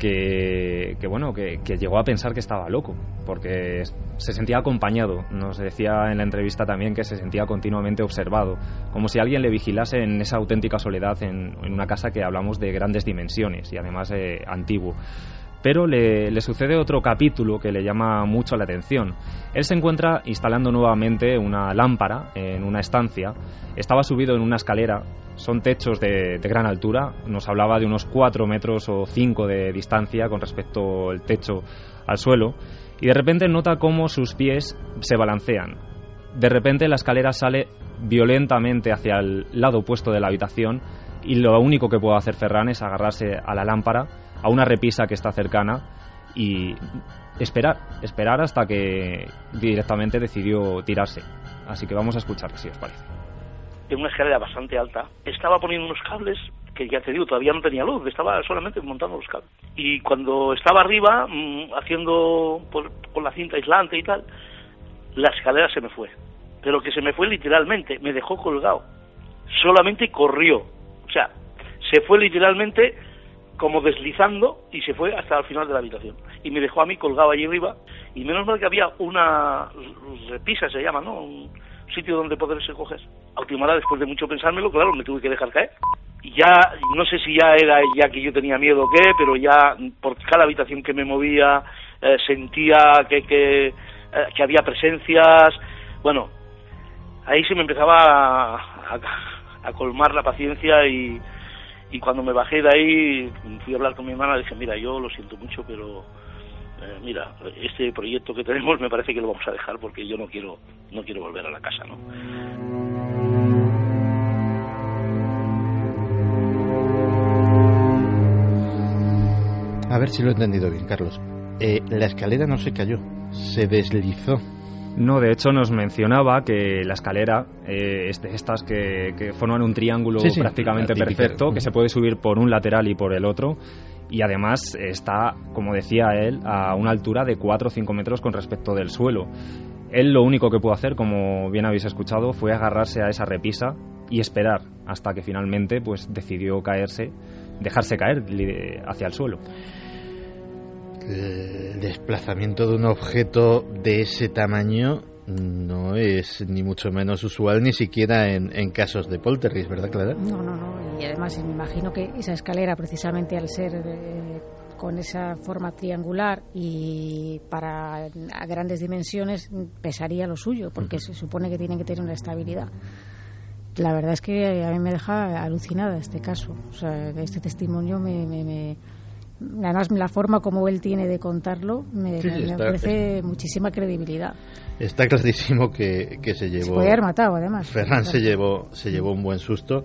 que, bueno, que, llegó a pensar que estaba loco, porque se sentía acompañado. Nos decía en la entrevista también que se sentía continuamente observado, como si alguien le vigilase en esa auténtica soledad en, una casa que hablamos de grandes dimensiones y además eh, antiguo. Pero le, sucede otro capítulo que le llama mucho la atención. Él se encuentra instalando nuevamente una lámpara en una estancia. Estaba subido en una escalera. Son techos de, gran altura. Nos hablaba de unos 4 metros o 5 de distancia con respecto al techo al suelo. Y de repente nota cómo sus pies se balancean. De repente la escalera sale violentamente hacia el lado opuesto de la habitación y lo único que puede hacer Ferran es agarrarse a la lámpara a una repisa que está cercana y esperar, esperar hasta que directamente decidió tirarse. Así que vamos a escuchar si os parece. En una escalera bastante alta, estaba poniendo unos cables que ya te digo, todavía no tenía luz, estaba solamente montando los cables. Y cuando estaba arriba, mm, haciendo por, con la cinta aislante y tal, la escalera se me fue. Pero que se me fue literalmente, me dejó colgado. Solamente corrió. O sea, se fue literalmente como deslizando y se fue hasta el final de la habitación. Y me dejó a mí colgado allí arriba. Y menos mal que había una repisa, se llama, ¿no? Un sitio donde poderse coger. A última hora, después de mucho pensármelo, claro, me tuve que dejar caer. Y ya, no sé si ya era ya que yo tenía miedo o qué, pero ya por cada habitación que me movía eh, sentía que, que, eh, que había presencias. Bueno, ahí se me empezaba a, a, a colmar la paciencia y, y cuando me bajé de ahí fui a hablar con mi hermana dije mira yo lo siento mucho pero eh, mira este proyecto que tenemos me parece que lo vamos a dejar porque yo no quiero no quiero volver a la casa no A ver si lo he entendido bien, Carlos. Eh, la escalera no se cayó, se deslizó. No, de hecho nos mencionaba que la escalera, eh, este- estas que, que forman un triángulo Sí, sí, prácticamente perfecto, que se puede subir por un lateral y por el otro, y además está, como decía él, a una altura de 4 o 5 metros con respecto del suelo. Él lo único que pudo hacer, como bien habéis escuchado, fue agarrarse a esa repisa y esperar hasta que finalmente pues decidió caerse, dejarse caer hacia el suelo. El desplazamiento de un objeto de ese tamaño no es ni mucho menos usual ni siquiera en, en casos de poltergeist, ¿verdad, Clara? No, no, no. Y además me imagino que esa escalera, precisamente al ser eh, con esa forma triangular y para a grandes dimensiones, pesaría lo suyo, porque se supone que tienen que tener una estabilidad. La verdad es que a mí me deja alucinada este caso. O sea, este testimonio me. me- me- Además, la forma como él tiene de contarlo me, Sí, me- me ofrece muchísima credibilidad. Está clarísimo que, que se llevó. Se puede haber matado, además. Ferran se llevó, se llevó un buen susto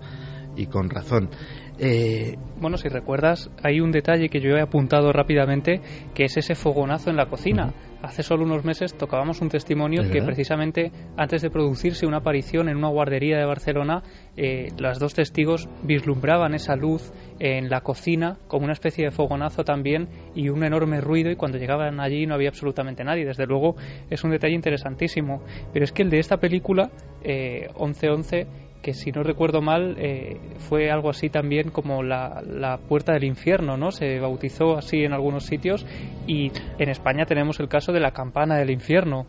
y con razón. Eh, Bueno, si recuerdas, hay un detalle que yo he apuntado rápidamente, que es ese fogonazo en la cocina. Hace solo unos meses tocábamos un testimonio ¿Es que verdad? precisamente antes de producirse una aparición en una guardería de Barcelona, eh, las dos testigos vislumbraban esa luz en la cocina como una especie de fogonazo también y un enorme ruido y cuando llegaban allí no había absolutamente nadie. Desde luego es un detalle interesantísimo. Pero es que el de esta película, eh, 1111, que si no recuerdo mal eh, fue algo así también como la, la puerta del infierno, ¿no? Se bautizó así en algunos sitios y en España tenemos el caso de la campana del infierno,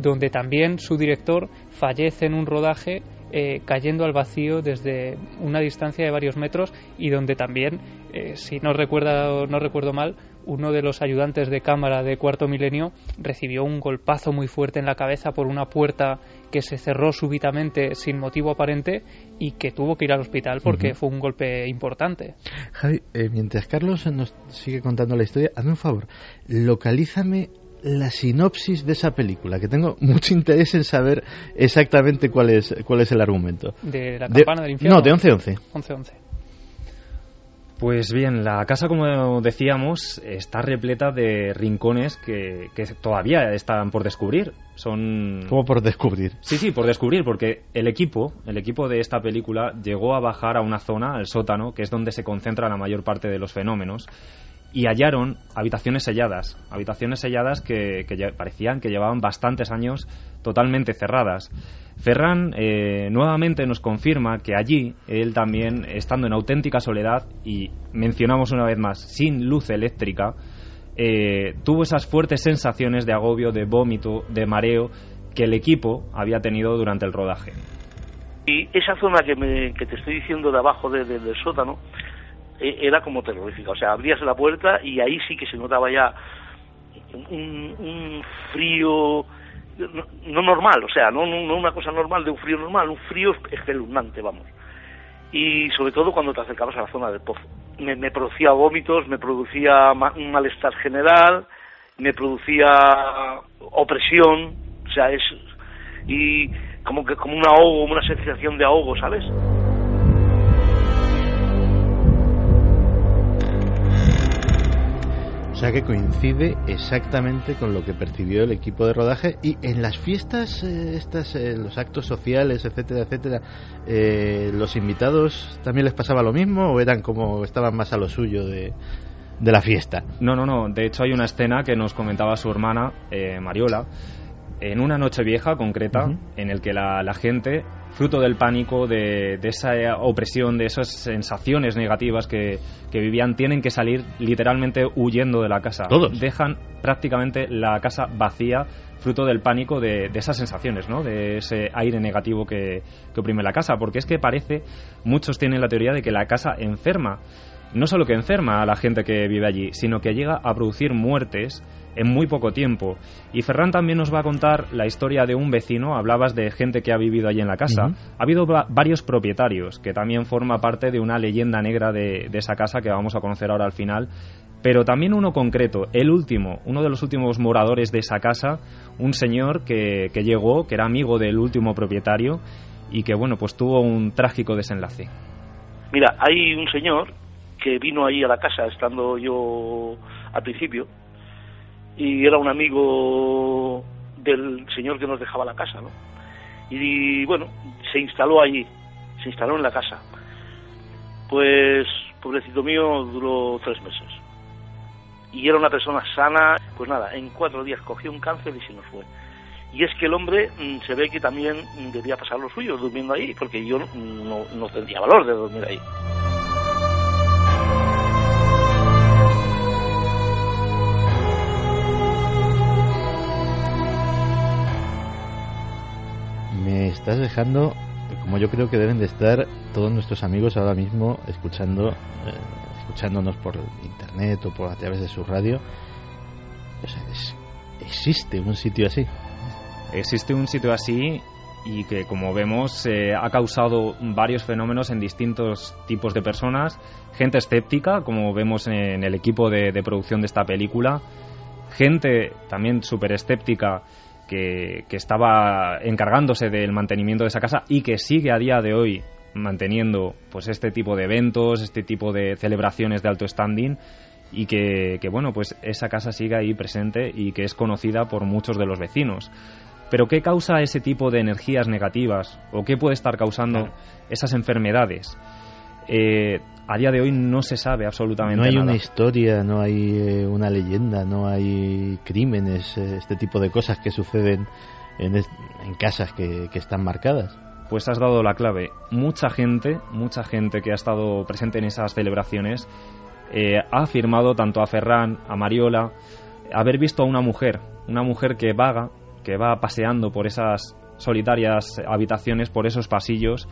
donde también su director fallece en un rodaje eh, cayendo al vacío desde una distancia de varios metros y donde también, eh, si no recuerdo, no recuerdo mal, uno de los ayudantes de cámara de Cuarto Milenio recibió un golpazo muy fuerte en la cabeza por una puerta que se cerró súbitamente sin motivo aparente y que tuvo que ir al hospital porque fue un golpe importante. Javi, eh, mientras Carlos nos sigue contando la historia, hazme un favor, localízame la sinopsis de esa película, que tengo (laughs) mucho interés en saber exactamente cuál es, cuál es el argumento. De la De- campana del infierno. No, de 11-11. 11-11. Pues bien, la casa, como decíamos, está repleta de rincones que, que todavía están por descubrir. Son ¿Cómo por descubrir? Sí, sí, por descubrir, porque el equipo, el equipo de esta película llegó a bajar a una zona, al sótano, que es donde se concentra la mayor parte de los fenómenos, y hallaron habitaciones selladas, habitaciones selladas que, que ya- parecían que llevaban bastantes años totalmente cerradas. Ferran eh, nuevamente nos confirma que allí, él también, estando en auténtica soledad, y mencionamos una vez más, sin luz eléctrica, eh, tuvo esas fuertes sensaciones de agobio, de vómito, de mareo que el equipo había tenido durante el rodaje. Y esa zona que, me, te estoy diciendo de abajo de- de- del sótano eh, era como terrorífica. O sea, abrías la puerta y ahí sí que se notaba ya un, frío no, no normal, o sea, no, no, no una cosa normal de un frío normal, un frío espeluznante, vamos. Y sobre todo cuando te acercabas a la zona del pozo. Me, producía vómitos, me producía ma- un malestar general, me producía opresión, o sea, es y como que como un ahogo, una sensación de ahogo, ¿sabes? Sea que coincide exactamente con lo que percibió el equipo de rodaje y en las fiestas, eh, estas, eh, los actos sociales, etcétera, etcétera, eh, los invitados también les pasaba lo mismo o eran como estaban más a lo suyo de, de la fiesta. No, no, no. De hecho hay una escena que nos comentaba su hermana Mariola en una noche vieja concreta en el que la, la gente fruto del pánico, de, esa opresión, de esas sensaciones negativas que, vivían, tienen que salir literalmente huyendo de la casa. Todos. Dejan prácticamente la casa vacía, fruto del pánico de, esas sensaciones, ¿no? de ese aire negativo que, que oprime la casa. Porque es que parece, muchos tienen la teoría de que la casa enferma. No solo que enferma a la gente que vive allí, sino que llega a producir muertes en muy poco tiempo. Y Ferran también nos va a contar la historia de un vecino, hablabas de gente que ha vivido allí en la casa. Ha habido varios propietarios, que también forma parte de una leyenda negra de, esa casa que vamos a conocer ahora al final. Pero también uno concreto, el último, uno de los últimos moradores de esa casa, un señor que, que llegó, que era amigo del último propietario y que, bueno, pues tuvo un trágico desenlace. Mira, hay un señor que vino ahí a la casa estando yo al principio y era un amigo del señor que nos dejaba la casa, ¿no? Y, bueno, se instaló allí, se instaló en la casa. Pues, pobrecito mío, duró tres meses. Y era una persona sana, pues nada, en cuatro días cogió un cáncer y se nos fue. Y es que el hombre mm, se ve que también debía pasar lo suyo durmiendo ahí, porque yo no, no tendría valor de dormir ahí. Estás dejando, como yo creo que deben de estar todos nuestros amigos ahora mismo escuchando, eh, escuchándonos por internet o por a través de su radio. existe un sitio así. Existe un sitio así y que como vemos eh, ha causado varios fenómenos en distintos tipos de personas, gente escéptica, como vemos en el equipo de, de producción de esta película, gente también súper escéptica que, estaba encargándose del mantenimiento de esa casa y que sigue a día de hoy manteniendo pues este tipo de eventos, este tipo de celebraciones de alto standing y que, bueno pues esa casa sigue ahí presente y que es conocida por muchos de los vecinos. Pero ¿qué causa ese tipo de energías negativas o qué puede estar causando esas enfermedades? Eh, a día de hoy no se sabe absolutamente nada. No hay una historia, no hay eh, una leyenda, no hay crímenes, eh, este tipo de cosas que suceden en, en casas que, están marcadas. Pues has dado la clave. Mucha gente, mucha gente que ha estado presente en esas celebraciones ha afirmado tanto a Ferran, a Mariola, haber visto a una mujer, una mujer que vaga, que va paseando por esas solitarias habitaciones, por esos pasillos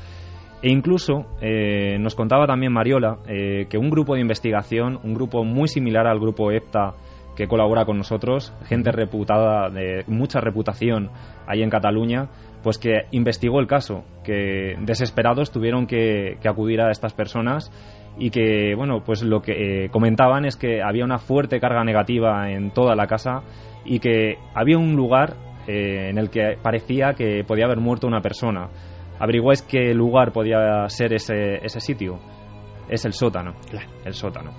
e incluso eh, nos contaba también Mariola eh, que un grupo de investigación, un grupo muy similar al grupo EPTA que colabora con nosotros, gente reputada, de mucha reputación ahí en Cataluña, pues que investigó el caso, que desesperados tuvieron que, acudir a estas personas y que, bueno, pues lo que eh, comentaban es que había una fuerte carga negativa en toda la casa y que había un lugar en el que parecía que podía haber muerto una persona averiguáis qué lugar podía ser ese, ese sitio. Es el sótano. El sótano.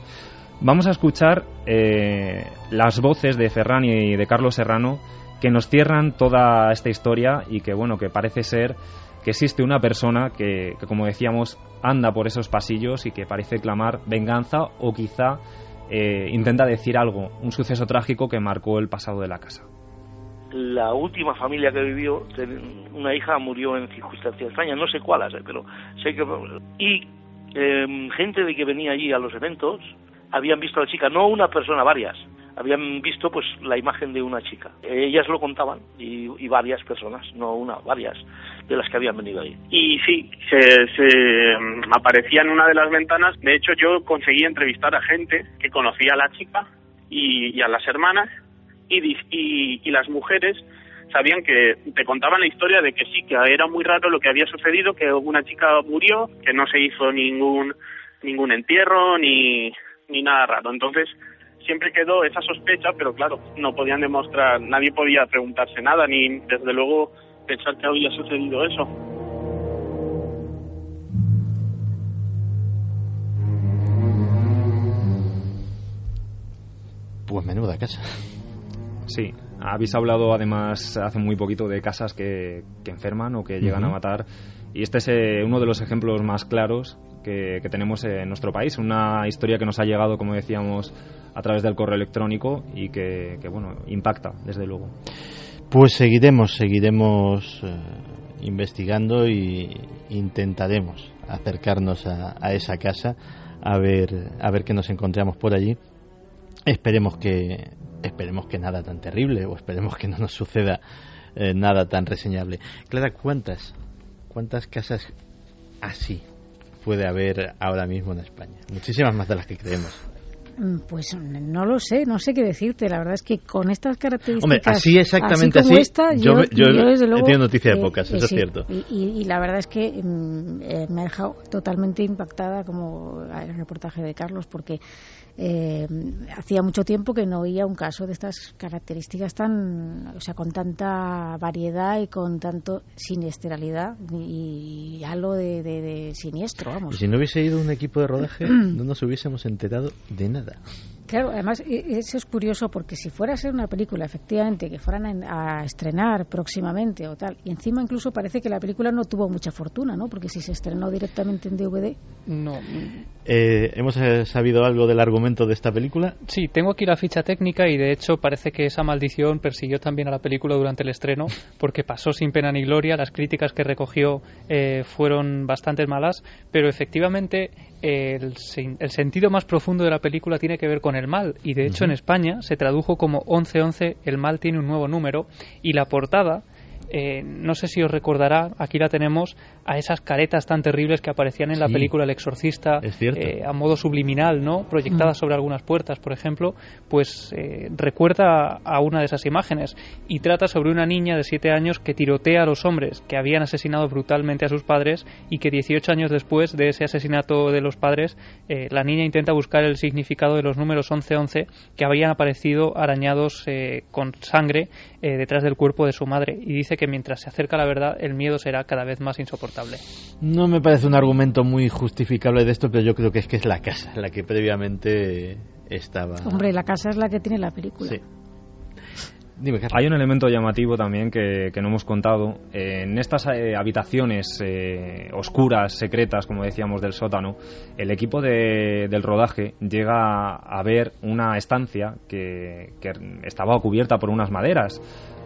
Vamos a escuchar eh, las voces de Ferran y de Carlos Serrano que nos cierran toda esta historia y que bueno que parece ser que existe una persona que, como decíamos anda por esos pasillos y que parece clamar venganza o quizá eh, intenta decir algo, un suceso trágico que marcó el pasado de la casa la última familia que vivió, una hija murió en circunstancias extrañas, no sé cuáles, eh, pero sé que... Y em, gente de que venía allí a los eventos habían visto a la chica, no una persona, varias, habían visto pues la imagen de una chica. Ellas lo contaban y, varias personas, no una, varias de las que habían venido ahí. Y sí, se, se em, aparecía en una de las ventanas. De hecho, yo conseguí entrevistar a gente que conocía a la chica y a las hermanas y, y, las mujeres sabían que te contaban la historia de que sí, que era muy raro lo que había sucedido, que una chica murió, que no se hizo ningún ningún entierro ni, ni nada raro. Entonces, siempre quedó esa sospecha, pero claro, no podían demostrar, nadie podía preguntarse nada, ni desde luego pensar que había sucedido eso. Pues menuda casa. Sí, habéis hablado además hace muy poquito de casas que, que enferman o que llegan a matar y este es eh, uno de los ejemplos más claros que, tenemos en nuestro país. Una historia que nos ha llegado, como decíamos, a través del correo electrónico y que, bueno, impacta, desde luego. Pues seguiremos, seguiremos eh, investigando y intentaremos acercarnos a, esa casa a ver, a ver qué nos encontramos por allí. Esperemos que, esperemos que nada tan terrible o esperemos que no nos suceda eh, nada tan reseñable. Clara, ¿cuántas, cuántas casas así puede haber ahora mismo en España? Muchísimas más de las que creemos. Mm, pues no lo sé, no sé qué decirte. La verdad es que con estas características. Hombre, así exactamente así. yo, he tenido noticia de pocas, eso es cierto. Y, la verdad es que mm, eh, me ha dejado totalmente impactada, como el reportaje de Carlos, porque eh, hacía mucho tiempo que no oía un caso de estas características tan, o sea, con tanta variedad y con tanto siniestralidad y, algo de, siniestro, vamos. si no hubiese ido un equipo de rodaje, (clears throat) no nos hubiésemos enterado de nada. Claro, además e, eso es curioso porque si fuera a ser una película, efectivamente, que fueran a, estrenar próximamente o tal, y encima incluso parece que la película no tuvo mucha fortuna, ¿no? Porque si se estrenó directamente en DVD. No. Eh, ¿Hemos eh, sabido algo del argumento de esta película? Sí, tengo aquí la ficha técnica y de hecho parece que esa maldición persiguió también a la película durante el estreno porque pasó sin pena ni gloria, las críticas que recogió eh, fueron bastante malas, pero efectivamente el, el, sentido más profundo de la película tiene que ver con el mal. Y de hecho en España se tradujo como 1111 el mal tiene un nuevo número. Y la portada eh, no sé si os recordará, aquí la tenemos, a esas caretas tan terribles que aparecían en la película El Exorcista, eh, a modo subliminal, ¿no? Proyectadas mm. sobre algunas puertas, por ejemplo, pues eh, recuerda a una de esas imágenes y trata sobre una niña de 7 años que tirotea a los hombres que habían asesinado brutalmente a sus padres y que 18 años después de ese asesinato de los padres, la niña intenta buscar el significado de los números 1111 que habían aparecido arañados con sangre detrás del cuerpo de su madre y dice que mientras se acerca la verdad el miedo será cada vez más insoportable. No me parece un argumento muy justificable de esto, pero yo creo que es que es la casa la que previamente estaba. Hombre, la casa es la que tiene la película. Sí. Hay un elemento llamativo también que, no hemos contado. en estas eh, habitaciones eh, oscuras, secretas, como decíamos, del sótano, el equipo del rodaje llega a ver una estancia que, que estaba cubierta por unas maderas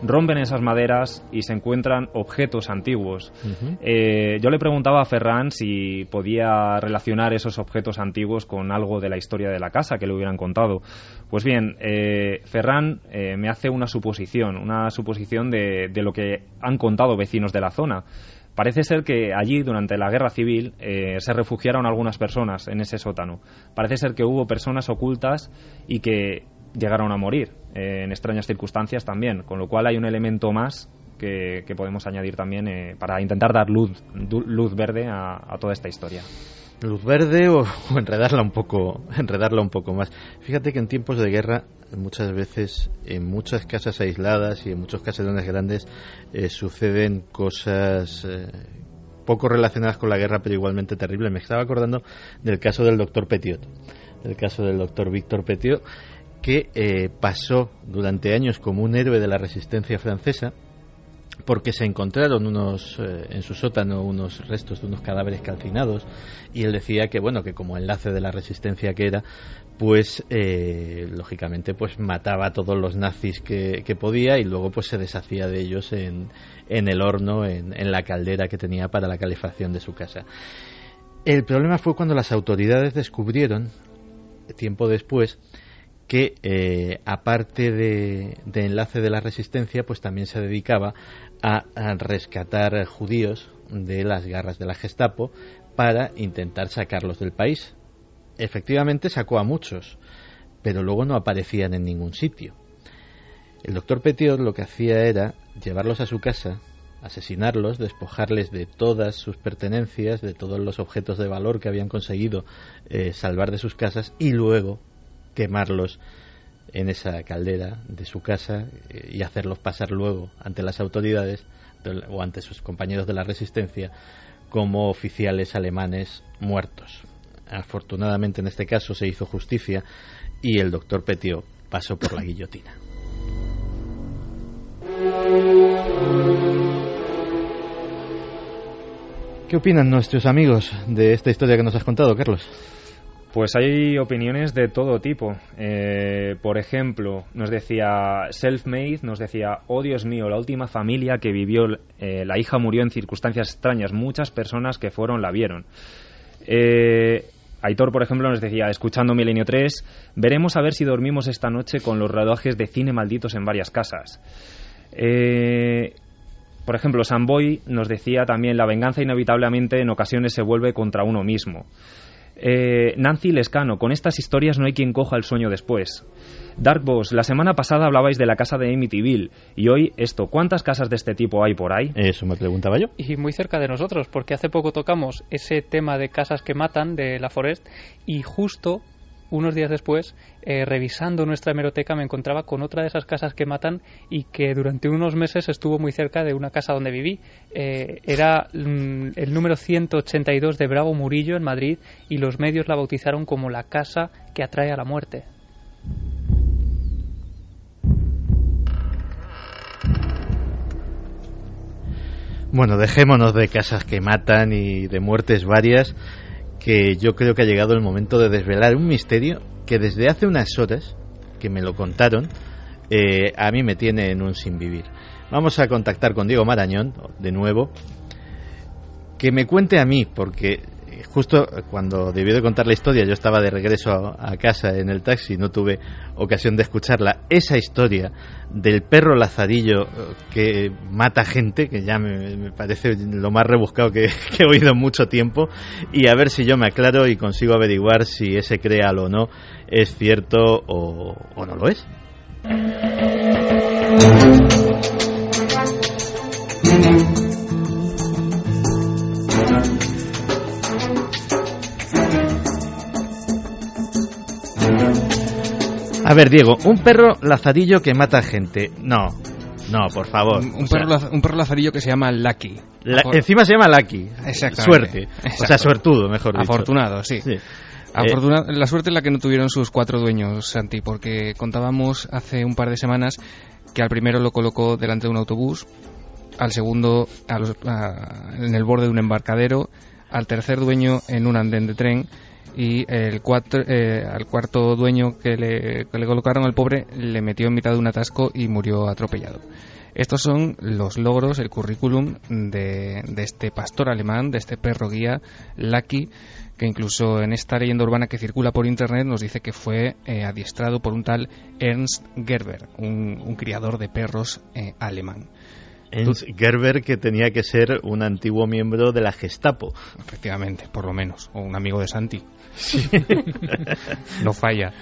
rompen esas maderas y se encuentran objetos antiguos. Eh, yo le preguntaba a Ferran si podía relacionar esos objetos antiguos con algo de la historia de la casa que le hubieran contado. Pues bien, eh, Ferran eh, me hace una suposición, una suposición de, de, lo que han contado vecinos de la zona. Parece ser que allí, durante la guerra civil, se refugiaron algunas personas en ese sótano. Parece ser que hubo personas ocultas y que llegaron a morir eh, en extrañas circunstancias también, con lo cual hay un elemento más que, podemos añadir también eh, para intentar dar luz, luz verde a, toda esta historia. Luz verde o, enredarla un poco, (laughs) enredarla un poco más. Fíjate que en tiempos de guerra muchas veces en muchas casas aisladas y en muchos caserones grandes eh, suceden cosas poco relacionadas con la guerra, pero igualmente terribles. Me estaba acordando del caso del doctor Petiot, del caso del doctor Víctor Petiot, que eh, pasó durante años como un héroe de la resistencia francesa porque se encontraron unos eh, en su sótano unos restos de unos cadáveres calcinados y él decía que bueno que como enlace de la resistencia que era pues eh, lógicamente pues mataba a todos los nazis que, podía y luego pues se deshacía de ellos en, en el horno en, en la caldera que tenía para la calefacción de su casa. El problema fue cuando las autoridades descubrieron tiempo después que eh, aparte de, enlace de la resistencia, pues también se dedicaba a, rescatar judíos de las garras de la Gestapo para intentar sacarlos del país. Efectivamente sacó a muchos, pero luego no aparecían en ningún sitio. El doctor Petiot lo que hacía era llevarlos a su casa, asesinarlos, despojarles de todas sus pertenencias, de todos los objetos de valor que habían conseguido eh, salvar de sus casas y luego quemarlos en esa caldera de su casa eh, y hacerlos pasar luego ante las autoridades o ante sus compañeros de la resistencia como oficiales alemanes muertos. Afortunadamente en este caso se hizo justicia y el doctor Petiot pasó por la guillotina. ¿Qué opinan nuestros amigos de esta historia que nos has contado, Carlos? Pues hay opiniones de todo tipo. Eh, por ejemplo, nos decía Self-Made, nos decía, oh Dios mío, la última familia que vivió, eh, la hija murió en circunstancias extrañas, muchas personas que fueron la vieron. Eh, Aitor, por ejemplo, nos decía, escuchando Milenio 3, veremos a ver si dormimos esta noche con los rodajes de cine malditos en varias casas. por ejemplo, Samboy nos decía también, la venganza inevitablemente en ocasiones se vuelve contra uno mismo. Eh, Nancy Lescano, con estas historias no hay quien coja el sueño después. Dark Boss, la semana pasada hablabais de la casa de Amityville y hoy esto, ¿cuántas casas de este tipo hay por ahí? Eso me preguntaba yo. Y muy cerca de nosotros, porque hace poco tocamos ese tema de casas que matan de la Forest y justo unos días después, eh, revisando nuestra hemeroteca, me encontraba con otra de esas casas que matan y que durante unos meses estuvo muy cerca de una casa donde viví. Eh, era mm, el número 182 de Bravo Murillo en Madrid y los medios la bautizaron como la casa que atrae a la muerte. Bueno, dejémonos de casas que matan y de muertes varias que yo creo que ha llegado el momento de desvelar un misterio que desde hace unas horas que me lo contaron, eh, a mí me tiene en un sin vivir. Vamos a contactar con Diego Marañón, de nuevo, que me cuente a mí, porque justo cuando debió de contar la historia, yo estaba de regreso a, casa en el taxi, no tuve ocasión de escucharla. Esa historia del perro lazarillo eh, que mata gente, que ya me, parece lo más rebuscado (laughs) que, he oído en mucho tiempo, y a ver si yo me aclaro y consigo averiguar si ese creal o no es cierto o, o no lo es. A ver, Diego, un perro lazarillo que mata gente. No, no, por favor. Un, perro, lazarillo que se llama Lucky. encima se llama Lucky. Exactamente. Suerte. O sea, suertudo, mejor dicho. Afortunado, sí. Eh, la suerte es la que no tuvieron sus cuatro dueños, Santi, porque contábamos hace un par de semanas que al primero lo colocó delante de un autobús, al segundo en el borde de un embarcadero, al tercer dueño en un andén de tren y el eh, al cuarto dueño que le, colocaron al pobre le metió en mitad de un atasco y murió atropellado. Estos son los logros, el currículum de, este pastor alemán, de este perro guía, Lucky, que incluso en esta leyenda urbana que circula por internet nos dice que fue eh, adiestrado por un tal Ernst Gerber, un, criador de perros eh, alemán. Gerber que tenía que ser un antiguo miembro de la Gestapo. Efectivamente, por lo menos, o un amigo de Santi. (laughs) no falla.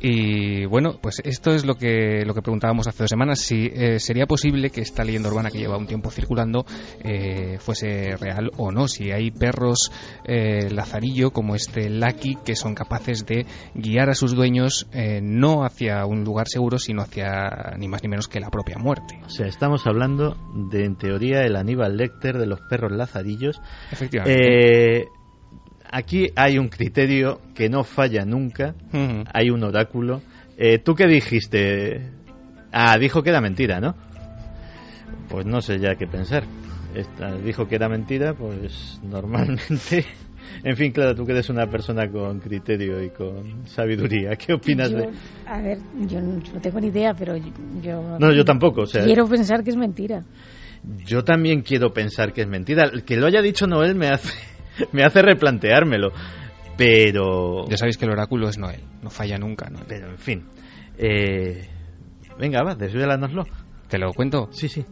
Y bueno, pues esto es lo que, lo que preguntábamos hace dos semanas, si eh, sería posible que esta leyenda urbana que lleva un tiempo circulando eh, fuese real o no, si hay perros eh, lazarillo como este Lucky que son capaces de guiar a sus dueños no hacia un lugar seguro, sino hacia ni más ni menos que la propia muerte. O sea, estamos hablando de, en teoría, el Aníbal Lecter de los perros lazarillos. Efectivamente aquí hay un criterio que no falla nunca, hay un oráculo. Eh, ¿Tú qué dijiste? Ah, dijo que era mentira, ¿no? Pues no sé ya qué pensar. dijo que era mentira, pues normalmente... (laughs) En fin, claro, tú que eres una persona con criterio y con sabiduría, ¿qué opinas de...? A ver, yo no, tengo ni idea, pero yo... No, yo tampoco, o sea... Quiero pensar que es mentira. Yo también quiero pensar que es mentira. Que lo haya dicho Noel me hace (laughs) me hace replanteármelo. Pero. Ya sabéis que el oráculo es Noel, no falla nunca, ¿no? Pero en fin. Eh, venga, va, desvélanoslo. ¿Te lo cuento? Sí, sí.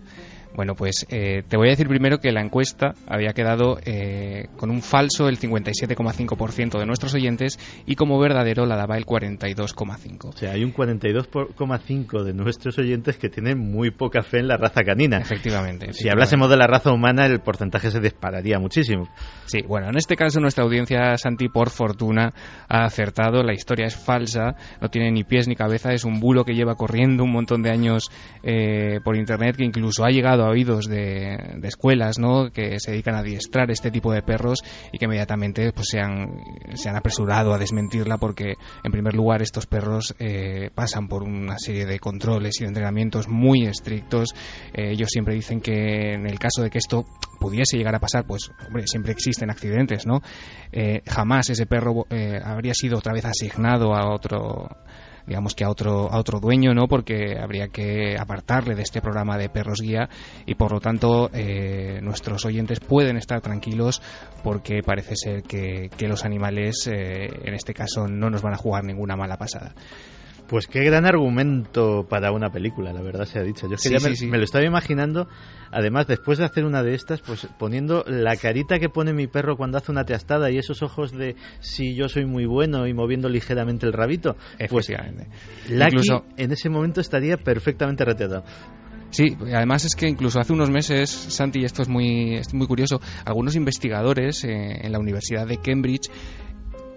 Bueno, pues eh, te voy a decir primero que la encuesta había quedado eh, con un falso el 57,5% de nuestros oyentes y como verdadero la daba el 42,5%. O sea, hay un 42,5% de nuestros oyentes que tienen muy poca fe en la raza canina. Efectivamente. Si hablásemos de la raza humana, el porcentaje se dispararía muchísimo. Sí, bueno, en este caso nuestra audiencia, Santi, por fortuna, ha acertado. La historia es falsa, no tiene ni pies ni cabeza, es un bulo que lleva corriendo un montón de años eh, por Internet, que incluso ha llegado a oídos de, de, escuelas ¿no? que se dedican a adiestrar este tipo de perros y que inmediatamente pues, se, han, se han apresurado a desmentirla porque, en primer lugar, estos perros eh, pasan por una serie de controles y de entrenamientos muy estrictos. Eh, ellos siempre dicen que en el caso de que esto pudiese llegar a pasar, pues hombre, siempre existen accidentes, ¿no? Eh, jamás ese perro eh, habría sido otra vez asignado a otro digamos que a otro a otro dueño no porque habría que apartarle de este programa de perros guía y por lo tanto eh, nuestros oyentes pueden estar tranquilos porque parece ser que, que los animales eh, en este caso no nos van a jugar ninguna mala pasada pues qué gran argumento para una película, la verdad se ha dicho. Yo es que Sí, ya me, sí. me lo estaba imaginando, además, después de hacer una de estas, pues poniendo la carita que pone mi perro cuando hace una teastada y esos ojos de si yo soy muy bueno y moviendo ligeramente el rabito. Pues. Lucky Incluso- en ese momento estaría perfectamente retratado. Sí, además es que incluso hace unos meses, Santi, y esto es muy, es muy curioso, algunos investigadores eh, en la Universidad de Cambridge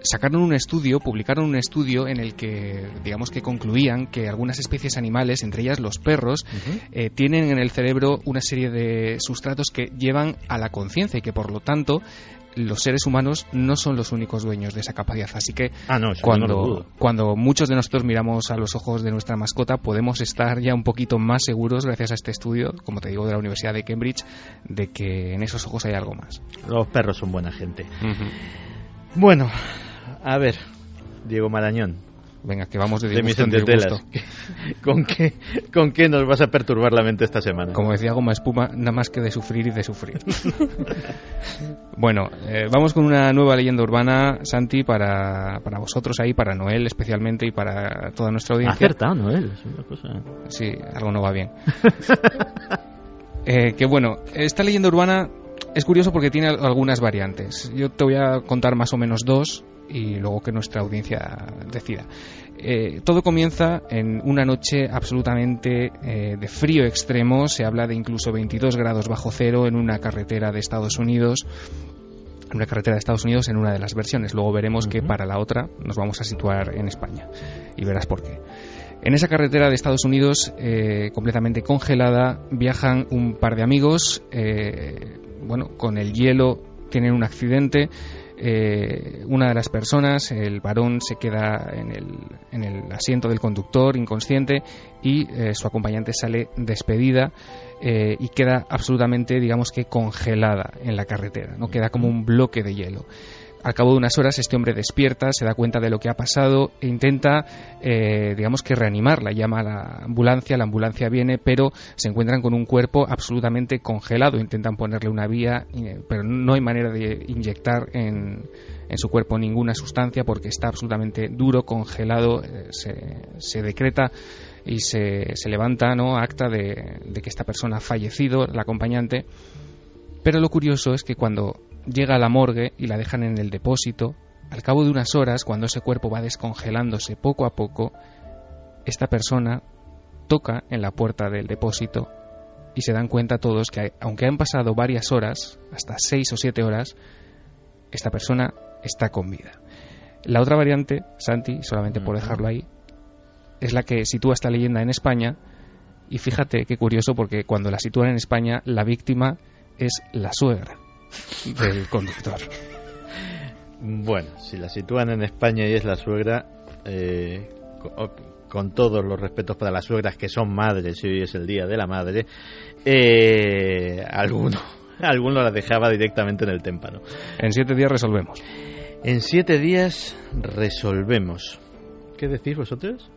sacaron un estudio, publicaron un estudio en el que, digamos que concluían que algunas especies animales, entre ellas los perros, eh, tienen en el cerebro una serie de sustratos que llevan a la conciencia y que por lo tanto los seres humanos no son los únicos dueños de esa capacidad. Así que Ah, no, cuando muchos de nosotros miramos a los ojos de nuestra mascota, podemos estar ya un poquito más seguros, gracias a este estudio, como te digo, de la Universidad de Cambridge, de que en esos ojos hay algo más. Los perros son buena gente. Bueno, a ver, Diego Marañón. Venga, que vamos de de mis entretelas. ¿Con qué, ¿Con qué nos vas a perturbar la mente esta semana? Como decía Goma Espuma, nada más que de sufrir y de sufrir. (laughs) bueno, eh, vamos con una nueva leyenda urbana, Santi, para, para vosotros ahí, para Noel especialmente y para toda nuestra audiencia. acertado, Noel. Es una cosa... Sí, algo no va bien. (laughs) Eh, que bueno, esta leyenda urbana es curioso porque tiene al- algunas variantes. Yo te voy a contar más o menos dos y luego que nuestra audiencia decida. Eh, todo comienza en una noche absolutamente eh, de frío extremo. Se habla de incluso 22 grados bajo cero en una carretera de Estados Unidos. En una carretera de Estados Unidos en una de las versiones. Luego veremos que para la otra nos vamos a situar en España. Y verás por qué. En esa carretera de Estados Unidos, eh, completamente congelada, viajan un par de amigos. eh, bueno, con el hielo tienen un accidente. Eh, una de las personas, el varón, se queda en el, en el asiento del conductor inconsciente y eh, su acompañante sale despedida eh, y queda absolutamente, digamos que congelada en la carretera. No queda como un bloque de hielo. Al cabo de unas horas este hombre despierta, se da cuenta de lo que ha pasado e intenta, eh, digamos que reanimarla. Llama a la ambulancia, la ambulancia viene, pero se encuentran con un cuerpo absolutamente congelado. Intentan ponerle una vía, eh, pero no hay manera de inyectar en, en su cuerpo ninguna sustancia porque está absolutamente duro, congelado. eh, se, se decreta y se, se levanta ¿no? acta de, de que esta persona ha fallecido, la acompañante. Pero lo curioso es que cuando llega a la morgue y la dejan en el depósito, al cabo de unas horas, cuando ese cuerpo va descongelándose poco a poco, esta persona toca en la puerta del depósito y se dan cuenta todos que aunque han pasado varias horas, hasta seis o siete horas, esta persona está con vida. La otra variante, Santi, solamente por dejarlo ahí, es la que sitúa esta leyenda en España y fíjate qué curioso porque cuando la sitúan en España la víctima es la suegra del (laughs) conductor. Bueno, si la sitúan en España y es la suegra, eh, co- con, todos los respetos para las suegras que son madres y hoy es el día de la madre, eh, alguno, (laughs) alguno la dejaba directamente en el témpano. En siete días resolvemos. En siete días resolvemos. ¿Qué decís vosotros?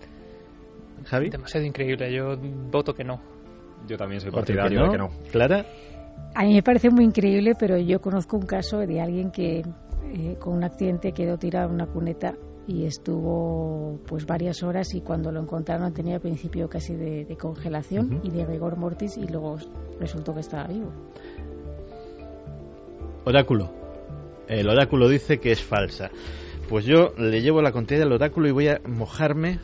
Javi. Demasiado increíble. Yo voto que no. Yo también soy ¿Otro que partidario de que no. Clara. A mí me parece muy increíble, pero yo conozco un caso de alguien que eh, con un accidente quedó tirado en una cuneta y estuvo pues varias horas y cuando lo encontraron tenía principio casi de, de congelación y de rigor mortis y luego resultó que estaba vivo. Oráculo. El oráculo dice que es falsa. Pues yo le llevo la contraria al oráculo y voy a mojarme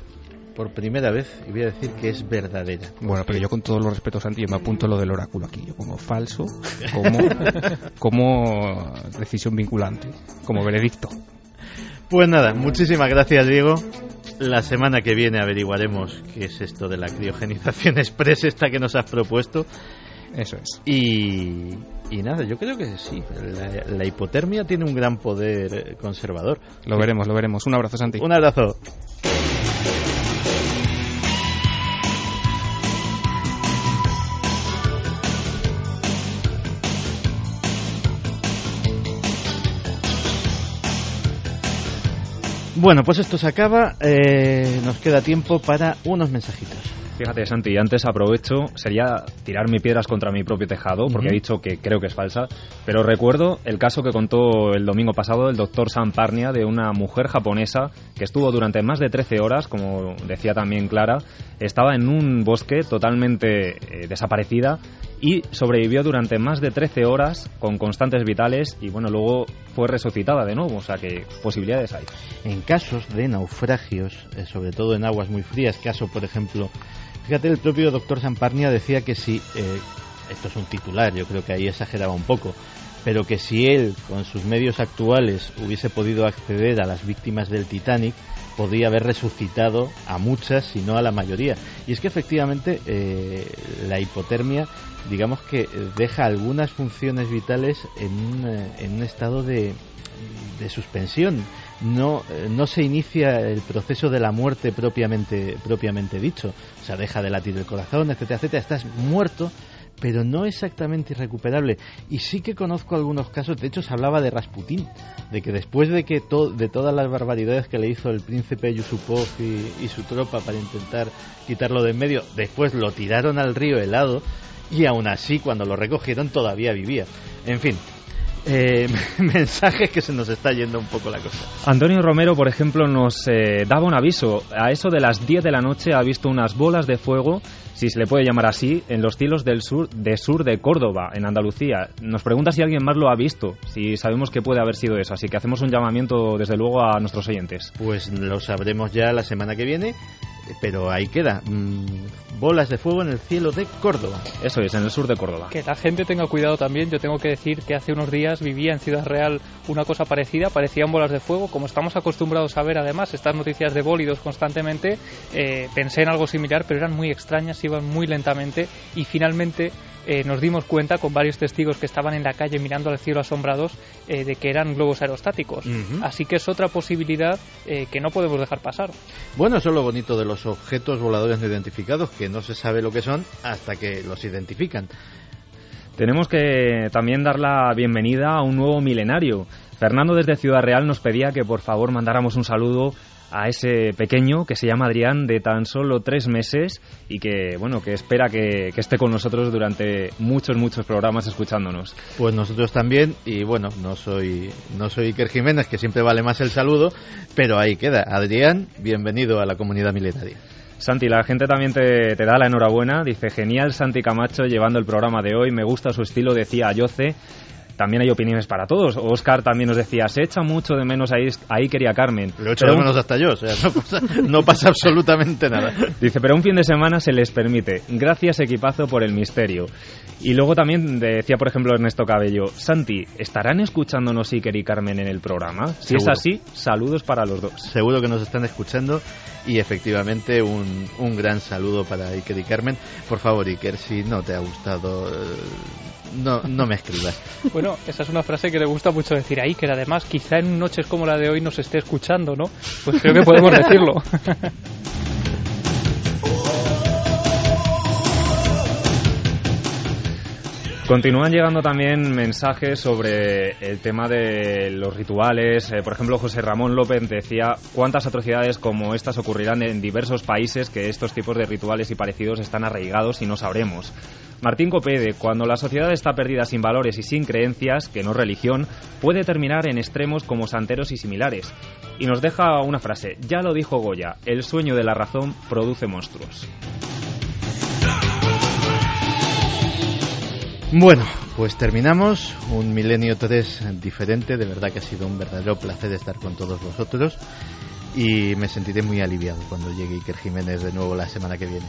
por primera vez y voy a decir que es verdadera. Bueno, pero yo con todos los respetos, Santi, yo me apunto lo del oráculo aquí. Yo pongo falso como, (laughs) como decisión vinculante, como veredicto. Pues nada, muchísimas gracias Diego. La semana que viene averiguaremos qué es esto de la criogenización (laughs) express esta que nos has propuesto. Eso es. Y, y nada, yo creo que sí. La, la hipotermia tiene un gran poder conservador. Lo veremos, lo veremos. Un abrazo, Santi. Un abrazo. Bueno, pues esto se acaba. Eh, nos queda tiempo para unos mensajitos. Fíjate, Santi, antes aprovecho, sería tirarme piedras contra mi propio tejado, porque Ujú. he dicho que creo que es falsa, pero recuerdo el caso que contó el domingo pasado el doctor Sam Parnia de una mujer japonesa que estuvo durante más de 13 horas, como decía también Clara, estaba en un bosque totalmente eh, desaparecida y sobrevivió durante más de 13 horas con constantes vitales y bueno, luego fue resucitada de nuevo, o sea que posibilidades hay. En casos de naufragios, eh, sobre todo en aguas muy frías, caso por ejemplo, fíjate, el propio doctor Samparnia decía que si, eh, esto es un titular, yo creo que ahí exageraba un poco, pero que si él con sus medios actuales hubiese podido acceder a las víctimas del Titanic, podría haber resucitado a muchas, si no a la mayoría. Y es que efectivamente eh, la hipotermia, digamos que deja algunas funciones vitales en un, eh, en un estado de, de suspensión. No, eh, no se inicia el proceso de la muerte propiamente, propiamente dicho. O sea, deja de latir el corazón, etcétera, etcétera. Estás muerto, pero no exactamente irrecuperable. Y sí que conozco algunos casos, de hecho se hablaba de Rasputín, de que después de que to- de todas las barbaridades que le hizo el príncipe Yusupov y, y su tropa para intentar quitarlo de en medio, después lo tiraron al río helado (laughs) y aún así cuando lo recogieron todavía vivía. En fin, eh, (laughs) mensajes que se nos está yendo un poco la cosa. Antonio Romero, por ejemplo, nos eh, daba un aviso. A eso de las 10 de la noche ha visto unas bolas de fuego, si se le puede llamar así, en los cielos del sur de sur de Córdoba, en Andalucía. Nos pregunta si alguien más lo ha visto, si sabemos que puede haber sido eso. Así que hacemos un llamamiento, desde luego, a nuestros oyentes. Pues lo sabremos ya la semana que viene, pero ahí queda. Mm, bolas de fuego en el cielo de Córdoba. Eso es, en el sur de Córdoba. Que la gente tenga cuidado también. Yo tengo que decir que hace unos días vivía en Ciudad Real una cosa parecida, parecían bolas de fuego. Como estamos acostumbrados a ver además estas noticias de bólidos constantemente, eh, pensé en algo similar, pero eran muy extrañas, iban muy lentamente y finalmente eh, nos dimos cuenta con varios testigos que estaban en la calle mirando al cielo asombrados eh, de que eran globos aerostáticos. Así que es otra posibilidad eh, que no podemos dejar pasar. Bueno, eso es lo bonito de los objetos voladores no identificados, que no se sabe lo que son hasta que los identifican. Tenemos que también dar la bienvenida a un nuevo milenario. Fernando desde Ciudad Real nos pedía que por favor mandáramos un saludo a ese pequeño que se llama Adrián de tan solo tres meses y que bueno que espera que, que esté con nosotros durante muchos muchos programas escuchándonos. Pues nosotros también, y bueno, no soy, no soy Iker Jiménez, que siempre vale más el saludo, pero ahí queda. Adrián, bienvenido a la comunidad milenaria. Santi, la gente también te, te da la enhorabuena. Dice, genial Santi Camacho llevando el programa de hoy. Me gusta su estilo, decía Ayoce. También hay opiniones para todos. Oscar también nos decía, se echa mucho de menos a, Is- a Iker y a Carmen. Lo echo Pero de un- menos hasta yo, o sea, no pasa, no pasa absolutamente nada. (laughs) Dice, pero un fin de semana se les permite. Gracias, equipazo, por el misterio. Y luego también decía, por ejemplo, Ernesto Cabello, Santi, ¿estarán escuchándonos Iker y Carmen en el programa? Si Seguro. es así, saludos para los dos. Seguro que nos están escuchando y efectivamente un, un gran saludo para Iker y Carmen. Por favor, Iker, si no te ha gustado, eh, no, no me escribas. Bueno, esa es una frase que le gusta mucho decir ahí, que además quizá en noches como la de hoy nos esté escuchando, ¿no? Pues creo que podemos (laughs) decirlo. Continúan llegando también mensajes sobre el tema de los rituales. Eh, por ejemplo, José Ramón López decía cuántas atrocidades como estas ocurrirán en diversos países que estos tipos de rituales y parecidos están arraigados y no sabremos. Martín Copede, cuando la sociedad está perdida sin valores y sin creencias, que no religión, puede terminar en extremos como santeros y similares. Y nos deja una frase, ya lo dijo Goya, el sueño de la razón produce monstruos. Bueno, pues terminamos un Milenio 3 diferente. De verdad que ha sido un verdadero placer estar con todos vosotros y me sentiré muy aliviado cuando llegue Iker Jiménez de nuevo la semana que viene.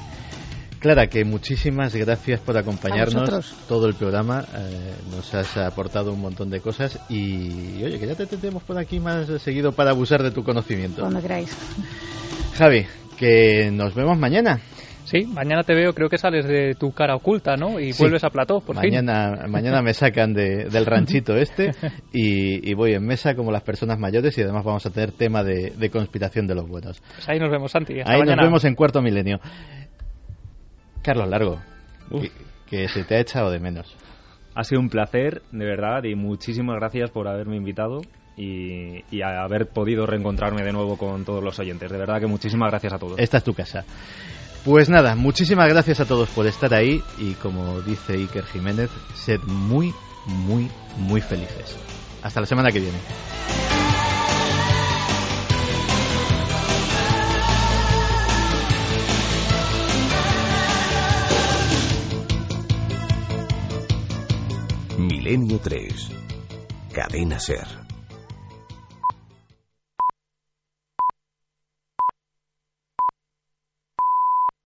Clara, que muchísimas gracias por acompañarnos todo el programa. eh, nos has aportado un montón de cosas y, oye, que ya te tendremos por aquí más seguido para abusar de tu conocimiento. Cuando queráis. Javi, que nos vemos mañana. Sí, mañana te veo, creo que sales de tu cara oculta, ¿no? Y vuelves a plató, por mañana, fin. Mañana me sacan de, del ranchito este (laughs) y, voy en mesa como las personas mayores y además vamos a tener tema de, conspiración de los buenos. Pues ahí nos vemos, Santi. ahí nos vemos en cuarto milenio. Carlos Largo, que, se te ha echado de menos. Ha sido un placer, de verdad, y muchísimas gracias por haberme invitado y, y, haber podido reencontrarme de nuevo con todos los oyentes. De verdad que muchísimas gracias a todos. Esta es tu casa. Pues nada, muchísimas gracias a todos por estar ahí y como dice Iker Jiménez, sed muy, muy, muy felices. Hasta la semana que viene. Milenio 3. Cadena Ser.